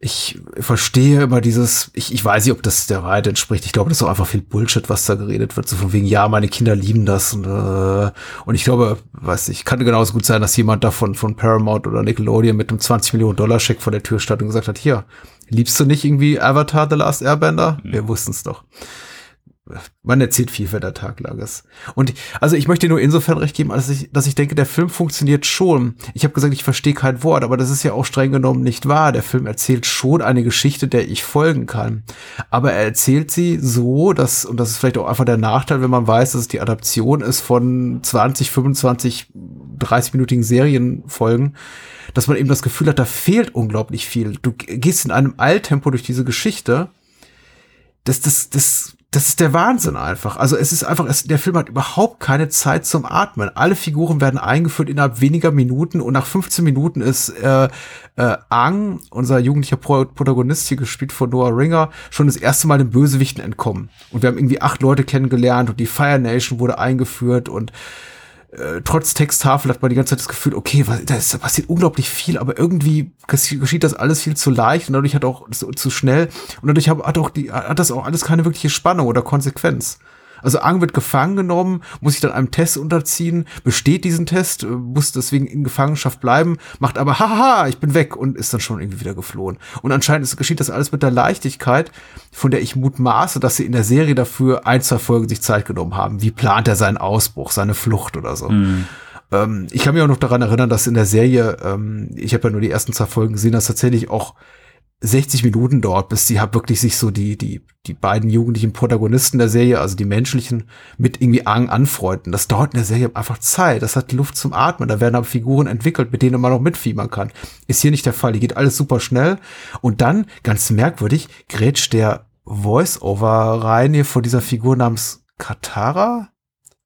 Ich verstehe immer dieses, ich, ich weiß nicht, ob das der Wahrheit entspricht. Ich glaube, das ist auch einfach viel Bullshit, was da geredet wird. So von wegen, ja, meine Kinder lieben das. Und, äh, und ich glaube, weiß ich, kann genauso gut sein, dass jemand davon von Paramount oder Nickelodeon mit einem 20 Millionen Dollar Scheck vor der Tür stand und gesagt hat, hier, liebst du nicht irgendwie Avatar The Last Airbender? Mhm. Wir wussten es doch man erzählt viel, wenn der Tag ist. Und also ich möchte nur insofern recht geben, als ich, dass ich denke, der Film funktioniert schon. Ich habe gesagt, ich verstehe kein Wort, aber das ist ja auch streng genommen nicht wahr. Der Film erzählt schon eine Geschichte, der ich folgen kann. Aber er erzählt sie so, dass, und das ist vielleicht auch einfach der Nachteil, wenn man weiß, dass es die Adaption ist von 20, 25, 30-minütigen Serienfolgen, dass man eben das Gefühl hat, da fehlt unglaublich viel. Du gehst in einem Alltempo durch diese Geschichte. Das, das, das das ist der Wahnsinn einfach. Also es ist einfach, es, der Film hat überhaupt keine Zeit zum Atmen. Alle Figuren werden eingeführt innerhalb weniger Minuten und nach 15 Minuten ist äh, äh, Ang, unser jugendlicher Pro Protagonist hier gespielt von Noah Ringer, schon das erste Mal den Bösewichten entkommen. Und wir haben irgendwie acht Leute kennengelernt und die Fire Nation wurde eingeführt und äh, trotz Texttafel hat man die ganze Zeit das Gefühl, okay, was, da, passiert unglaublich viel, aber irgendwie geschieht das alles viel zu leicht und dadurch hat auch so, zu schnell und dadurch hat, hat auch die, hat das auch alles keine wirkliche Spannung oder Konsequenz. Also Ang wird gefangen genommen, muss sich dann einem Test unterziehen, besteht diesen Test, äh, muss deswegen in Gefangenschaft bleiben, macht aber haha, ich bin weg und ist dann schon irgendwie wieder geflohen. Und anscheinend ist, geschieht das alles mit der Leichtigkeit, von der ich mutmaße, dass sie in der Serie dafür ein, zwei Folgen sich Zeit genommen haben. Wie plant er seinen Ausbruch, seine Flucht oder so. Mhm ich kann mich auch noch daran erinnern, dass in der Serie, ähm, ich habe ja nur die ersten zwei Folgen gesehen, dass tatsächlich auch 60 Minuten dauert, bis sie halt wirklich sich so die, die, die beiden jugendlichen Protagonisten der Serie, also die menschlichen, mit irgendwie Ang anfreunden. Das dauert in der Serie einfach Zeit. Das hat Luft zum Atmen. Da werden aber Figuren entwickelt, mit denen man noch mitfiebern kann. Ist hier nicht der Fall. Die geht alles super schnell. Und dann, ganz merkwürdig, grätscht der Voice-Over rein hier vor dieser Figur namens Katara.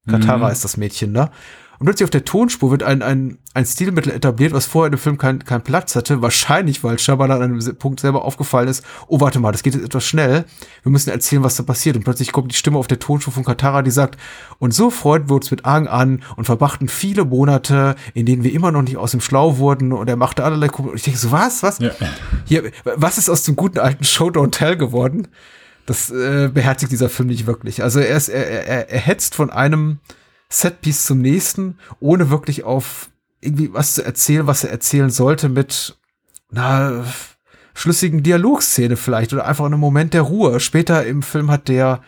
Katara mhm. ist das Mädchen, ne? Und plötzlich auf der Tonspur wird ein, ein, ein Stilmittel etabliert, was vorher in dem Film keinen kein Platz hatte. Wahrscheinlich, weil Shyamalan an einem Punkt selber aufgefallen ist, oh, warte mal, das geht jetzt etwas schnell. Wir müssen erzählen, was da passiert. Und plötzlich kommt die Stimme auf der Tonspur von Katara, die sagt, und so freuten wir uns mit Aang an und verbrachten viele Monate, in denen wir immer noch nicht aus dem Schlau wurden. Und er machte allerlei... Und ich denke so, was, was? Ja. Hier, was ist aus dem guten alten Show Don't Tell geworden? Das äh, beherzigt dieser Film nicht wirklich. Also er, ist, er, er, er hetzt von einem Setpiece zum nächsten, ohne wirklich auf irgendwie was zu erzählen, was er erzählen sollte mit einer schlüssigen Dialogszene vielleicht oder einfach einem Moment der Ruhe. Später im Film hat der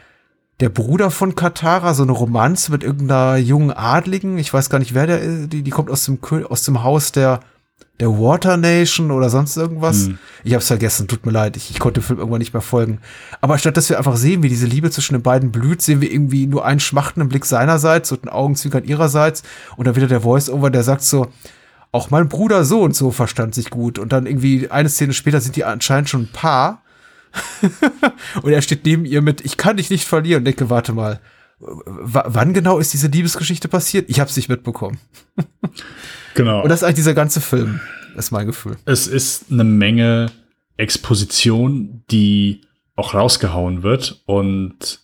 der Bruder von Katara so eine Romanze mit irgendeiner jungen Adligen. Ich weiß gar nicht, wer der ist. Die, die kommt aus dem, aus dem Haus der, der Water Nation oder sonst irgendwas. Hm. Ich hab's vergessen, tut mir leid. Ich, ich konnte dem Film irgendwann nicht mehr folgen. Aber statt dass wir einfach sehen, wie diese Liebe zwischen den beiden blüht, sehen wir irgendwie nur einen schmachtenden Blick seinerseits und einen Augenzwinkern ihrerseits. Und dann wieder der Voice-Over, der sagt so, auch mein Bruder so und so verstand sich gut. Und dann irgendwie eine Szene später sind die anscheinend schon ein Paar. und er steht neben ihr mit, ich kann dich nicht verlieren. Und denke, warte mal, wann genau ist diese Liebesgeschichte passiert? Ich habe es nicht mitbekommen. genau. Und das ist eigentlich dieser ganze Film, ist mein Gefühl. Es ist eine Menge Exposition, die auch rausgehauen wird und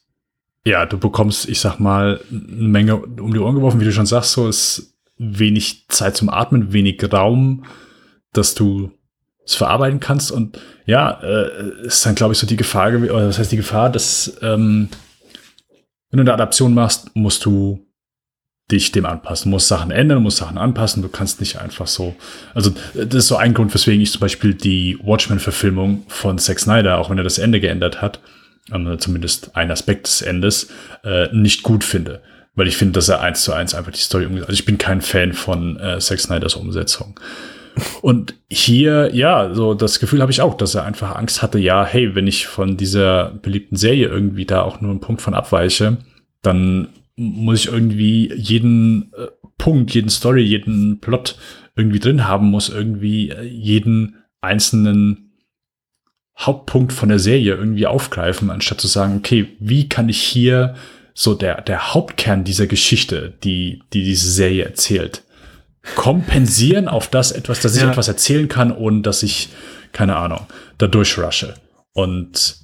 ja, du bekommst, ich sag mal, eine Menge um die Ohren geworfen, wie du schon sagst, so ist wenig Zeit zum Atmen, wenig Raum, dass du es verarbeiten kannst. Und ja, äh, ist dann, glaube ich, so die Gefahr, oder was heißt die Gefahr, dass ähm, wenn du eine Adaption machst, musst du dich dem anpassen, musst Sachen ändern, musst Sachen anpassen. Du kannst nicht einfach so. Also, das ist so ein Grund, weswegen ich zum Beispiel die Watchmen-Verfilmung von Zack Snyder, auch wenn er das Ende geändert hat, ähm, zumindest ein Aspekt des Endes, äh, nicht gut finde. Weil ich finde, dass er eins zu eins einfach die Story umgesetzt. Also ich bin kein Fan von äh, Zack Snyders Umsetzung. Und hier, ja, so das Gefühl habe ich auch, dass er einfach Angst hatte, ja, hey, wenn ich von dieser beliebten Serie irgendwie da auch nur einen Punkt von abweiche, dann muss ich irgendwie jeden äh, Punkt, jeden Story, jeden Plot irgendwie drin haben, muss irgendwie äh, jeden einzelnen Hauptpunkt von der Serie irgendwie aufgreifen, anstatt zu sagen, okay, wie kann ich hier so der, der Hauptkern dieser Geschichte, die, die diese Serie erzählt, kompensieren auf das etwas, dass ich ja. etwas erzählen kann, ohne dass ich, keine Ahnung, da durchrushe. Und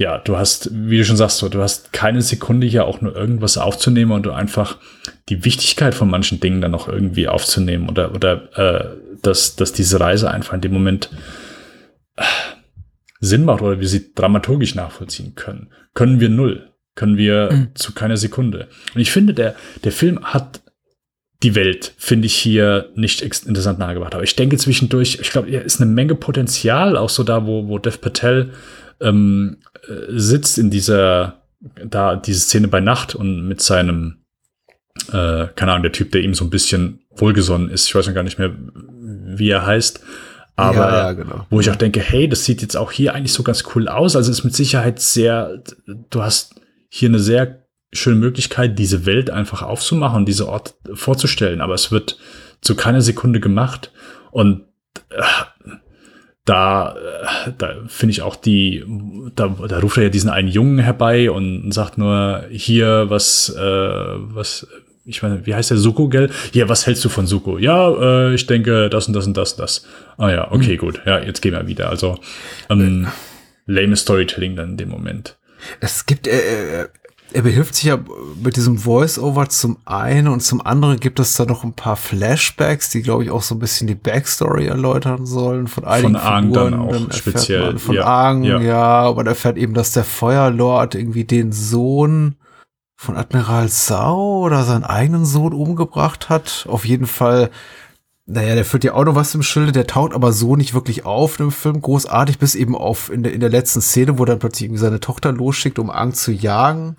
ja, du hast, wie du schon sagst, du hast keine Sekunde hier auch nur irgendwas aufzunehmen und du einfach die Wichtigkeit von manchen Dingen dann noch irgendwie aufzunehmen oder, oder äh, dass, dass diese Reise einfach in dem Moment äh, Sinn macht oder wir sie dramaturgisch nachvollziehen können. Können wir null. Können wir mhm. zu keiner Sekunde. Und ich finde, der, der Film hat die Welt finde ich hier nicht interessant nahegebracht. Aber ich denke zwischendurch, ich glaube, er ist eine Menge Potenzial, auch so da, wo, wo Dev Patel ähm, äh, sitzt in dieser, da, diese Szene bei Nacht und mit seinem, äh, keine Ahnung, der Typ, der ihm so ein bisschen wohlgesonnen ist. Ich weiß noch gar nicht mehr, wie er heißt. Aber ja, ja, genau. wo ich auch denke, hey, das sieht jetzt auch hier eigentlich so ganz cool aus. Also ist mit Sicherheit sehr, du hast hier eine sehr schöne Möglichkeit, diese Welt einfach aufzumachen diese Ort vorzustellen, aber es wird zu keiner Sekunde gemacht. Und äh, da, äh, da finde ich auch die, da, da ruft er ja diesen einen Jungen herbei und sagt nur hier, was, äh, was, ich meine, wie heißt der Suko, gell? Ja, was hältst du von Suko? Ja, äh, ich denke, das und das und das und das. Ah ja, okay, mhm. gut. Ja, jetzt gehen wir wieder. Also, ähm, lame Storytelling dann in dem Moment. Es gibt, äh, äh er behilft sich ja mit diesem Voice-Over zum einen und zum anderen gibt es da noch ein paar Flashbacks, die glaube ich auch so ein bisschen die Backstory erläutern sollen von einigen von Aang Figuren. Dann auch dann speziell. von ja, Aang, ja. ja, man erfährt eben, dass der Feuerlord irgendwie den Sohn von Admiral Sau oder seinen eigenen Sohn umgebracht hat. Auf jeden Fall naja, der führt ja auch noch was im Schilde, der taucht aber so nicht wirklich auf im Film, großartig, bis eben auf in der, in der letzten Szene, wo dann plötzlich irgendwie seine Tochter losschickt, um Angst zu jagen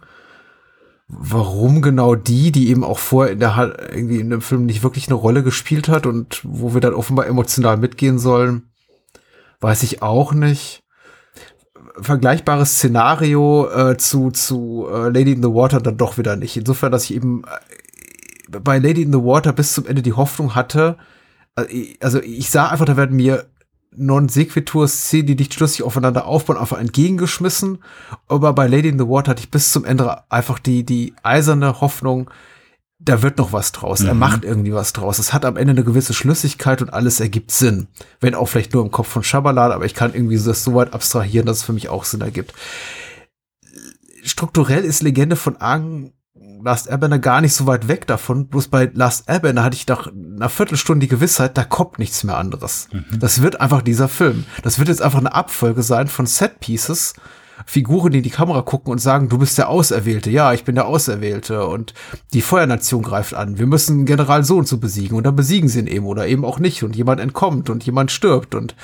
warum genau die, die eben auch vorher in der irgendwie in dem Film nicht wirklich eine Rolle gespielt hat und wo wir dann offenbar emotional mitgehen sollen, weiß ich auch nicht. Vergleichbares Szenario äh, zu zu äh, Lady in the Water dann doch wieder nicht. Insofern, dass ich eben äh, bei Lady in the Water bis zum Ende die Hoffnung hatte, äh, also ich sah einfach, da werden mir Non-Sequitur-Szenen, die nicht schlüssig aufeinander aufbauen, einfach entgegengeschmissen. Aber bei Lady in the Water hatte ich bis zum Ende einfach die, die eiserne Hoffnung, da wird noch was draus. Mhm. Er macht irgendwie was draus. Es hat am Ende eine gewisse Schlüssigkeit und alles ergibt Sinn. Wenn auch vielleicht nur im Kopf von Schabalala, aber ich kann irgendwie das so weit abstrahieren, dass es für mich auch Sinn ergibt. Strukturell ist Legende von Aang Last Airbender gar nicht so weit weg davon. Bloß bei Last Airbender hatte ich nach einer Viertelstunde die Gewissheit, da kommt nichts mehr anderes. Mhm. Das wird einfach dieser Film. Das wird jetzt einfach eine Abfolge sein von Set Pieces. Figuren, die in die Kamera gucken und sagen, du bist der Auserwählte. Ja, ich bin der Auserwählte. Und die Feuernation greift an. Wir müssen General so und so besiegen. Und dann besiegen sie ihn eben oder eben auch nicht. Und jemand entkommt und jemand stirbt. Und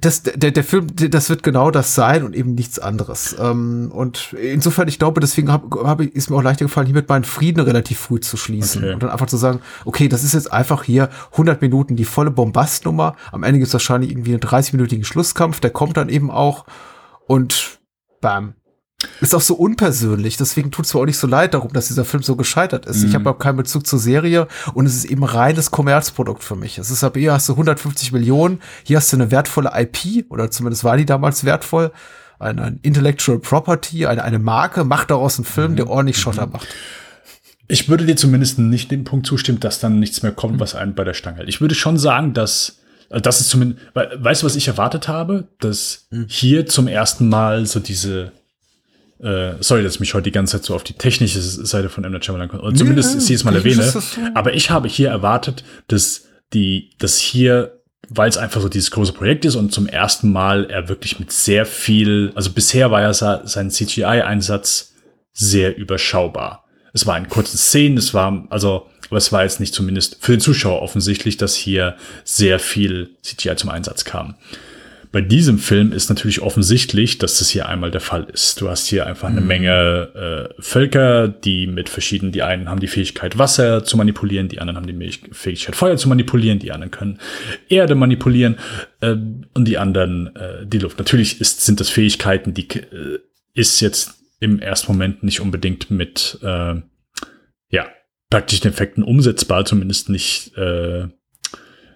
das, der, der Film, das wird genau das sein und eben nichts anderes. Ähm, und insofern, ich glaube, deswegen hab, hab, ist mir auch leichter gefallen, hier mit meinen Frieden relativ früh zu schließen Okay. und dann einfach zu sagen, okay, das ist jetzt einfach hier 100 Minuten die volle Bombastnummer. Am Ende gibt es wahrscheinlich irgendwie einen 30-minütigen Schlusskampf, der kommt dann eben auch und bam. Ist auch so unpersönlich, deswegen tut es mir auch nicht so leid darum, dass dieser Film so gescheitert ist. Ich habe auch keinen Bezug zur Serie und es ist eben reines Kommerzprodukt für mich. Es ist aber hier hast du 150 Millionen, hier hast du eine wertvolle IP oder zumindest war die damals wertvoll, ein, ein Intellectual Property, eine, eine Marke, macht daraus einen Film, der ordentlich Schotter macht. Ich würde dir zumindest nicht den Punkt zustimmen, dass dann nichts mehr kommt, was einen bei der Stange hält. Ich würde schon sagen, dass äh, das ist zumindest, we- weißt du, was ich erwartet habe? Dass hier zum ersten Mal so diese äh, sorry, dass ich mich heute die ganze Zeit so auf die technische Seite von M. Night Shyamalan oder zumindest Ja, es jedes Mal erwähne. so. Aber ich habe hier erwartet, dass die, dass hier, weil es einfach so dieses große Projekt ist und zum ersten Mal er wirklich mit sehr viel, also bisher war ja sein CGI-Einsatz sehr überschaubar. Es war in kurzen Szenen, es war, also, aber es war jetzt nicht zumindest für den Zuschauer offensichtlich, dass hier sehr viel CGI zum Einsatz kam. Bei diesem Film ist natürlich offensichtlich, dass das hier einmal der Fall ist. Du hast hier einfach eine Menge äh, Völker, die mit verschiedenen, die einen haben die Fähigkeit, Wasser zu manipulieren, die anderen haben die Fähigkeit, Feuer zu manipulieren, die anderen können Erde manipulieren äh, und die anderen äh, die Luft. Natürlich ist, sind das Fähigkeiten, die äh, ist jetzt im ersten Moment nicht unbedingt mit äh, ja, praktischen Effekten umsetzbar, zumindest nicht äh,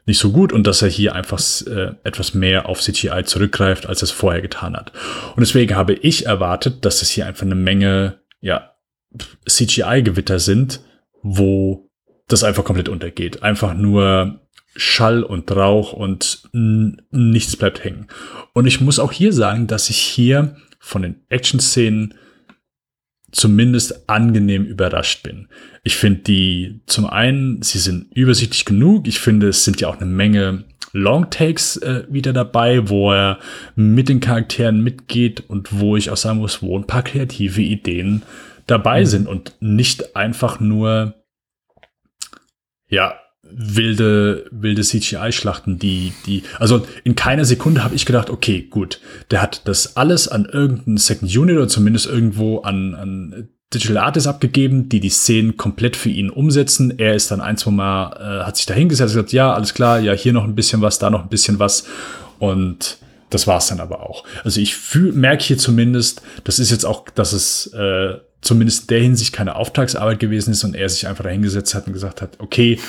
nicht so gut und dass er hier einfach äh, etwas mehr auf CGI zurückgreift, als er es vorher getan hat. Und deswegen habe ich erwartet, dass es hier einfach eine Menge ja, CGI-Gewitter sind, wo das einfach komplett untergeht. Einfach nur Schall und Rauch und nichts bleibt hängen. Und ich muss auch hier sagen, dass ich hier von den Action-Szenen zumindest angenehm überrascht bin. Ich finde die zum einen, sie sind übersichtlich genug. Ich finde, es sind ja auch eine Menge Longtakes äh, wieder dabei, wo er mit den Charakteren mitgeht und wo ich auch sagen muss, wo ein paar kreative Ideen dabei sind und nicht einfach nur ja wilde wilde CGI-Schlachten, die die also in keiner Sekunde habe ich gedacht, okay, gut, der hat das alles an irgendeinen Second Unit oder zumindest irgendwo an, an Digital Artists abgegeben, die die Szenen komplett für ihn umsetzen. Er ist dann ein, zwei Mal, äh, hat sich da hingesetzt gesagt, ja, alles klar, ja, hier noch ein bisschen was, da noch ein bisschen was. Und das war's dann aber auch. Also ich merke hier zumindest, das ist jetzt auch, dass es äh, zumindest in der Hinsicht keine Auftragsarbeit gewesen ist und er sich einfach da hingesetzt hat und gesagt hat, okay,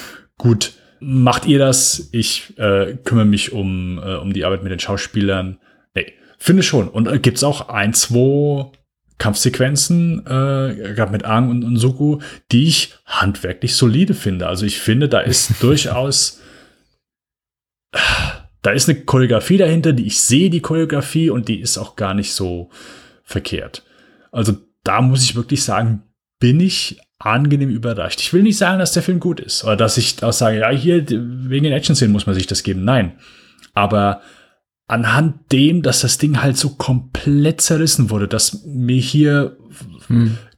gut, macht ihr das, ich äh, kümmere mich um, äh, um die Arbeit mit den Schauspielern. Nee, finde schon. Und äh, gibt's auch ein, zwei Kampfsequenzen, äh, gerade mit Aang und, und Suku, die ich handwerklich solide finde. Also ich finde, da ist durchaus, da ist eine Choreografie dahinter, die ich sehe, die Choreografie, und die ist auch gar nicht so verkehrt. Also da muss ich wirklich sagen, bin ich angenehm überrascht. Ich will nicht sagen, dass der Film gut ist oder dass ich auch sage, ja, hier wegen den Action-Szenen muss man sich das geben. Nein. Aber anhand dem, dass das Ding halt so komplett zerrissen wurde, dass mir hier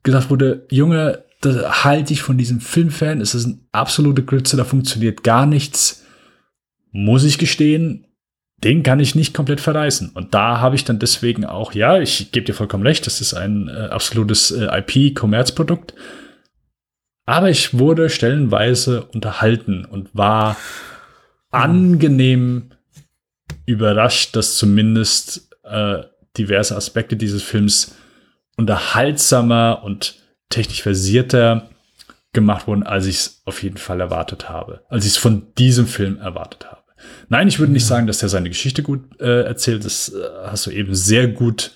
gesagt wurde, Junge, da halte ich von diesem Filmfan, es ist ein absolute Grütze, da funktioniert gar nichts, muss ich gestehen, den kann ich nicht komplett verreißen. Und da habe ich dann deswegen auch, ja, ich gebe dir vollkommen recht, das ist ein äh, absolutes äh, IP-Kommerzprodukt. Aber ich wurde stellenweise unterhalten und war angenehm überrascht, dass zumindest äh, diverse Aspekte dieses Films unterhaltsamer und technisch versierter gemacht wurden, als ich es auf jeden Fall erwartet habe. Als ich es von diesem Film erwartet habe. Nein, ich würde nicht sagen, dass er seine Geschichte gut äh, erzählt. Das äh, hast du eben sehr gut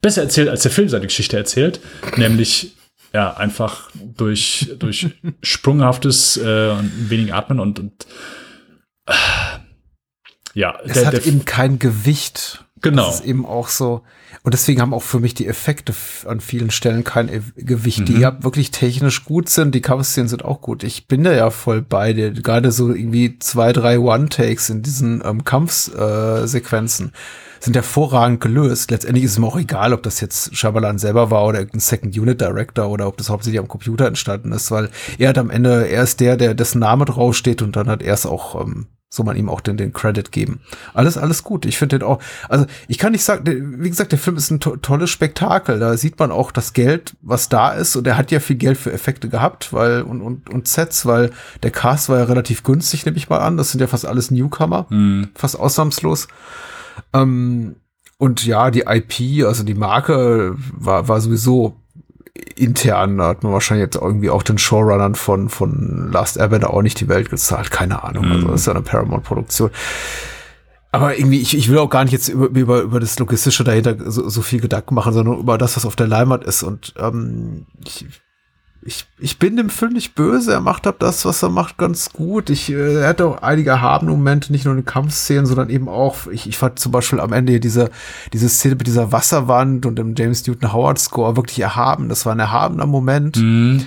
besser erzählt, als der Film seine Geschichte erzählt. Nämlich ja einfach durch, durch sprunghaftes äh, und wenig Atmen und, und äh, ja, Es hat eben kein Gewicht. Genau. Das ist eben auch so. Und deswegen haben auch für mich die Effekte an vielen Stellen kein E- Gewicht, Mhm. die ja wirklich technisch gut sind. Die Kampfszenen sind auch gut. Ich bin da ja voll bei dir. Gerade so irgendwie zwei, drei One-Takes in diesen ähm, Kampfsequenzen sind hervorragend gelöst. Letztendlich ist es mir auch egal, ob das jetzt Shyamalan selber war oder irgendein Second Unit Director oder ob das hauptsächlich am Computer entstanden ist, weil er hat am Ende, er ist der, der dessen Name draufsteht und dann hat er es auch, ähm, so man ihm auch den, den Credit geben. Alles, alles gut. Ich finde den auch, also ich kann nicht sagen, wie gesagt, der Film ist ein to tolles Spektakel. Da sieht man auch das Geld, was da ist. Und er hat ja viel Geld für Effekte gehabt, weil, und, und, und Sets, weil der Cast war ja relativ günstig, nehme ich mal an. Das sind ja fast alles Newcomer. Fast ausnahmslos. Ähm, und ja, die IP, also die Marke war, war sowieso intern, hat man wahrscheinlich jetzt irgendwie auch den Showrunnern von, von Last Airbender auch nicht die Welt gezahlt, keine Ahnung, also das ist ja eine Paramount-Produktion. Aber irgendwie, ich, ich will auch gar nicht jetzt über, über, über das Logistische dahinter so, so viel Gedanken machen, sondern über das, was auf der Leinwand ist. Und ähm, ich, ich, ich bin dem Film nicht böse. Er macht ab das, was er macht, ganz gut. Ich, äh, er hat auch einige erhabene Momente, nicht nur in den Kampfszenen, sondern eben auch, ich, ich fand zum Beispiel am Ende diese, diese Szene mit dieser Wasserwand und dem James Newton Howard Score wirklich erhaben. Das war ein erhabener Moment. Äh,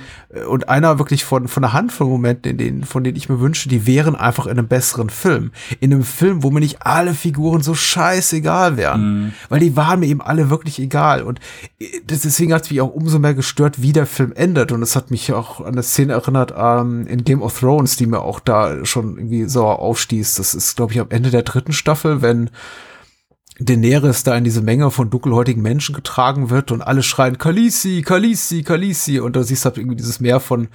Und einer wirklich von, von einer Handvoll Momenten, in denen, von denen ich mir wünsche, die wären einfach in einem besseren Film. In einem Film, wo mir nicht alle Figuren so scheißegal wären. Weil die waren mir eben alle wirklich egal. Und äh, deswegen hat es mich auch umso mehr gestört, wie der Film endet. Und es hat mich auch an eine Szene erinnert ähm, in Game of Thrones, die mir auch da schon irgendwie sauer aufstieß. Das ist, glaube ich, am Ende der dritten Staffel, wenn Daenerys da in diese Menge von dunkelhäutigen Menschen getragen wird und alle schreien Khaleesi, Khaleesi, Khaleesi. Und da siehst du halt irgendwie dieses Meer von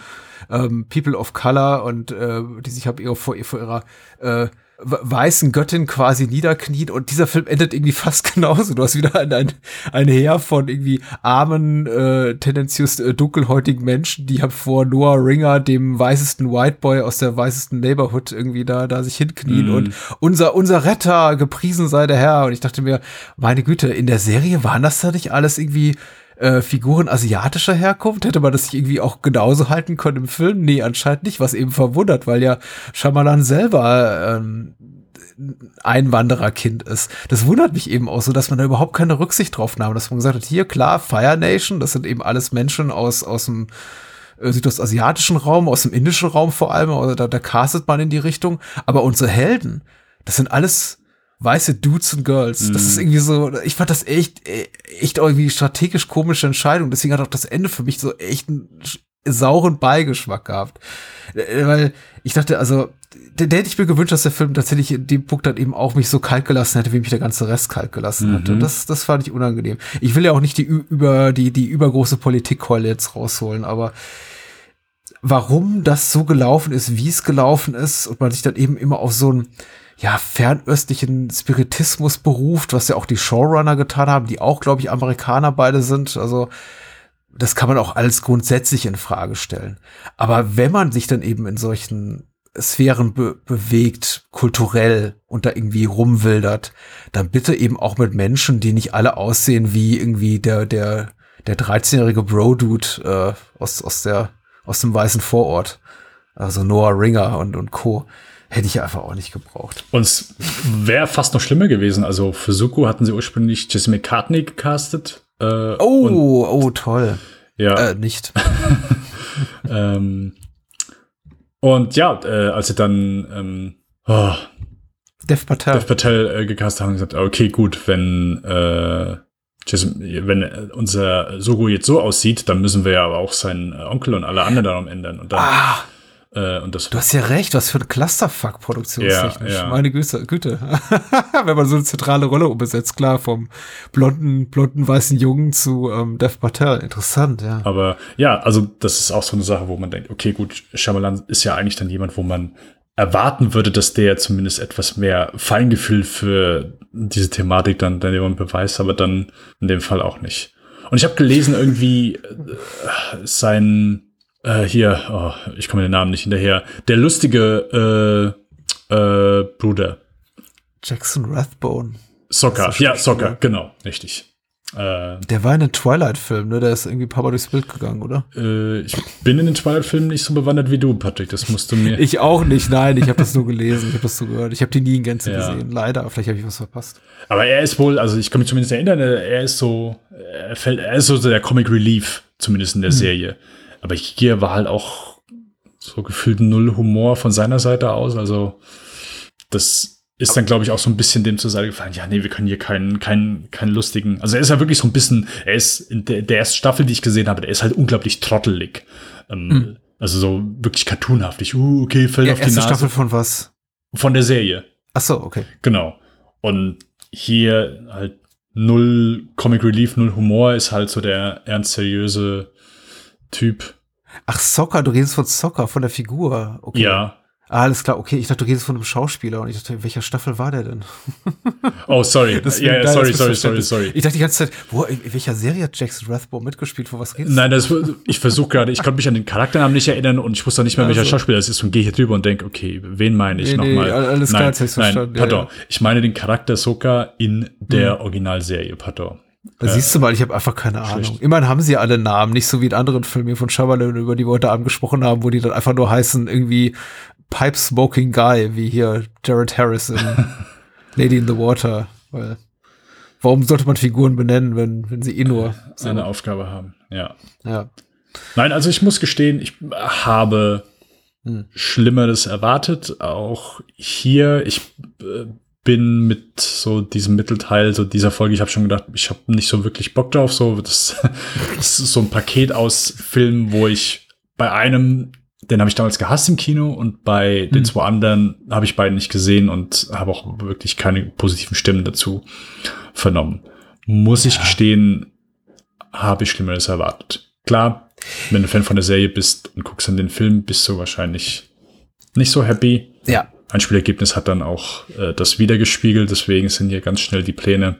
ähm, People of Color und äh, die sich halt vor, vor ihrer äh, weißen Göttin quasi niederkniet und dieser Film endet irgendwie fast genauso. Du hast wieder ein, ein, ein Heer von irgendwie armen, äh, tendenziös äh, dunkelhäutigen Menschen, die halt vor Noah Ringer, dem weißesten White Boy aus der weißesten Neighborhood irgendwie da, da sich hinknien und unser, unser Retter, gepriesen sei der Herr. Und ich dachte mir, meine Güte, in der Serie waren das da nicht alles irgendwie äh, Figuren asiatischer Herkunft? Hätte man das irgendwie auch genauso halten können im Film? Nee, anscheinend nicht, was eben verwundert, weil ja Shyamalan selber ähm, Einwandererkind ist. Das wundert mich eben auch so, dass man da überhaupt keine Rücksicht drauf nahm, dass man gesagt hat, hier klar, Fire Nation, das sind eben alles Menschen aus, aus dem äh, südostasiatischen Raum, aus dem indischen Raum vor allem, oder da, da castet man in die Richtung, aber unsere Helden, das sind alles weiße Dudes und Girls. Das ist irgendwie so, ich fand das echt, äh, echt irgendwie strategisch komische Entscheidung. Deswegen hat auch das Ende für mich so echt einen sauren Beigeschmack gehabt. Äh, Weil ich dachte, also, der, hätte ich mir gewünscht, dass der Film tatsächlich in dem Punkt dann eben auch mich so kalt gelassen hätte, wie mich der ganze Rest kalt gelassen Mhm. hatte. Das, das fand ich unangenehm. Ich will ja auch nicht die über, die, die übergroße Politikkeule jetzt rausholen, aber warum das so gelaufen ist, wie es gelaufen ist und man sich dann eben immer auf so einen ja, fernöstlichen Spiritismus beruft, was ja auch die Showrunner getan haben, die auch, glaube ich, Amerikaner beide sind. Also das kann man auch alles grundsätzlich in Frage stellen. Aber wenn man sich dann eben in solchen Sphären be bewegt, kulturell und da irgendwie rumwildert, dann bitte eben auch mit Menschen, die nicht alle aussehen wie irgendwie der, der, der 13-jährige Bro-Dude äh, aus, aus, der, aus dem weißen Vorort. Also Noah Ringer und, und Co. Hätte ich einfach auch nicht gebraucht. Und es wäre fast noch schlimmer gewesen. Also für Suko hatten sie ursprünglich Jesse McCartney gecastet. Äh, Oh, oh, toll. ja. Äh, nicht. Ähm, und ja, äh, als sie dann ähm, oh, Dev Patel. Dev Patel äh, gecastet haben, gesagt, okay, gut, wenn äh, wenn unser Sogo jetzt so aussieht, dann müssen wir ja aber auch seinen Onkel und alle anderen darum ändern. Und dann, Ah, äh, und das du hast ja recht, was für ein Clusterfuck produktionstechnisch. Ja, ja. Meine Güte, Güte. Wenn man so eine zentrale Rolle umbesetzt, klar, vom blonden, blonden weißen Jungen zu ähm, Dev Patel. Interessant, ja. Aber ja, also das ist auch so eine Sache, wo man denkt, okay, gut, Shyamalan ist ja eigentlich dann jemand, wo man erwarten würde, dass der zumindest etwas mehr Feingefühl für diese Thematik dann, dann jemand beweist, aber dann in dem Fall auch nicht. Und ich habe gelesen, irgendwie äh, sein äh, hier, oh, ich komme den Namen nicht hinterher, der lustige äh, äh, Bruder. Jackson Rathbone. Soccer, ja. Soccer, genau, richtig. Äh, Der war in einem Twilight-Film, ne? Der ist irgendwie Mal durchs Bild gegangen, oder? äh, ich bin in den Twilight-Filmen nicht so bewandert wie du, Patrick. Das musst du mir. Ich auch nicht, nein, ich habe das nur gelesen, ich habe das so gehört. Ich habe die nie in Gänze Ja. gesehen, leider. Vielleicht habe ich was verpasst. Aber er ist wohl, also ich kann mich zumindest erinnern, er ist so, er fällt, er ist so der Comic Relief, zumindest in der Serie. Aber hier war halt auch so gefühlt null Humor von seiner Seite aus. Also das ist dann, glaube ich, auch so ein bisschen dem zur Seite gefallen. Ja, nee, wir können hier keinen, keinen, keinen lustigen. Also er ist ja wirklich so ein bisschen, er ist in der, der ersten Staffel, die ich gesehen habe, der ist halt unglaublich trottelig. Ähm, Also so wirklich cartoonhaftig. Uh, okay, fällt Ja, auf die erste Nase. Staffel von was? Von der Serie. Ach so, okay. Genau. Und hier halt null Comic Relief, null Humor ist halt so der ernst seriöse Typ. Ach, Soccer, du redest von Soccer, von der Figur. Okay. Ja. Ah, alles klar, okay. Ich dachte, du redest von einem Schauspieler und ich dachte, in welcher Staffel war der denn? Oh, sorry. Ja, ja, sorry, sorry, sorry, sorry. Ich dachte die ganze Zeit, wo, in welcher Serie hat Jackson Rathbone mitgespielt? Von was redest du? Nein, das, ich versuche gerade, ich konnte mich an den Charakternamen nicht erinnern und ich wusste auch nicht mehr, welcher Also. Schauspieler das ist und gehe hier drüber und denke, okay, wen meine ich Nee, nee, nochmal? alles klar, nein, jetzt hab ich's nein, verstanden, ja, pardon. ja. Ich meine den Charakter sogar in der Originalserie, pardon. Da siehst du mal, ich habe einfach keine Ahnung. schlecht. Immerhin haben sie alle Namen, nicht so wie in anderen Filmen von Shyamalan, über die wir heute Abend gesprochen haben, wo die dann einfach nur heißen irgendwie Pipe Smoking Guy, wie hier Jared Harris in Lady in the Water. Weil, warum sollte man Figuren benennen, wenn, wenn sie eh nur so, Eine Aufgabe haben, ja. ja. Nein, also ich muss gestehen, ich habe Hm. Schlimmeres erwartet. Auch hier, ich äh, bin mit so diesem Mittelteil, so dieser Folge, ich habe schon gedacht, ich habe nicht so wirklich Bock drauf. So, das, das ist so ein Paket aus Filmen, wo ich bei einem, den habe ich damals gehasst im Kino und bei den zwei anderen habe ich beiden nicht gesehen und habe auch wirklich keine positiven Stimmen dazu vernommen. Muss ich gestehen, habe ich Schlimmeres erwartet. Klar, wenn du Fan von der Serie bist und guckst an den Film, bist du wahrscheinlich nicht so happy. Ja. Ein Spielergebnis hat dann auch äh, das wiedergespiegelt, deswegen sind hier ganz schnell die Pläne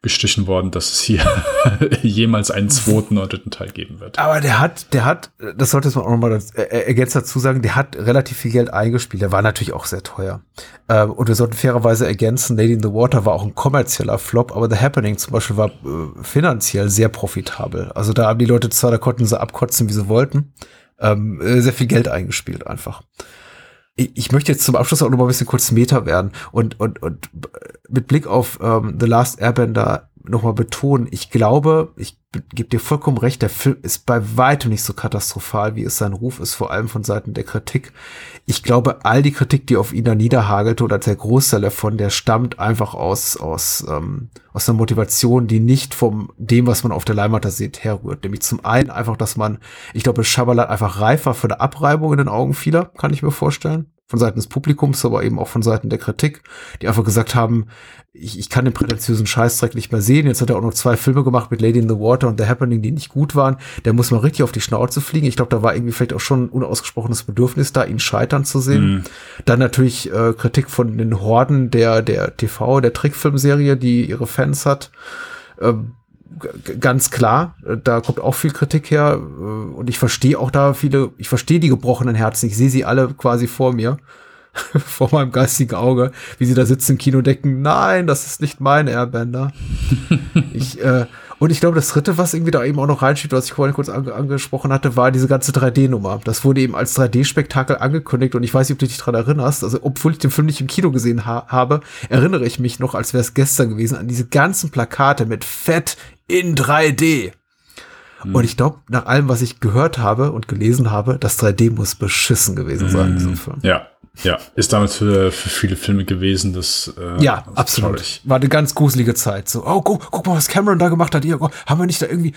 gestrichen worden, dass es hier jemals einen zweiten oder dritten Teil geben wird. Aber der hat, der hat, das sollte man auch nochmal äh, ergänzt dazu sagen, der hat relativ viel Geld eingespielt. Der war natürlich auch sehr teuer. Ähm, und wir sollten fairerweise ergänzen, Lady in the Water war auch ein kommerzieller Flop, aber The Happening zum Beispiel war äh, finanziell sehr profitabel. Also da haben die Leute zwar, da konnten sie abkotzen, wie sie wollten, ähm, äh, sehr viel Geld eingespielt einfach. Ich, möchte jetzt zum Abschluss auch noch mal ein bisschen kurz Meta werden und, und, und mit Blick auf ähm, The Last Airbender nochmal betonen, ich glaube, ich gebe dir vollkommen recht, der Film ist bei weitem nicht so katastrophal, wie es sein Ruf ist, vor allem von Seiten der Kritik. Ich glaube, all die Kritik, die auf ihn da niederhagelte, oder der Großteil davon, der stammt einfach aus, aus, ähm, aus einer Motivation, die nicht vom dem, was man auf der Leinwand da sieht, herrührt. Nämlich zum einen einfach, dass man, ich glaube, Schabalat einfach reif war für eine Abreibung in den Augen vieler, kann ich mir vorstellen von Seiten des Publikums, aber eben auch von Seiten der Kritik, die einfach gesagt haben, ich, ich kann den prätentiösen Scheißdreck nicht mehr sehen. Jetzt hat er auch noch zwei Filme gemacht mit Lady in the Water und The Happening, die nicht gut waren. Der muss mal richtig auf die Schnauze fliegen. Ich glaube, da war irgendwie vielleicht auch schon ein unausgesprochenes Bedürfnis da, ihn scheitern zu sehen. Dann natürlich äh, Kritik von den Horden der, der TV, der Trickfilmserie, die ihre Fans hat. Ähm, ganz klar, äh, da kommt auch viel Kritik her äh, und ich verstehe auch da viele, ich verstehe die gebrochenen Herzen, ich sehe sie alle quasi vor mir, vor meinem geistigen Auge, wie sie da sitzen im Kino denken, nein, das ist nicht mein Airbender. ich, äh, und ich glaube, das dritte, was irgendwie da eben auch noch reinsteht, was ich vorhin kurz ange angesprochen hatte, war diese ganze 3D-Nummer. Das wurde eben als 3D-Spektakel angekündigt und ich weiß nicht, ob du dich dran erinnerst. Also, obwohl ich den Film nicht im Kino gesehen ha habe, erinnere ich mich noch, als wäre es gestern gewesen, an diese ganzen Plakate mit Fett in 3D. Und ich glaube, nach allem, was ich gehört habe und gelesen habe, das 3D muss beschissen gewesen sein in diesem Film. Ja, ja, ist damals für, für viele Filme gewesen, das äh, Ja, das ist absolut. traurig. War eine ganz gruselige Zeit. So, oh, guck, guck mal, was Cameron da gemacht hat. Hier, oh, haben wir nicht da irgendwie,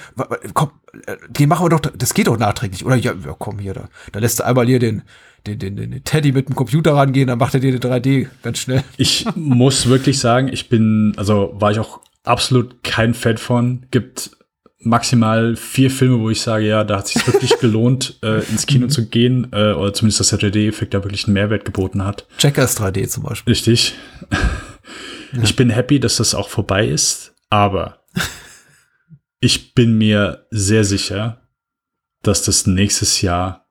komm, äh, den machen wir doch, das geht doch nachträglich, oder? Ja, ja komm hier, da, da lässt du einmal hier den, den, den, den Teddy mit dem Computer rangehen, dann macht er dir eine 3D ganz schnell. Ich muss wirklich sagen, ich bin, also war ich auch absolut kein Fan von. Gibt maximal vier Filme, wo ich sage, ja, da hat es sich wirklich gelohnt, äh, ins Kino zu gehen, äh, oder zumindest, dass der 3D-Effekt da wirklich einen Mehrwert geboten hat. Checkers 3D zum Beispiel. Richtig. Ich bin happy, dass das auch vorbei ist, aber ich bin mir sehr sicher, dass das nächstes Jahr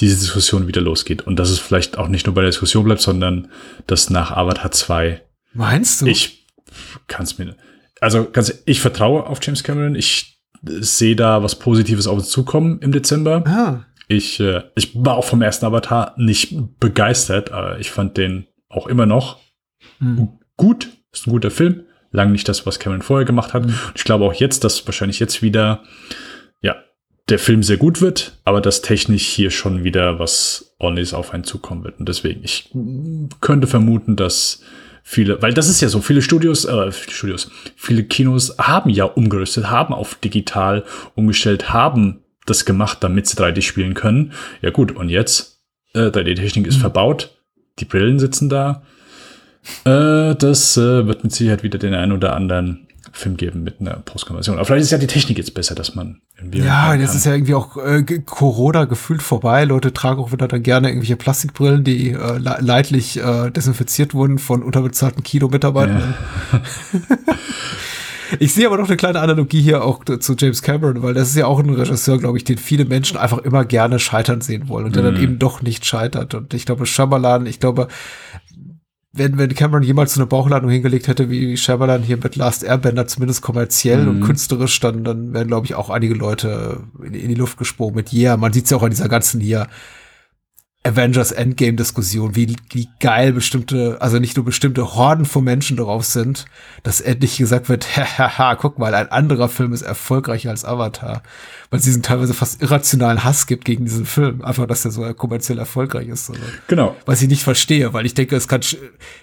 diese Diskussion wieder losgeht und dass es vielleicht auch nicht nur bei der Diskussion bleibt, sondern dass nach Avatar 2 Meinst du? ich kann es mir. also ganz, ich vertraue auf James Cameron. Ich sehe da was Positives auf uns zukommen im Dezember. Ah. Ich, äh, ich war auch vom ersten Avatar nicht begeistert, aber ich fand den auch immer noch Hm. gut. Ist ein guter Film. Lang nicht das, was Cameron vorher gemacht hat. Und ich glaube auch jetzt, dass wahrscheinlich jetzt wieder, ja, der Film sehr gut wird, aber dass technisch hier schon wieder was ordentliches auf einen zukommen wird. Und deswegen, ich könnte vermuten, dass viele, weil das ist ja so, viele Studios, äh, viele Studios, viele Kinos haben ja umgerüstet, haben auf digital umgestellt, haben das gemacht, damit sie 3D spielen können. Ja gut, und jetzt, äh, 3D-Technik ist verbaut, die Brillen sitzen da. Äh, das äh, wird mit Sicherheit wieder den einen oder anderen Film geben mit einer Postkonversion. Aber vielleicht ist ja die Technik jetzt besser, dass man irgendwie. Ja, jetzt ist ja irgendwie auch äh, Corona gefühlt vorbei. Leute tragen auch wieder dann gerne irgendwelche Plastikbrillen, die äh, le- leidlich äh, desinfiziert wurden von unterbezahlten Kino-Mitarbeitern. Ich sehe aber noch eine kleine Analogie hier auch zu James Cameron, weil das ist ja auch ein Regisseur, glaube ich, den viele Menschen einfach immer gerne scheitern sehen wollen und der dann eben doch nicht scheitert. Und ich glaube, Shyamalan, ich glaube, wenn, wenn Cameron jemals so eine Bauchladung hingelegt hätte, wie Shyamalan hier mit Last Airbender, zumindest kommerziell und künstlerisch, dann, dann wären, glaube ich, auch einige Leute in, in die Luft gesprungen mit Yeah. Man sieht es ja auch an dieser ganzen hier Avengers Endgame-Diskussion, wie, wie geil bestimmte, also nicht nur bestimmte Horden von Menschen drauf sind, dass endlich gesagt wird, haha, guck mal, ein anderer Film ist erfolgreicher als Avatar. Weil es diesen teilweise fast irrationalen Hass gibt gegen diesen Film. Einfach, dass der so kommerziell erfolgreich ist. Also, Genau. was ich nicht verstehe, weil ich denke, es kann,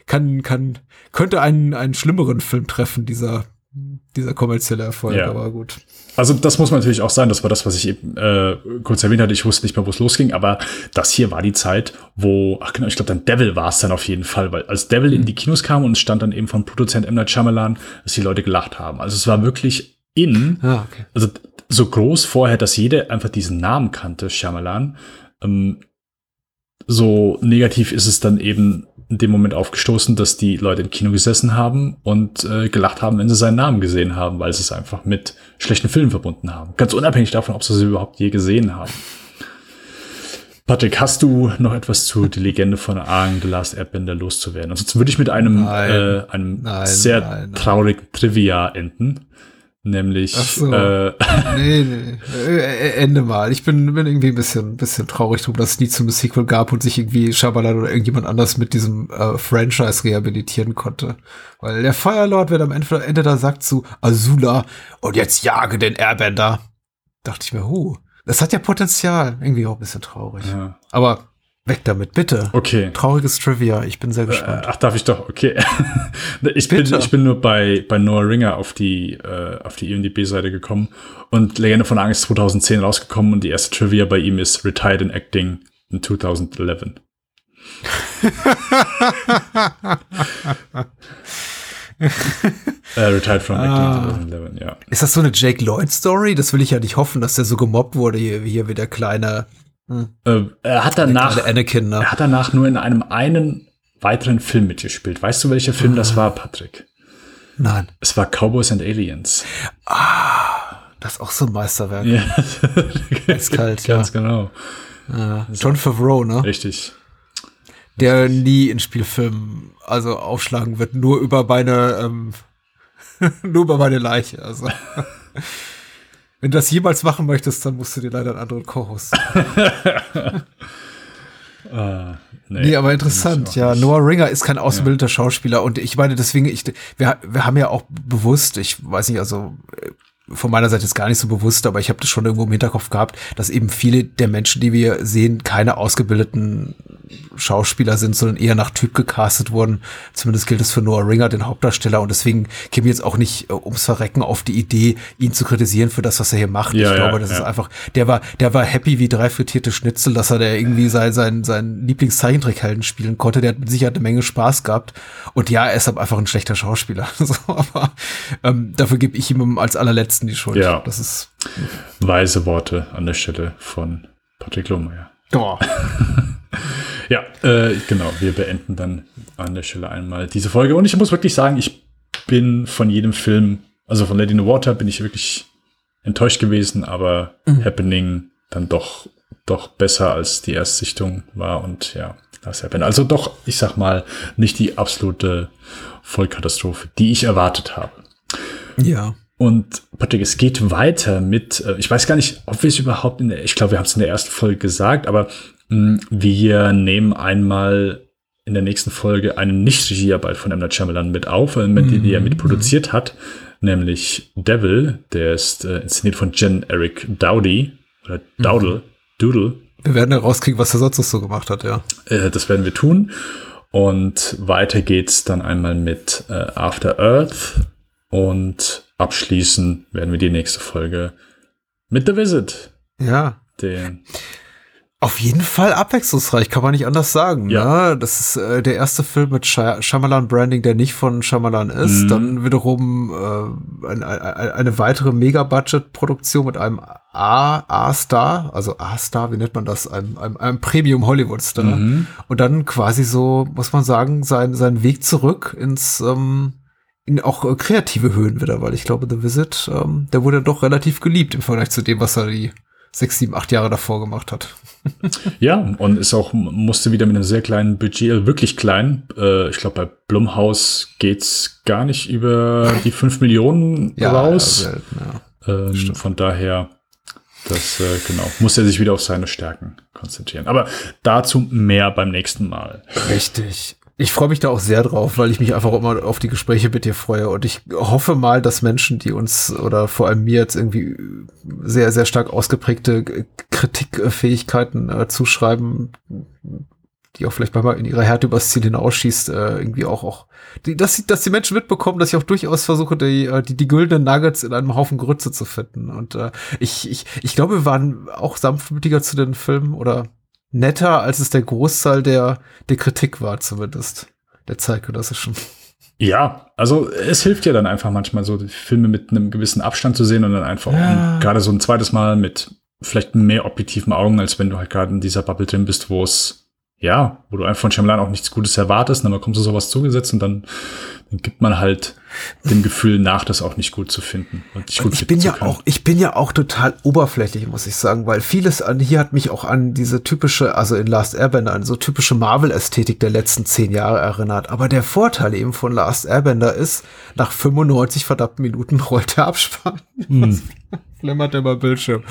kann, kann, könnte einen, einen schlimmeren Film treffen, dieser, dieser kommerzielle Erfolg, Ja. aber gut. Also das muss man natürlich auch sein. Das war das, was ich eben äh, kurz erwähnt hatte. Ich wusste nicht mehr, wo es losging. Aber das hier war die Zeit, wo, ach genau, ich glaube, dann Devil war es dann auf jeden Fall. Weil als Devil in die Kinos kam und es stand dann eben von Produzent M. Night Shyamalan, dass die Leute gelacht haben. Also es war wirklich in, Ah, okay. also so groß vorher, dass jeder einfach diesen Namen kannte, Shyamalan. Ähm, so negativ ist es dann eben in dem Moment aufgestoßen, dass die Leute im Kino gesessen haben und äh, gelacht haben, wenn sie seinen Namen gesehen haben, weil sie es einfach mit schlechten Filmen verbunden haben. Ganz unabhängig davon, ob sie sie überhaupt je gesehen haben. Patrick, hast du noch etwas zu Die Legende von Aang, The Last Airbender loszuwerden? Ansonsten würde ich mit einem, Nein. äh, einem Nein, sehr nein, nein. traurigen Trivia enden. Nämlich, Ach so. äh, Nee, nee. Äh, äh, Ende mal. Ich bin, bin irgendwie ein bisschen, bisschen traurig drum, dass es nie zum Sequel gab und sich irgendwie Shyamalan oder irgendjemand anders mit diesem äh, Franchise rehabilitieren konnte. Weil der Firelord, wenn am Ende, Ende da sagt zu Azula, und jetzt jage den Airbender, dachte ich mir, huh, das hat ja Potenzial. Irgendwie auch ein bisschen traurig. ja. Aber weg damit, bitte. okay. Trauriges Trivia, ich bin sehr Äh, gespannt. Ach, darf ich doch, okay. ich, bin, ich bin nur bei, bei Noah Ringer auf die, äh, auf die IMDb-Seite gekommen und Legende von Aang ist 2010 rausgekommen und die erste Trivia bei ihm ist Retired in Acting in 2011. äh, retired from Acting in 2011, ja. Ist das so eine Jake Lloyd-Story? Das will ich ja nicht hoffen, dass der so gemobbt wurde, hier, hier wie der kleine, Äh, er hat danach, Anakin, ne? er hat danach nur in einem einen weiteren Film mitgespielt. Weißt du, welcher Film das war, Patrick? Nein. Es war Cowboys and Aliens. Das ist auch so ein Meisterwerk. Ja, Eiskalt, ganz genau. Ja. John Favreau, ne? Richtig. Der nie in Spielfilmen also aufschlagen wird, nur über meine, ähm, nur über meine Leiche. Also. Wenn du das jemals machen möchtest, dann musst du dir leider einen anderen Co-Host. Äh, Nee, aber interessant. Ja, nicht. Noah Ringer ist kein ausgebildeter Schauspieler und ich meine, deswegen, ich, wir, wir haben ja auch bewusst, ich weiß nicht, also äh, von meiner Seite ist gar nicht so bewusst, aber ich habe das schon irgendwo im Hinterkopf gehabt, dass eben viele der Menschen, die wir sehen, keine ausgebildeten Schauspieler sind, sondern eher nach Typ gecastet wurden. Zumindest gilt es für Noah Ringer, den Hauptdarsteller. Und deswegen käme jetzt auch nicht äh, ums Verrecken auf die Idee, ihn zu kritisieren für das, was er hier macht. Ja, ich ja, glaube, das ja. ist einfach, der war, der war happy wie drei frittierte Schnitzel, dass er da irgendwie sein, sein, sein Lieblingszeichentrickhelden spielen konnte. Der hat mit Sicherheit eine Menge Spaß gehabt. Und ja, er ist aber einfach ein schlechter Schauspieler. so, aber ähm, dafür gebe ich ihm als allerletzten die Schuld. Ja. Das ist, Weise Worte an der Stelle von Patrick Lohmeier. Oh, Ja, äh, genau. Wir beenden dann an der Stelle einmal diese Folge. Und ich muss wirklich sagen, ich bin von jedem Film, also von Lady in the Water, bin ich wirklich enttäuscht gewesen, aber Happening dann doch, doch besser als die Erstsichtung war. Und ja, das Happen. Also doch, ich sag mal, nicht die absolute Vollkatastrophe, die ich erwartet habe. Ja. Und Patrick, es geht weiter mit, äh, ich weiß gar nicht, ob wir es überhaupt in der, ich glaube, wir haben es in der ersten Folge gesagt, aber mh, wir nehmen einmal in der nächsten Folge eine Nicht-Regiearbeit von M. Night Shyamalan mit auf, äh, mit, die, die er mitproduziert hat, nämlich Devil, der ist äh, inszeniert von Jen Eric Dowdy oder Dowdle, Doodle. Wir werden herauskriegen, was er sonst noch so gemacht hat, ja. Äh, das werden wir tun. Und weiter geht's dann einmal mit äh, After Earth und abschließen werden wir die nächste Folge mit The Visit. Ja. Den, Auf jeden Fall abwechslungsreich, kann man nicht anders sagen. Ja. Ne? Das ist äh, der erste Film mit Shy Shyamalan Branding, der nicht von Shyamalan ist. Mhm. Dann wiederum äh, ein, ein, eine weitere Mega-Budget-Produktion mit einem A-Star, also A-Star, wie nennt man das? Einem, einem, einem Premium-Hollywood-Star. Mhm. Und dann quasi so, muss man sagen, sein, sein Weg zurück ins ähm, in auch äh, kreative Höhen wieder, weil ich glaube, The Visit, ähm, der wurde doch relativ geliebt im Vergleich zu dem, was er die sechs, sieben, acht Jahre davor gemacht hat. Ja, und ist auch, musste wieder mit einem sehr kleinen Budget, also wirklich klein. Äh, ich glaube, bei Blumhaus geht's gar nicht über die 5 Millionen raus. Ja, selten, ja. ähm, von daher, das, äh, genau, muss er sich wieder auf seine Stärken konzentrieren. Aber dazu mehr beim nächsten Mal. Richtig. Ich freue mich da auch sehr drauf, weil ich mich einfach immer auf die Gespräche mit dir freue. Und ich hoffe mal, dass Menschen, die uns oder vor allem mir jetzt irgendwie sehr, sehr stark ausgeprägte Kritikfähigkeiten äh, zuschreiben, die auch vielleicht manchmal in ihrer Härte übers Ziel hinausschießt, äh, irgendwie auch, auch die, dass, die, dass die Menschen mitbekommen, dass ich auch durchaus versuche, die, äh, die, die güldenen Nuggets in einem Haufen Grütze zu finden. Und äh, ich, ich, ich glaube, wir waren auch sanftmütiger zu den Filmen oder netter, als es der Großteil der, der Kritik war, zumindest. Der zeitgenössischen. Ja, also es hilft ja dann einfach manchmal so, die Filme mit einem gewissen Abstand zu sehen und dann einfach Ja. gerade so ein zweites Mal mit vielleicht mehr objektiven Augen, als wenn du halt gerade in dieser Bubble drin bist, wo es, ja, wo du einfach von Shyamalan auch nichts Gutes erwartest, dann bekommst du sowas zugesetzt und dann, dann gibt man halt dem Gefühl nach, das auch nicht gut zu finden und nicht gut ich bin ja können. auch, ich bin ja auch total oberflächlich, muss ich sagen, weil vieles an hier hat mich auch an diese typische, also in Last Airbender, an so typische Marvel-Ästhetik der letzten zehn Jahre erinnert. Aber der Vorteil eben von Last Airbender ist, nach 95 verdammten Minuten rollt der Abspann. Hm. Flimmert der mal Bildschirm.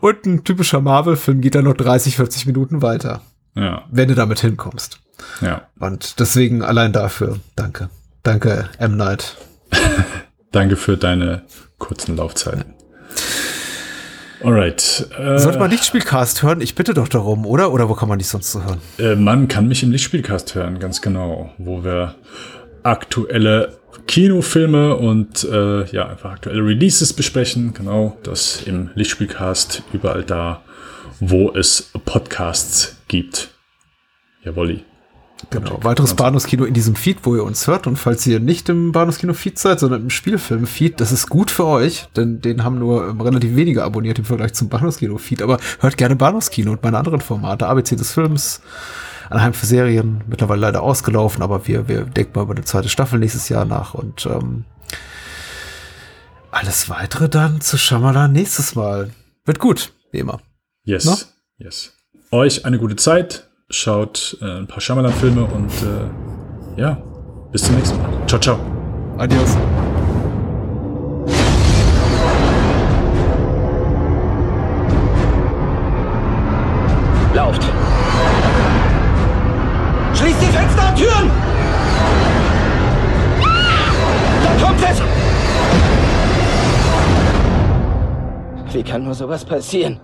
Und ein typischer Marvel-Film geht dann noch 30, 40 Minuten weiter, Ja, wenn du damit hinkommst. ja. Und deswegen allein dafür, danke. Danke, M. Night. Danke für deine kurzen Laufzeiten. Alright. Äh, Sollte man Lichtspielcast hören? Ich bitte doch darum, oder? Oder wo kann man dich sonst so hören? Äh, man kann mich im Lichtspielcast hören, ganz genau, wo wir aktuelle Kinofilme und äh, ja, einfach aktuelle Releases besprechen. Genau, das im Lichtspielcast überall da, wo es Podcasts gibt. Jawolli. Genau. Weiteres Bahnhofskino in diesem Feed, wo ihr uns hört. Und falls ihr nicht im Bahnhofskino-Feed seid, sondern im Spielfilm-Feed, das ist gut für euch, denn den haben nur ähm, relativ wenige abonniert im Vergleich zum Bahnhofskino-Feed. Aber hört gerne Bahnhofskino und meine anderen Formate. ABC des Films, Anheim für Serien, mittlerweile leider ausgelaufen, aber wir, wir denken mal über eine zweite Staffel nächstes Jahr nach und ähm, alles weitere dann zu Shyamalan nächstes Mal. Wird gut, wie immer. Yes, No? yes. Euch eine gute Zeit. Schaut äh, ein paar Shyamalan-Filme und äh, ja, bis zum nächsten Mal. Ciao, ciao. Adios. Lauft! Schließt die Fenster und Türen! Da kommt es! Wie kann nur sowas passieren?